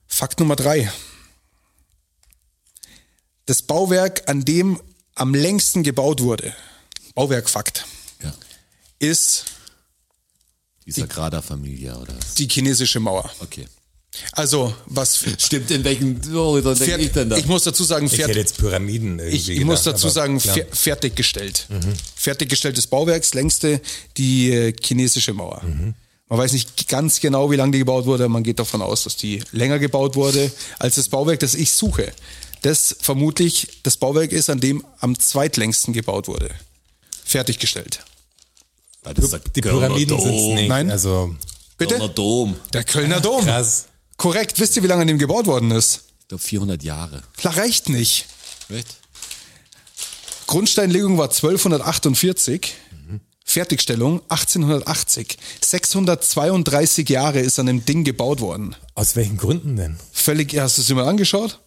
Fakt Nummer drei. Das Bauwerk, an dem am längsten gebaut wurde, Bauwerkfakt, Ja. ist Die Sagrada-Familie oder was? die chinesische Mauer. Okay. Also, was Stimmt, in welchem Horizont denke Fährt, ich denn da? ich muss dazu sagen, Ich hätte jetzt Pyramiden irgendwie ich, ich muss gedacht, dazu sagen, fer fertiggestellt. Fertiggestelltes Bauwerks, längste die äh, chinesische Mauer. Man weiß nicht ganz genau, wie lange die gebaut wurde, man geht davon aus, dass die länger gebaut wurde als das Bauwerk, das ich suche. Das vermutlich das Bauwerk ist, an dem am zweitlängsten gebaut wurde. Fertiggestellt. Das ist der Die Kölner Pyramiden Dom. sind es nicht. Nein. Also Bitte? Kölner Dom. Der Kölner Dom. krass. Korrekt. Wisst ihr, wie lange an dem gebaut worden ist? Ich glaube 400 Jahre. Klar, reicht nicht. Echt? Grundsteinlegung war 1248, Fertigstellung 1880. 632 Jahre ist an dem Ding gebaut worden. Aus welchen Gründen denn? Völlig, hast du es dir mal angeschaut?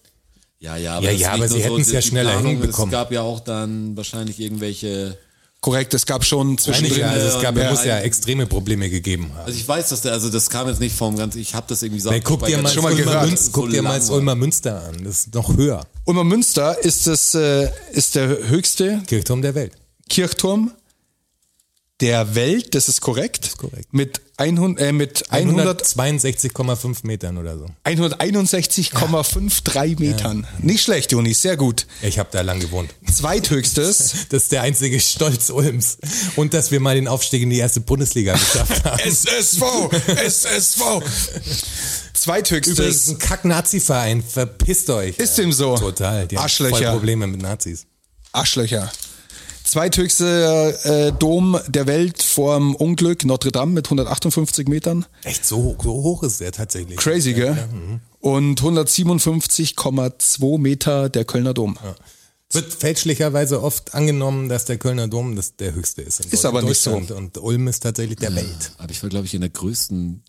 Ja, ja, Ja, ist ja, nicht aber sie hätten es ja schneller Planung, hinbekommen. Es gab ja auch dann wahrscheinlich irgendwelche. Korrekt, es gab schon zwischendrin. Also es gab, Ja, muss ja extreme Probleme gegeben haben. Also ich weiß, dass der, also das kam jetzt nicht vom ganzen. Ich habe das irgendwie so. Nee, guck dir mal, schon mal Ulmer. Münster, guck dir mal Ulmer Münster an. Das ist noch höher. Ulmer Münster ist, das, äh, ist der höchste Kirchturm der Welt. Kirchturm der Welt, das ist korrekt. ist korrekt. Mit, 100, äh, mit 100, 162,5 Metern oder so. 161,53 Metern. Nicht schlecht, Juni, sehr gut. Ich habe da lang gewohnt. Zweithöchstes. [laughs] Das ist der einzige Stolz Ulms. Und dass wir mal den Aufstieg in die erste Bundesliga geschafft haben. [laughs] SSV! SSV! Übrigens Zweithöchstes. ein Kack-Nazi-Verein. Verpisst euch. Ist dem so. Total. Die haben Arschlöcher. voll Probleme mit Nazis. Arschlöcher. Zweithöchster äh, Dom der Welt vorm Unglück, Notre Dame mit 158 Metern. Echt, so, hoch- so hoch ist der tatsächlich. Crazy, Ja, gell? ja, mhm. Und 157,2 Meter der Kölner Dom. Wird fälschlicherweise oft angenommen, dass der Kölner Dom das der höchste ist. in Ist aber nicht Deutschland. Und Ulm ist tatsächlich der Welt. Aber ich war, glaube ich, in der größten,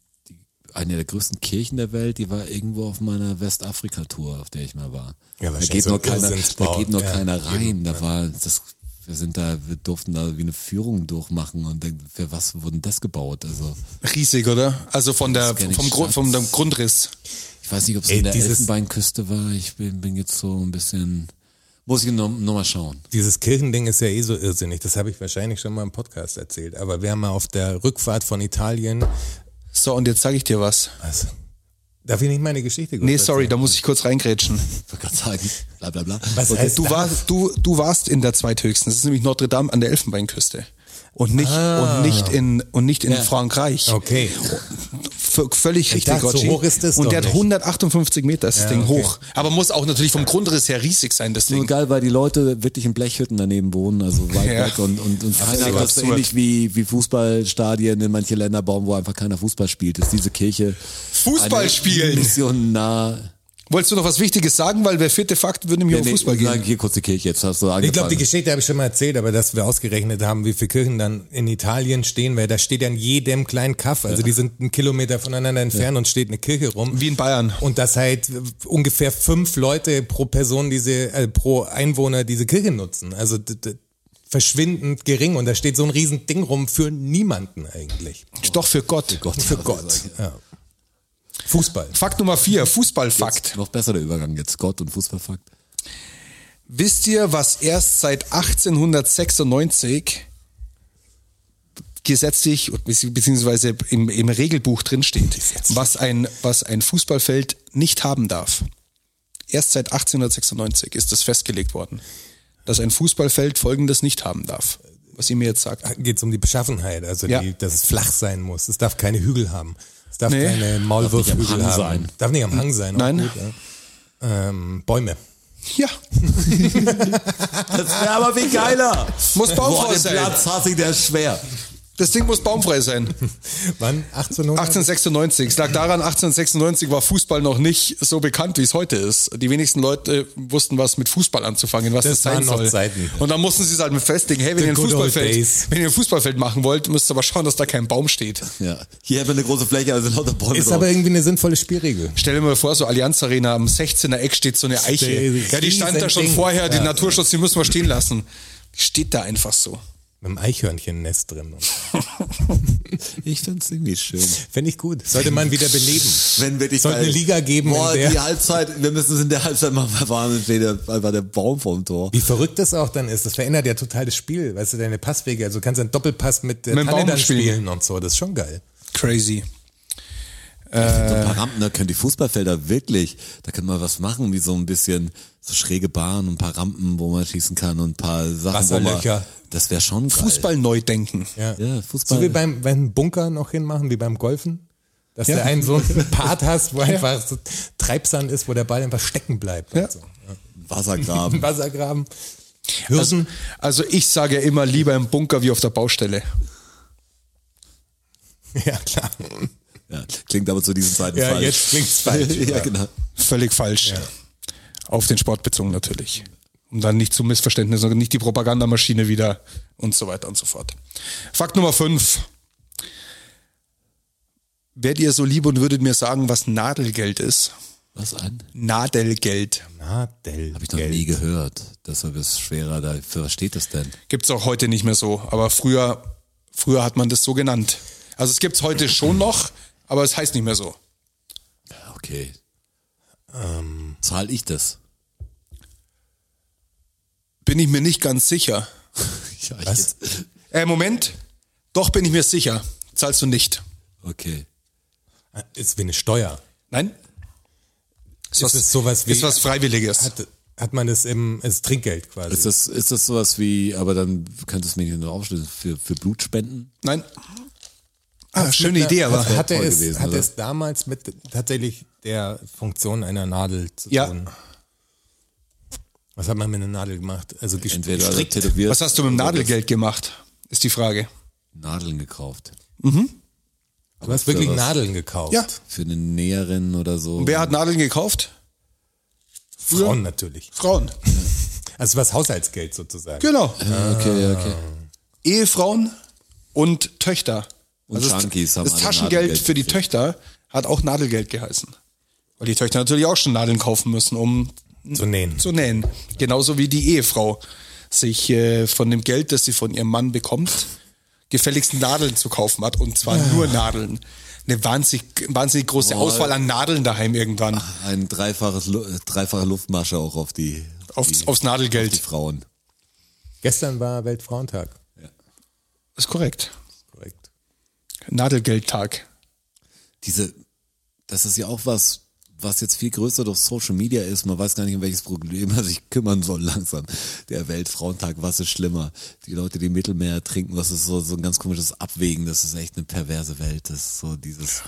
eine der größten Kirchen der Welt, die war irgendwo auf meiner Westafrika-Tour, auf der ich mal war. Ja, da geht so nur keiner, da geht nur Ja, keiner rein. eben, Da war, das, wir sind da, wir durften da wie eine Führung durchmachen und dann, für was wurden das gebaut? Also, Riesig, oder? Also von der, vom, Grund, vom Grundriss. ich weiß nicht, ob es in der Elfenbeinküste war. Ich bin, bin jetzt so ein bisschen, muss ich noch, noch mal schauen. Dieses Kirchending ist ja eh so irrsinnig. Das habe ich wahrscheinlich schon mal im Podcast erzählt. Aber wir haben mal auf der Rückfahrt von Italien. So, und jetzt sage ich dir was. Was? Darf ich nicht meine Geschichte kurz Nee, sorry, da muss ich kurz reingrätschen. Ich wollte gerade sagen, bla bla bla. Was heißt Du das? warst, du, du warst in der zweithöchsten. Das ist nämlich Notre Dame an der Elfenbeinküste. Und nicht, und nicht in, und nicht in Ja. Frankreich. Okay. V völlig richtig, dachte, so hoch ist das Und der hat nicht. 158 Meter, ist das Ja, Ding okay. hoch. Aber muss auch natürlich vom Grundriss her riesig sein, das Nur Ding. geil, weil die Leute wirklich in Blechhütten daneben wohnen, also weit Ja. weg und, und, und ist das ist ähnlich wie, wie Fußballstadien in manche Länder bauen, wo einfach keiner Fußball spielt, ist diese Kirche Fußball spielen. Mission nah. Wolltest du noch was Wichtiges sagen? Weil der vierte Fakt würde um Nee, Fußball sag gehen. Hier kurz die Kirche, jetzt hast du Ich angefangen. glaube, die Geschichte habe ich schon mal erzählt, aber dass wir ausgerechnet haben, wie viele Kirchen dann in Italien stehen, weil da steht ja in jedem kleinen Kaff, also die sind einen Kilometer voneinander entfernt und steht eine Kirche rum. Wie in Bayern. Und dass halt ungefähr fünf Leute pro Person diese, äh, pro Einwohner diese Kirche nutzen. Also verschwindend gering und da steht so ein riesen Ding rum für niemanden eigentlich. Doch für Gott. Gott, Für ja, Gott. das ist Ja. Fußball. Fakt Nummer vier, Fußballfakt. Noch besser der Übergang jetzt, Gott und Fußballfakt. Wisst ihr, was erst seit 1896 gesetzlich beziehungsweise im, im Regelbuch drin steht, was ein, was ein Fußballfeld nicht haben darf? Erst seit 1896 ist das festgelegt worden, dass ein Fußballfeld Folgendes nicht haben darf. Was ihr mir jetzt sagt. Geht es um die Beschaffenheit, also Ja. die, dass es flach sein muss. Es darf keine Hügel haben. Es darf Nee. keine Darf nicht Maulwurfhügel am Hang haben. sein. Darf nicht am Hang sein. Nein. Gut, ja. ähm, Bäume. Ja, [laughs] Das wäre aber viel geiler. Muss den sein. Platz hasse ich, der ist schwer. Das Ding muss baumfrei sein. [laughs] Wann? 1800? 1896. Es lag daran, 1896 war Fußball noch nicht so bekannt, wie es heute ist. Die wenigsten Leute wussten, was mit Fußball anzufangen, was das, Das sein waren noch soll. Zeiten. Und dann mussten sie es halt mit festlegen, hey, wenn The ihr, ein Fußballfeld, wenn ihr ein Fußballfeld machen wollt, müsst ihr aber schauen, dass da kein Baum steht. Ja. Hier haben wir eine große Fläche, also lauter Bäume Ist drauf. aber irgendwie eine sinnvolle Spielregel. Stell dir mal vor, so Allianz Arena am 16er Eck steht so eine Eiche. Ja, die stand da schon vorher, die Ja. Naturschutz, die müssen wir stehen lassen. Die steht da einfach so. Mit einem Eichhörnchen-Nest drin. [laughs] Ich find's irgendwie schön. Fände ich gut. Sollte man wieder beleben. Wenn wirklich Sollte eine Liga geben, Boah, in der- die Halbzeit, wir müssen es in der Halbzeit mal [laughs] verfahren, steht der, einfach der Baum vorm Tor. Wie verrückt das auch dann ist. Das verändert ja total das Spiel. Weißt du, deine Passwege. Also du kannst einen Doppelpass mit der Mit dem Tanne Baum dann spielen. spielen und so. Das ist schon geil. Crazy. So ein paar Rampen, da können die Fußballfelder wirklich, da können wir was machen, wie so ein bisschen so schräge Bahnen, ein paar Rampen, wo man schießen kann und ein paar Sachen, wo man, Wasserlöcher. das wäre schon geil. Fußball neu denken. Ja. Ja, Fußball. So wie beim, beim Bunker noch hinmachen, wie beim Golfen. Dass Ja. du einen so einen Part hast, wo [laughs] einfach so Treibsand ist, wo der Ball einfach stecken bleibt. Ja. So. Wassergraben. [laughs] Wassergraben. Also, Hürden. also ich sage ja immer lieber im Bunker wie auf der Baustelle. [laughs] Ja, klar. Ja, klingt aber zu diesen Zeiten Ja, falsch. jetzt klingt's falsch. [laughs] ja, genau. Völlig falsch. Auf den Sport bezogen natürlich. Um dann nicht zu Missverständnissen, und nicht die Propagandamaschine wieder und so weiter und so fort. Fakt Nummer 5. Wärt ihr so lieb und würdet mir sagen, was Nadelgeld ist? Was an? Nadelgeld. Nadel. Habe ich noch nie gehört. Deshalb ist es schwerer. Da, für was steht das denn? Gibt's auch heute nicht mehr so. Aber früher, früher hat man das so genannt. Also es gibt's heute schon noch, aber es heißt nicht mehr so. Okay. Ähm, Zahl ich das? Bin ich mir nicht ganz sicher. [laughs] Ja, ich Was? Jetzt, Äh, Moment. Doch bin ich mir sicher. Zahlst du nicht. okay. Ist wie eine Steuer. Nein? Ist, Ist es sowas wie- ist was Freiwilliges. Hat, hat man das im als Trinkgeld quasi? Ist das, ist das sowas wie, aber dann könntest du mir nicht noch aufschlüsseln, für, für Blutspenden? Nein. Ah, schöne Idee, aber. Hat, hatte toll es, gewesen, oder? es damals mit tatsächlich der Funktion einer Nadel zu Ja. tun? Was hat man mit einer Nadel gemacht? Also Entweder gestrickt. tätowiert. Was hast du mit dem Nadelgeld gemacht? Ist die Frage. Nadeln gekauft. Du hast wirklich was? Nadeln gekauft. Ja. Für eine Näherin oder so. Wer hat Nadeln gekauft? Frauen natürlich. Frauen. [laughs] Also was Haushaltsgeld sozusagen. Genau. Okay, okay. Ehefrauen und Töchter. Und Junkies haben das Taschengeld Nadelgeld für die gekriegt. Töchter hat auch Nadelgeld geheißen. Weil die Töchter natürlich auch schon Nadeln kaufen müssen, um Zu nähen. zu nähen. Genauso wie die Ehefrau sich äh, von dem Geld, das sie von ihrem Mann bekommt, gefälligst Nadeln zu kaufen hat. Und zwar nur Nadeln. Eine wahnsinnig, wahnsinnig große Boah. Auswahl an Nadeln daheim irgendwann. Ein dreifaches, äh, dreifache Luftmasche auch auf die, Aufs- die, aufs Nadelgeld. auf die Frauen. Gestern war Weltfrauentag. ist korrekt. Korrekt. Nadelgeldtag. Diese, das ist ja auch was, was jetzt viel größer durch Social Media ist. Man weiß gar nicht, um welches Problem man sich kümmern soll langsam. Der Weltfrauentag, was ist schlimmer? Die Leute, die Mittelmeer trinken, was ist so, so ein ganz komisches Abwägen. Das ist echt eine perverse Welt. Das ist so dieses,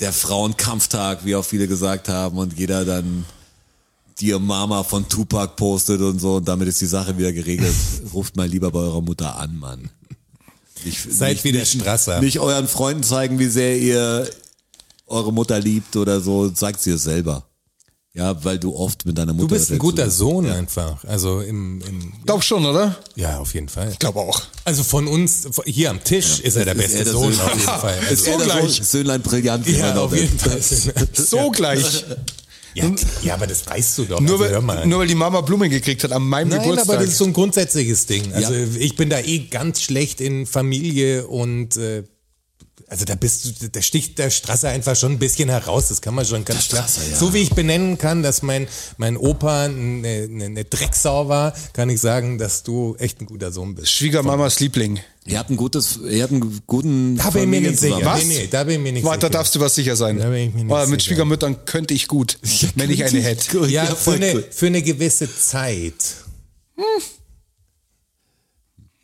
der Frauenkampftag, wie auch viele gesagt haben und jeder dann Dear Mama von Tupac postet und so und damit ist die Sache wieder geregelt. [laughs] Ruft mal lieber bei eurer Mutter an, Mann. Nicht, Seid nicht, wie der nicht, Strasser. Nicht euren Freunden zeigen, wie sehr ihr eure Mutter liebt oder so, sagt sie es selber. Ja, weil du oft mit deiner Mutter. Du bist ein guter Sohn einfach. Also im, im Glaub schon, oder? ja, auf jeden Fall. Ich glaube auch. Also von uns, hier am Tisch ist er der Ist beste er der Sohn Sohn? auf jeden [laughs] Fall. Ist Also, er der gleich. Sohn? Söhnlein brillant. ja, auf jeden. Fall. [laughs] So gleich. Ja, ja, aber das weißt du doch. Nur, also, weil, nur weil die Mama Blumen gekriegt hat an meinem Nein, Geburtstag. aber das ist so ein grundsätzliches Ding. Also Ja. ich bin da eh ganz schlecht in Familie und äh, also da bist du, da sticht der Strasser einfach schon ein bisschen heraus, das kann man schon ganz klar. Ja. So wie ich benennen kann, dass mein, mein Opa eine, eine, eine Drecksau war, kann ich sagen, dass du echt ein guter Sohn bist. Schwiegermamas Liebling. Ihr habt ein gutes, ihr habt einen guten Da bin ich mir nicht sicher. Familienzusammenhalt. Nee, nee, da bin ich mir nicht Warte, da sicher. darfst du was sicher sein. Da bin ich mir nicht Aber mit sicher. Schwiegermüttern könnte ich gut, [laughs] wenn ich eine hätte. ja, für eine, für eine gewisse Zeit.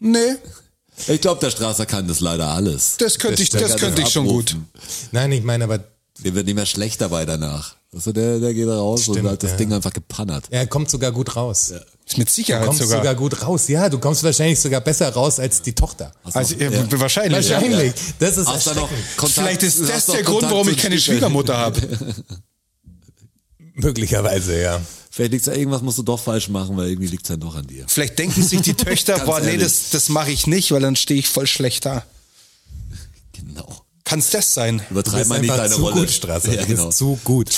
Nee, Ich glaube, der Strasser kann das leider alles. das könnte ich, das könnte ich schon gut. Nein, ich meine aber Der wird nicht mehr schlecht dabei danach. Also der, der geht raus Stimmt, und hat das ja. Ding einfach gepannert. Er kommt sogar gut raus. Ist mit Du Sicherheit kommst sogar. sogar. gut raus. Ja, du kommst wahrscheinlich sogar besser raus als die Tochter. Also, äh, wahrscheinlich. ja. Wahrscheinlich. Das ist Hast du noch. Kontakt, Vielleicht ist das hast der Grund, Kontakt warum ich keine Schwiegermutter habe. [laughs] Möglicherweise, ja. Vielleicht liegt's ja irgendwas musst du doch falsch machen, weil irgendwie liegt's dann doch an dir. Vielleicht denken sich die [laughs] Töchter, boah, nee, ehrlich. das, das mache ich nicht, weil dann stehe ich voll schlecht da. Genau. Kann's das sein? Übertreib mal nicht deine zu Rolle. gut. Ja, Du genau. bist zu gut.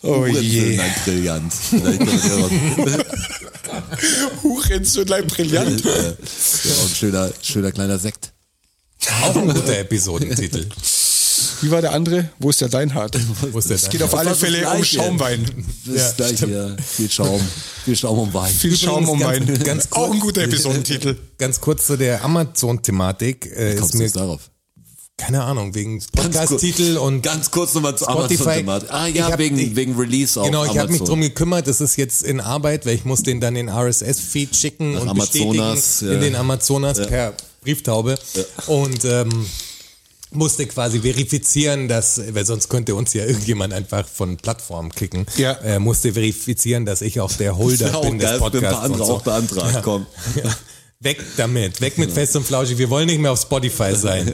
Oh je. [laughs] Ein Brillant. Hurensohn, brillant. ja, ja, auch ein schöner, schöner kleiner Sekt. Auch ein guter Episodentitel. [laughs] Wie war der andere? Wo ist der Deinhard? [laughs] Wo ist der Es geht auf alle Fälle um. Schaumwein. Das Ja, ist gleich hier. Viel Schaum. Viel Schaum um Wein. Viel Schaum um ganz- Wein. ganz Auch ein guter Episodentitel. Ganz kurz zu der Amazon-Thematik. Äh, ist Kommst du darauf? keine Ahnung, wegen Ganz Podcast-Titel und Ganz kurz nochmal zu Spotify. Amazon-Thematik. Ah Ich ja, hab- wegen, ich- wegen Release auf Genau, ich habe Amazon. mich drum gekümmert. Das ist jetzt in Arbeit, weil ich muss den dann in RSS-Feed schicken Nach und Amazonas, bestätigen ja. in den Amazonas per Brieftaube. Und ähm, musste quasi verifizieren, dass, weil sonst könnte uns ja irgendjemand einfach von Plattformen kicken. Ja. Äh, musste verifizieren, dass ich auch der Holder Ja, auch bin des wenn ein Podcasts. paar andere so. auch beantragt, komm. Ja. Weg damit, weg mit Fest und Flauschig. Wir wollen nicht mehr auf Spotify sein. [laughs]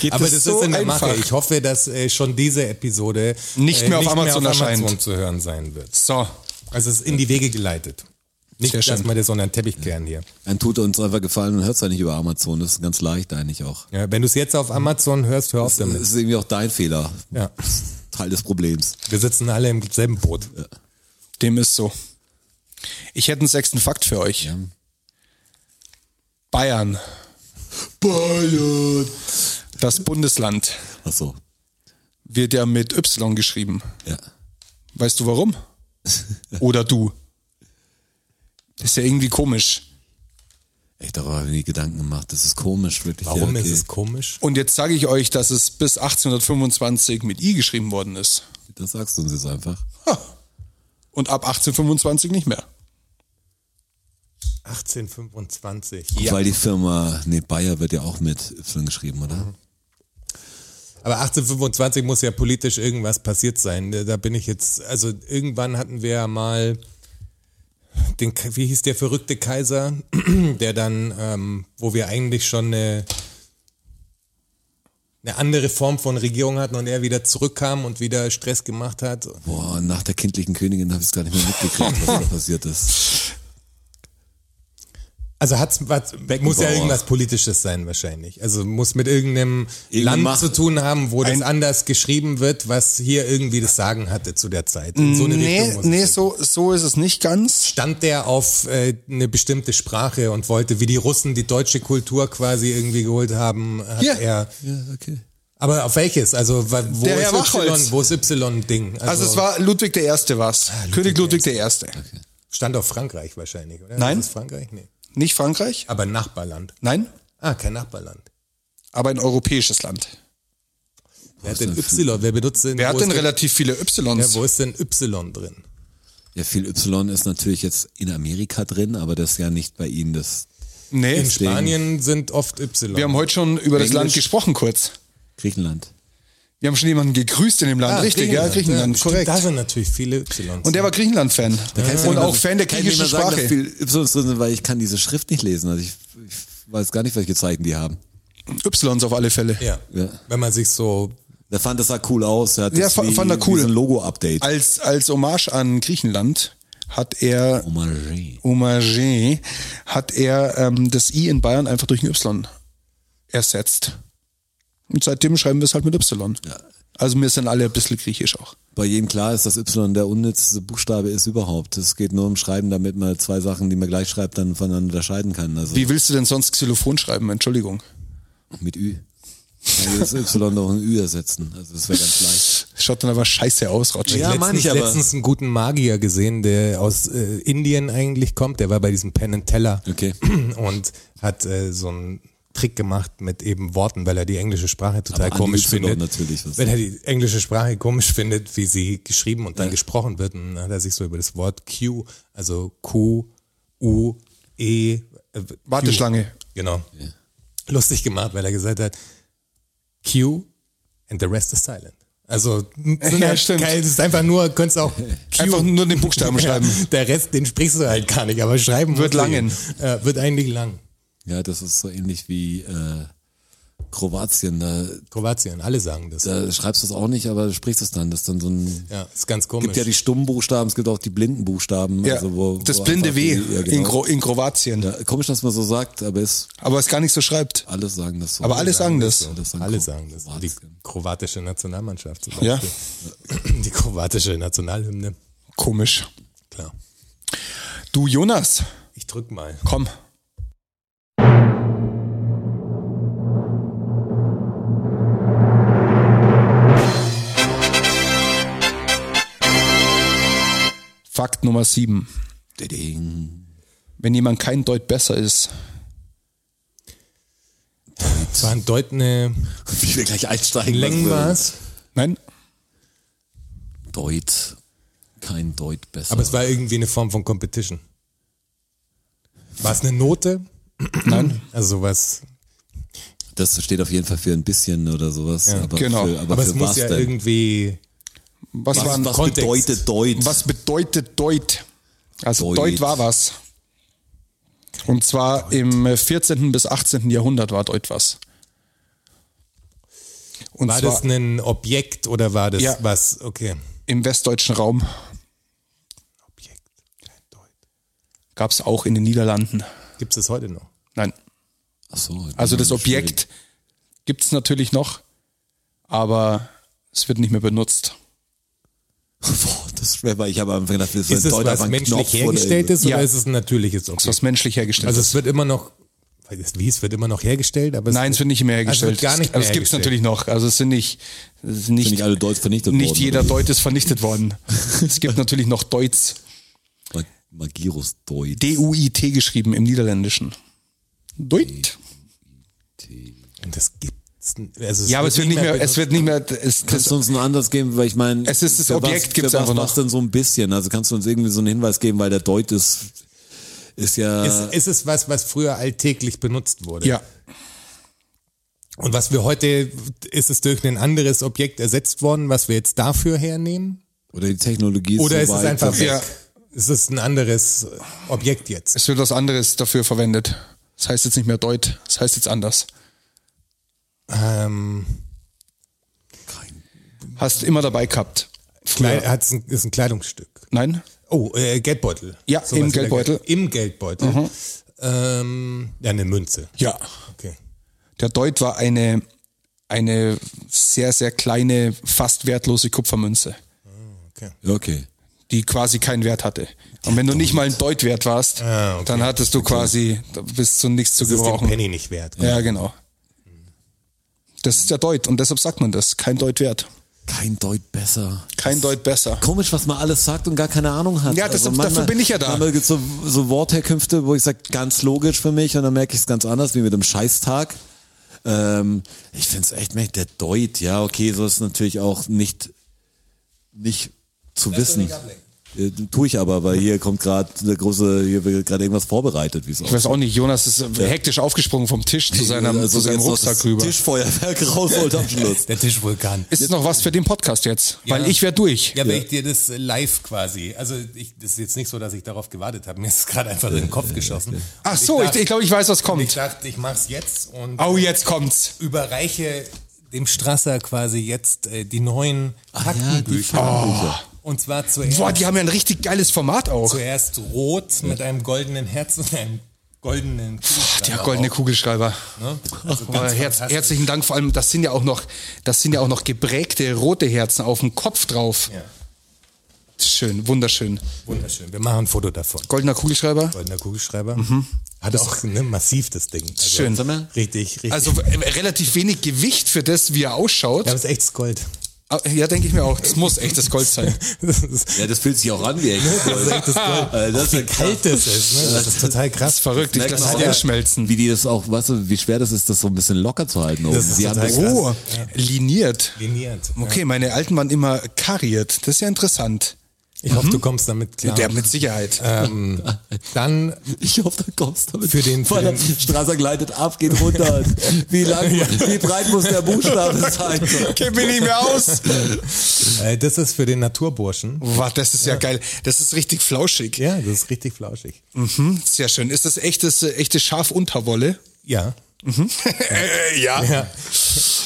Geht Aber das so ist in der einfach? Mache. Ich hoffe, dass äh, schon diese Episode Nicht äh, mehr auf Amazon Amazon erscheint. zu hören sein wird. So. Also es ist in die Wege geleitet. Nicht, wir das unter den Teppich kehren hier. Dann tut uns einfach gefallen und hört's ja nicht über Amazon. Das ist ganz leicht eigentlich auch. Ja, wenn du es jetzt auf Amazon hörst, hör auf Das damit. ist irgendwie auch dein Fehler. Ja. [laughs] Teil des Problems. Wir sitzen alle im selben Boot. Dem ist so. Ich hätte einen sechsten Fakt für euch. Bayern. Bayern. Das Bundesland Ach so. wird ja mit Y geschrieben. Ja. Weißt du warum? [laughs] Oder du? Das ist ja irgendwie komisch. Echt, darüber habe ich nie Gedanken gemacht. Das ist komisch, wirklich. Warum ja, okay. ist es komisch? Und jetzt sage ich euch, dass es bis 1825 mit I geschrieben worden ist. Das sagst du uns jetzt einfach. Und ab 1825 nicht mehr. 1825. Weil die Firma, nee, Bayer wird ja auch mit Y geschrieben, oder? Aber 1825 muss ja politisch irgendwas passiert sein. Da bin ich jetzt, also irgendwann hatten wir ja mal den, wie hieß der verrückte Kaiser, [clears throat] der dann, ähm, wo wir eigentlich schon eine, eine andere Form von Regierung hatten und er wieder zurückkam und wieder Stress gemacht hat. Boah, nach der kindlichen Königin habe ich es gar nicht mehr mitgekriegt, was da [laughs] passiert ist. Also hat's, was, muss ja irgendwas Politisches sein wahrscheinlich. Also muss mit irgendeinem Irgendeine Land zu tun haben, wo das anders geschrieben wird, was hier irgendwie das Sagen hatte zu der Zeit. In so eine nee, Richtung muss nee so, so ist es nicht ganz. stand der auf äh, eine bestimmte Sprache und wollte, wie die Russen die deutsche Kultur quasi irgendwie geholt haben, hat Hier. er. Ja, okay. Aber auf welches? Also wo Der ist. Y? Wo ist Y-Ding? Also es war Ludwig Erste was. König Ludwig der Erste. stand auf Frankreich wahrscheinlich, oder? Nein. Ist Frankreich? Nee. Nicht Frankreich? Aber ein Nachbarland. Nein, Ah, kein Nachbarland. aber ein europäisches Land. Wer hat denn Y? Wer benutzt denn? Wer hat denn relativ viele Ys? Ja, wo ist denn Y drin? Ja, viel Y ist natürlich jetzt in Amerika drin, aber das ist ja nicht bei Ihnen das nee, In Spanien sind oft Y. wir haben heute schon über das. Land gesprochen kurz. Griechenland. Wir haben schon jemanden gegrüßt in dem Land, Ah, richtig, ja, Griechenland, stimmt, korrekt. Da sind natürlich viele Y. Und der war Griechenland-Fan. Und auch Fan der griechischen mal sagen, dass Sprache. viel Y drin sind, weil ich kann diese Schrift nicht lesen. Also ich, ich weiß gar nicht, welche Zeichen die haben. Ys auf alle Fälle. ja. Ja. Wenn man sich so Der fand das sah cool aus. Er hat Ja, das fa- wie, fand er cool. ein Logo-Update. Als, als Hommage an Griechenland hat er Hommage. Hommage hat er ähm, das I in Bayern einfach durch ein Y ersetzt. Und seitdem schreiben wir es halt mit Y. Ja. Also wir sind alle ein bisschen griechisch auch. Bei jedem klar ist, dass Y der unnützste Buchstabe ist überhaupt. Es geht nur um Schreiben, damit man zwei Sachen, die man gleich schreibt, dann voneinander unterscheiden kann. Also Wie willst du denn sonst Xylophon schreiben? Entschuldigung. mit Ü. Kann das Y noch ein Ü ersetzen. Also das wäre ganz leicht. Schaut dann aber scheiße aus, Roger. Ja, letztens, ich aber. letztens einen guten Magier gesehen, der aus äh, Indien eigentlich kommt. Der war bei diesem Penn and Teller Okay. und hat äh, so einen Trick gemacht mit eben Worten, weil er die englische Sprache total Aber komisch findet. natürlich, was- Weil er die englische Sprache komisch findet, wie sie geschrieben und dann gesprochen wird. Und dann hat er sich so über das Wort Q, also Q, U, E, äh, Q, Warteschlange. Genau. Lustig gemacht, weil er gesagt hat, Q and the rest is silent. Also Ja, halt stimmt. kein, es ist einfach nur, könntest auch [laughs] Einfach nur den Buchstaben [laughs] schreiben. Der Rest, den sprichst du halt gar nicht, aber schreiben Wird musst du langen. Äh, wird eigentlich lang. Ja, das ist so ähnlich wie äh, Kroatien. Da, Kroatien, alle sagen das. da schreibst du es auch nicht, aber du sprichst es dann. Das ist dann so ein. ja, ist ganz komisch. gibt ja die stummen Buchstaben, es gibt auch die blinden Buchstaben. Ja, also wo, das wo blinde W die- ja, in, genau. Kro in Kroatien. ja, Komisch, dass man so sagt, aber es Aber es gar nicht so schreibt. alle sagen das so. Aber alle sagen das. Alle sagen, alle Kro- sagen das. Die kroatische Nationalmannschaft zum Ja. Beispiel. Die kroatische Nationalhymne. Komisch. Klar. Du Jonas, Ich drück mal. komm. Fakt Nummer sieben. Ding. Wenn jemand kein Deut besser ist, Es war ein deutende Wie wir gleich einsteigen. Längenmaß, nein, Deut. Kein Deut besser. aber es war irgendwie eine Form von Competition. War es eine Note? nein, [clears throat] Also sowas. das steht auf jeden Fall für ein bisschen oder sowas. Ja, aber genau. Für, aber Aber für es muss was ja denn? irgendwie. Was, Was, war ein was Kontext. bedeutet Deut? Was bedeutet Deut? Also Deut. Deut war was. Und zwar im 14. bis 18. Jahrhundert war Deut was. Und War zwar das ein Objekt oder war das Ja. was? Okay. im westdeutschen Raum. Objekt. kein Deut. Gab es auch in den Niederlanden. Gibt es das heute noch? Nein. Ach so, Also das. Objekt gibt es natürlich noch, aber es wird nicht mehr benutzt. [laughs] Boah, das ist schwer, weil ich habe einfach gedacht, das Ist es Deut was ein menschlich Knopf oder ist oder ist es ein natürliches Objekt? was menschlich hergestellt Also ist. es wird immer noch, wie es wird immer noch hergestellt, aber Nein, es wird nicht mehr Also hergestellt. es wird gar nicht mehr also es gibt es natürlich noch. Also es sind nicht, es sind nicht, Sind nicht alle Deuts vernichtet nicht worden, jeder oder? Deut ist vernichtet worden. es gibt [laughs] natürlich noch Deuts. Mag- Magirus Deut. D-U-I-T geschrieben im Niederländischen. Deut. Und das gibt's. Also Ja, aber es wird nicht mehr, es wird nicht mehr, es, Kannst das, du uns einen Ansatz geben, weil ich meine, Es ist das für Objekt was, gibt's für was, einfach noch. was denn so ein bisschen? Also kannst du uns irgendwie so einen Hinweis geben, weil der Deut ist, ist ja, ist, ist es was, was früher alltäglich benutzt wurde? ja, Und was wir heute, ist es durch ein anderes Objekt ersetzt worden, was wir jetzt dafür hernehmen? oder die Technologie ist Oder so ist es einfach weg? Ja. Ist es ein anderes Objekt jetzt? es wird was anderes dafür verwendet. Das heißt jetzt nicht mehr Deut, das heißt jetzt anders. Ähm, Hast immer dabei gehabt. Kleid, hat's ein, ist ein Kleidungsstück. Nein? Oh, äh, Geldbeutel. Ja, Sowas im Geldbeutel. Geld- Im Geldbeutel. Ähm, ja, eine Münze. Ja. Okay. Der Deut war eine, eine sehr, sehr kleine, fast wertlose Kupfermünze, okay. Ja, okay. die quasi keinen Wert hatte. Und wenn du nicht mal ein Deut wert warst, Ah, okay. dann hattest du quasi, bist du nichts zu Das ist den gebrauchen. Penny nicht wert. Ja, genau. Das ist der Deut und deshalb sagt man das. Kein Deut wert. Kein Deut besser. Kein Deut besser. Komisch, was man alles sagt und gar keine Ahnung hat. Also Ja, das- dafür bin ich ja da. Manchmal gibt es so, so Wortherkünfte, wo ich sage, ganz logisch für mich und dann merke ich es ganz anders, wie mit dem Scheißtag. Ähm, ich finde es echt. Der Deut, ja, okay, so ist natürlich auch nicht, nicht zu wissen. Äh, Tue ich aber, weil hier kommt gerade eine große, hier wird gerade irgendwas vorbereitet, wie es Ich weiß auch nicht, Jonas ist hektisch aufgesprungen vom Tisch zu seinem, Also zu seinem Rucksack das rüber. Tischfeuerwerk rausholt am Schluss. Der Tischvulkan. Ist es noch was für den Podcast jetzt? Ja. Weil ich wäre durch. Ja, aber ich dir das live quasi. Also ich, das ist jetzt nicht so, dass ich darauf gewartet habe. Mir ist es gerade einfach in den Kopf geschossen. Ach so, ich, dachte- ich glaube, ich weiß, was Ich kommt. dachte, ich mach's jetzt und Oh, jetzt kommt's. überreiche dem Strasser quasi jetzt äh, die neuen ja, die Faktenbücher. Faktenbücher. Und zwar zuerst, Boah, die haben ja ein richtig geiles Format auch. zuerst rot mit einem goldenen Herz und einem goldenen Der goldene Kugelschreiber. Ne? Also Aber ganz herz, herzlichen Dank. Vor allem, das sind ja auch noch, das sind ja auch noch geprägte rote Herzen auf dem Kopf drauf. Ja, Schön, wunderschön. wunderschön. Wir machen ein Foto davon. Goldener Kugelschreiber. Goldener Kugelschreiber. Hat auch ne, massiv das Ding. Also Schön. Richtig, richtig. Also äh, relativ wenig Gewicht für das, wie er ausschaut. ja, das ist echtes Gold. Ah, Ja, denke ich mir auch. Das muss echtes Gold sein. [laughs] Das ist, Ja, das fühlt sich auch an wie echt. das ist echtes Gold. Äh, [laughs] das ist kalt das ist, ne? Das ist total krass. Das ist verrückt. Ich lasse auch, einschmelzen. Wie die das auch, weißt du, wie schwer das ist, das so ein bisschen locker zu halten. oben. Das ist Sie haben das, krass. Oh, liniert. Liniert. Okay, meine alten waren immer kariert. Das ist ja interessant. Ich hoffe, du kommst damit klar. Ja, mit Sicherheit. ähm, [laughs] dann Ich hoffe, da kommst du damit. Für den- für den- Strasser gleitet ab, geht runter. [laughs] Wie lang, wie breit muss der Buchstabe [laughs] sein? Kennt mich nicht mehr aus. äh, das ist für den Naturburschen. Wow, das ist ja, geil. Das ist richtig flauschig. Ja, das ist richtig flauschig. Mhm, sehr schön. Ist das echtes, äh, echte Schaf-Unterwolle? Ja. Äh, ja. Ja.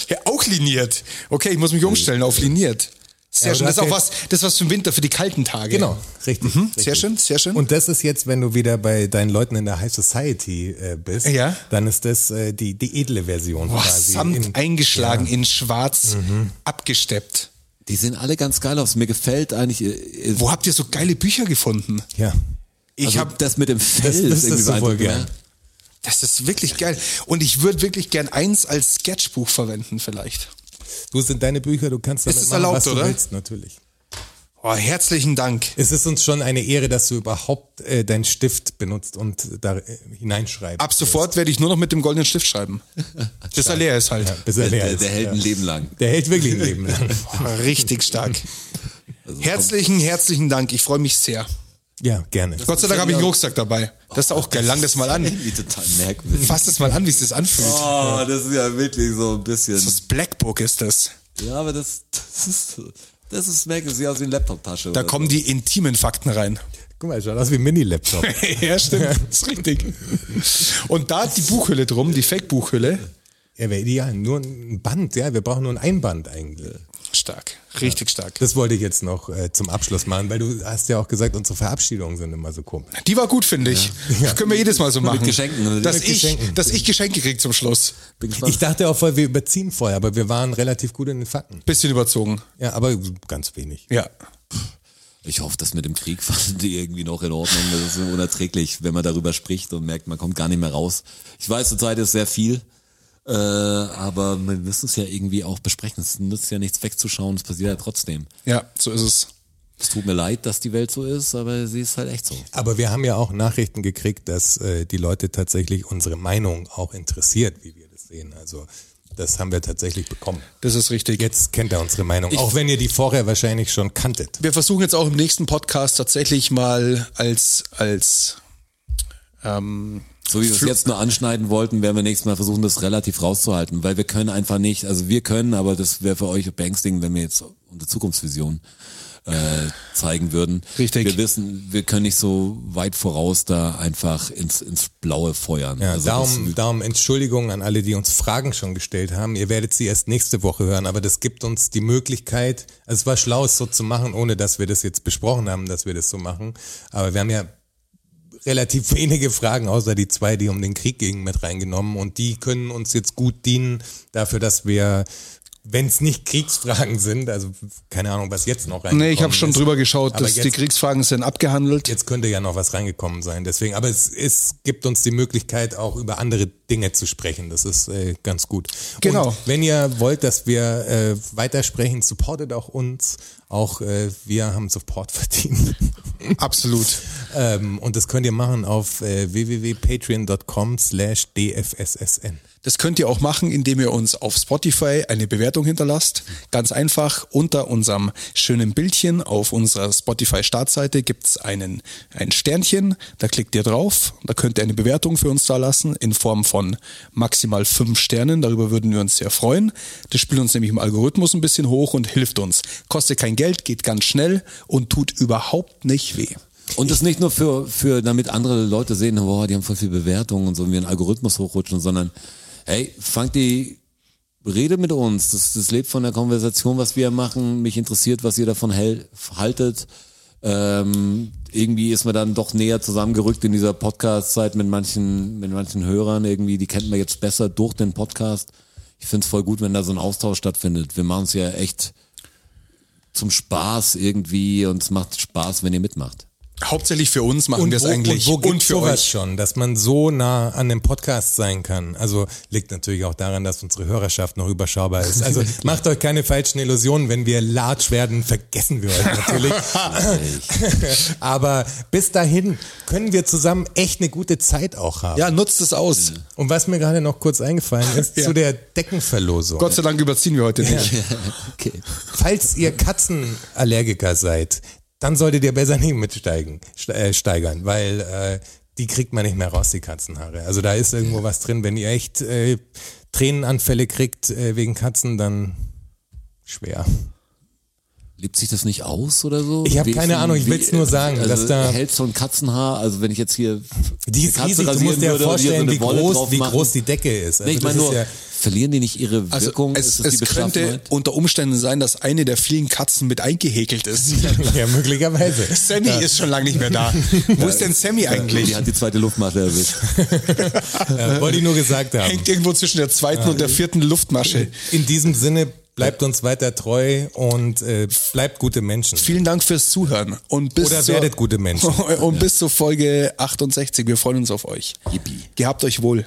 ja. Auch liniert. Okay, ich muss mich umstellen auf liniert. Sehr Ja, schön. Das ist auch was, das was für den Winter, für die kalten Tage. Genau, richtig, Mhm, richtig. Sehr schön, sehr schön. Und das ist jetzt, wenn du wieder bei deinen Leuten in der High Society äh, bist, Ja. dann ist das äh, die, die edle Version Boah, quasi. samt in- eingeschlagen Ja. in schwarz, abgesteppt. Die sehen alle ganz geil aus. Mir gefällt eigentlich. äh, Wo habt ihr so geile Bücher gefunden? Ja. Ich also habe das mit dem Fell Das- das ist irgendwie ist so wohl gern. ne? Das ist wirklich geil. Und ich würde wirklich gern eins als Sketchbuch verwenden vielleicht. Du sind deine Bücher, du kannst damit Ist es machen, erlaubt, was du oder? willst, natürlich. Oh, herzlichen Dank. Es ist uns schon eine Ehre, dass du überhaupt äh, deinen Stift benutzt und da äh, hineinschreibst. Ab sofort werde ich nur noch mit dem goldenen Stift schreiben. [laughs] Bis er leer ist halt. Ja, bis er Der, leer der, ist. der hält ja. ein Leben lang. Der hält wirklich ein Leben lang. [laughs] Richtig stark. Also Herzlichen, herzlichen Dank. Ich freue mich sehr. Ja, gerne. Gott sei Dank habe ich einen Rucksack dabei. Das ist auch geil. Lang das mal an. Total merkwürdig. Fass das mal an, wie es das anfühlt. Oh, das ist ja wirklich so ein bisschen. Das Blackbook ist das. Ja, aber das, das ist, das ist merkwürdig. Sieht aus wie eine Laptop-Tasche. Da oder kommen die intimen Fakten rein. Guck mal, schaut aus wie ein Mini-Laptop. [laughs] ja, stimmt. Das ist richtig. Und da die Buchhülle drum, die Fake-Buchhülle. Ja, wäre ideal. Nur ein Band, ja. Wir brauchen nur ein Einband eigentlich. Stark. Richtig stark. Das wollte ich jetzt noch äh, zum Abschluss machen, weil du hast ja auch gesagt, unsere Verabschiedungen sind immer so komisch. Die war gut, finde ich. Das können wir jedes Mal so machen. Geschenken, oder? Dass, Mit ich, Geschenken. dass ich Geschenke krieg zum Schluss. Ich dachte auch, weil wir überziehen vorher, aber wir waren relativ gut in den Fakten. Bisschen überzogen. Ja, aber ganz wenig. Ja. Ich hoffe, das mit dem Krieg [laughs] fanden die irgendwie noch in Ordnung. Das ist unerträglich, wenn man darüber spricht und merkt, man kommt gar nicht mehr raus. Ich weiß, zurzeit ist sehr viel, äh, aber wir müssen es ja irgendwie auch besprechen. Es nützt ja nichts wegzuschauen, es passiert ja trotzdem. Ja, so ist es. Es tut mir leid, dass die Welt so ist, aber sie ist halt echt so. Aber wir haben ja auch Nachrichten gekriegt, dass äh, die Leute tatsächlich unsere Meinung auch interessiert, wie wir das sehen. Also das haben wir tatsächlich bekommen. Das ist richtig. Jetzt kennt er unsere Meinung, auch wenn ihr die vorher wahrscheinlich schon kanntet. Wir versuchen jetzt auch im nächsten Podcast tatsächlich mal als, als ähm, So wie wir es jetzt nur anschneiden wollten, werden wir nächstes Mal versuchen, das relativ rauszuhalten, weil wir können einfach nicht, also wir können, aber das wäre für euch beängstigend, wenn wir jetzt unsere Zukunftsvision äh, zeigen würden. Richtig. Wir wissen, wir können nicht so weit voraus da einfach ins, ins Blaue feuern. Ja, also darum, darum Entschuldigung an alle, die uns Fragen schon gestellt haben. Ihr werdet sie erst nächste Woche hören, aber das gibt uns die Möglichkeit, also es war schlau, es so zu machen, ohne dass wir das jetzt besprochen haben, dass wir das so machen. Aber wir haben ja relativ [laughs] wenige Fragen, außer die zwei, die um den Krieg gingen, mit reingenommen. Und die können uns jetzt gut dienen dafür, dass wir, wenn es nicht Kriegsfragen sind, also keine Ahnung, was jetzt noch reingekommen Nee, ich habe schon ist. drüber geschaut, Aber dass die jetzt- Kriegsfragen sind abgehandelt. Jetzt könnte ja noch was reingekommen sein. Deswegen, aber es, es gibt uns die Möglichkeit, auch über andere Dinge zu sprechen. Das ist äh, ganz gut. Genau. Und wenn ihr wollt, dass wir äh, weitersprechen, supportet auch uns. Auch äh, wir haben Support [laughs] verdient. Absolut. ähm, und das könnt ihr machen auf äh, www.patreon.com slash dfssn. Das könnt ihr auch machen, indem ihr uns auf Spotify eine Bewertung hinterlasst. Ganz einfach, unter unserem schönen Bildchen auf unserer Spotify-Startseite gibt's einen, ein Sternchen, da klickt ihr drauf, da könnt ihr eine Bewertung für uns da lassen in Form von maximal fünf Sternen, darüber würden wir uns sehr freuen. Das spielt uns nämlich im Algorithmus ein bisschen hoch und hilft uns. Kostet kein Geld, geht ganz schnell und tut überhaupt nicht weh. Und das nicht nur für, für, damit andere Leute sehen, boah, die haben voll viel Bewertungen und so, wir einen Algorithmus hochrutschen, sondern, hey, fangt die Rede mit uns. Das, das lebt von der Konversation, was wir machen. Mich interessiert, was ihr davon haltet. Ähm, irgendwie ist man dann doch näher zusammengerückt in dieser Podcast-Zeit mit manchen, mit manchen Hörern irgendwie. Die kennt man jetzt besser durch den Podcast. Ich find's voll gut, wenn da so ein Austausch stattfindet. Wir machen es ja echt zum Spaß irgendwie und es macht Spaß, wenn ihr mitmacht. Hauptsächlich für uns machen wir es eigentlich und wo gibt's für sowas euch. schon, dass man so nah an dem Podcast sein kann? Also liegt natürlich auch daran, dass unsere Hörerschaft noch überschaubar ist. Also [laughs] macht euch keine falschen Illusionen, wenn wir large werden, vergessen wir euch natürlich. [laughs] [laughs] Aber bis dahin können wir zusammen echt eine gute Zeit auch haben. Ja, nutzt es aus. Und was mir gerade noch kurz eingefallen ist, Ja. zu der Deckenverlosung. Gott sei Dank überziehen wir heute nicht. Okay. Falls ihr Katzenallergiker seid, dann solltet ihr besser [laughs] nicht mitsteigen, ste- äh, steigern, weil äh, die kriegt man nicht mehr raus, die Katzenhaare. Also da ist irgendwo was drin. Wenn ihr echt äh, Tränenanfälle kriegt äh, wegen Katzen, dann schwer. Lebt sich das nicht aus oder so? Ich hab Wie- keine Ahnung, ich wie- will's nur sagen, also dass da- hält so ein Katzenhaar, also wenn ich jetzt hier Die ist Katze riesig, du musst dir ja so vorstellen, eine wie groß, wie groß die Decke ist. Nee, ich Also meine nur, ja, verlieren die nicht ihre Also Wirkung? es, Ist das es die könnte unter Umständen sein, dass eine der vielen Katzen mit eingehäkelt ist. [laughs] ja, möglicherweise. Sammy ist schon lange nicht mehr da. [laughs] Wo ist denn Sammy eigentlich? Die hat die zweite Luftmasche erwischt. [laughs] Ja, wollte ich nur gesagt haben. Hängt irgendwo zwischen der zweiten und der vierten Luftmasche. In diesem Sinne, bleibt uns weiter treu und äh, bleibt gute Menschen. Vielen Dank fürs Zuhören und bis Oder zur, werdet gute Menschen. Und bis zur Folge 68. Wir freuen uns auf euch. Yippie. Gehabt euch wohl.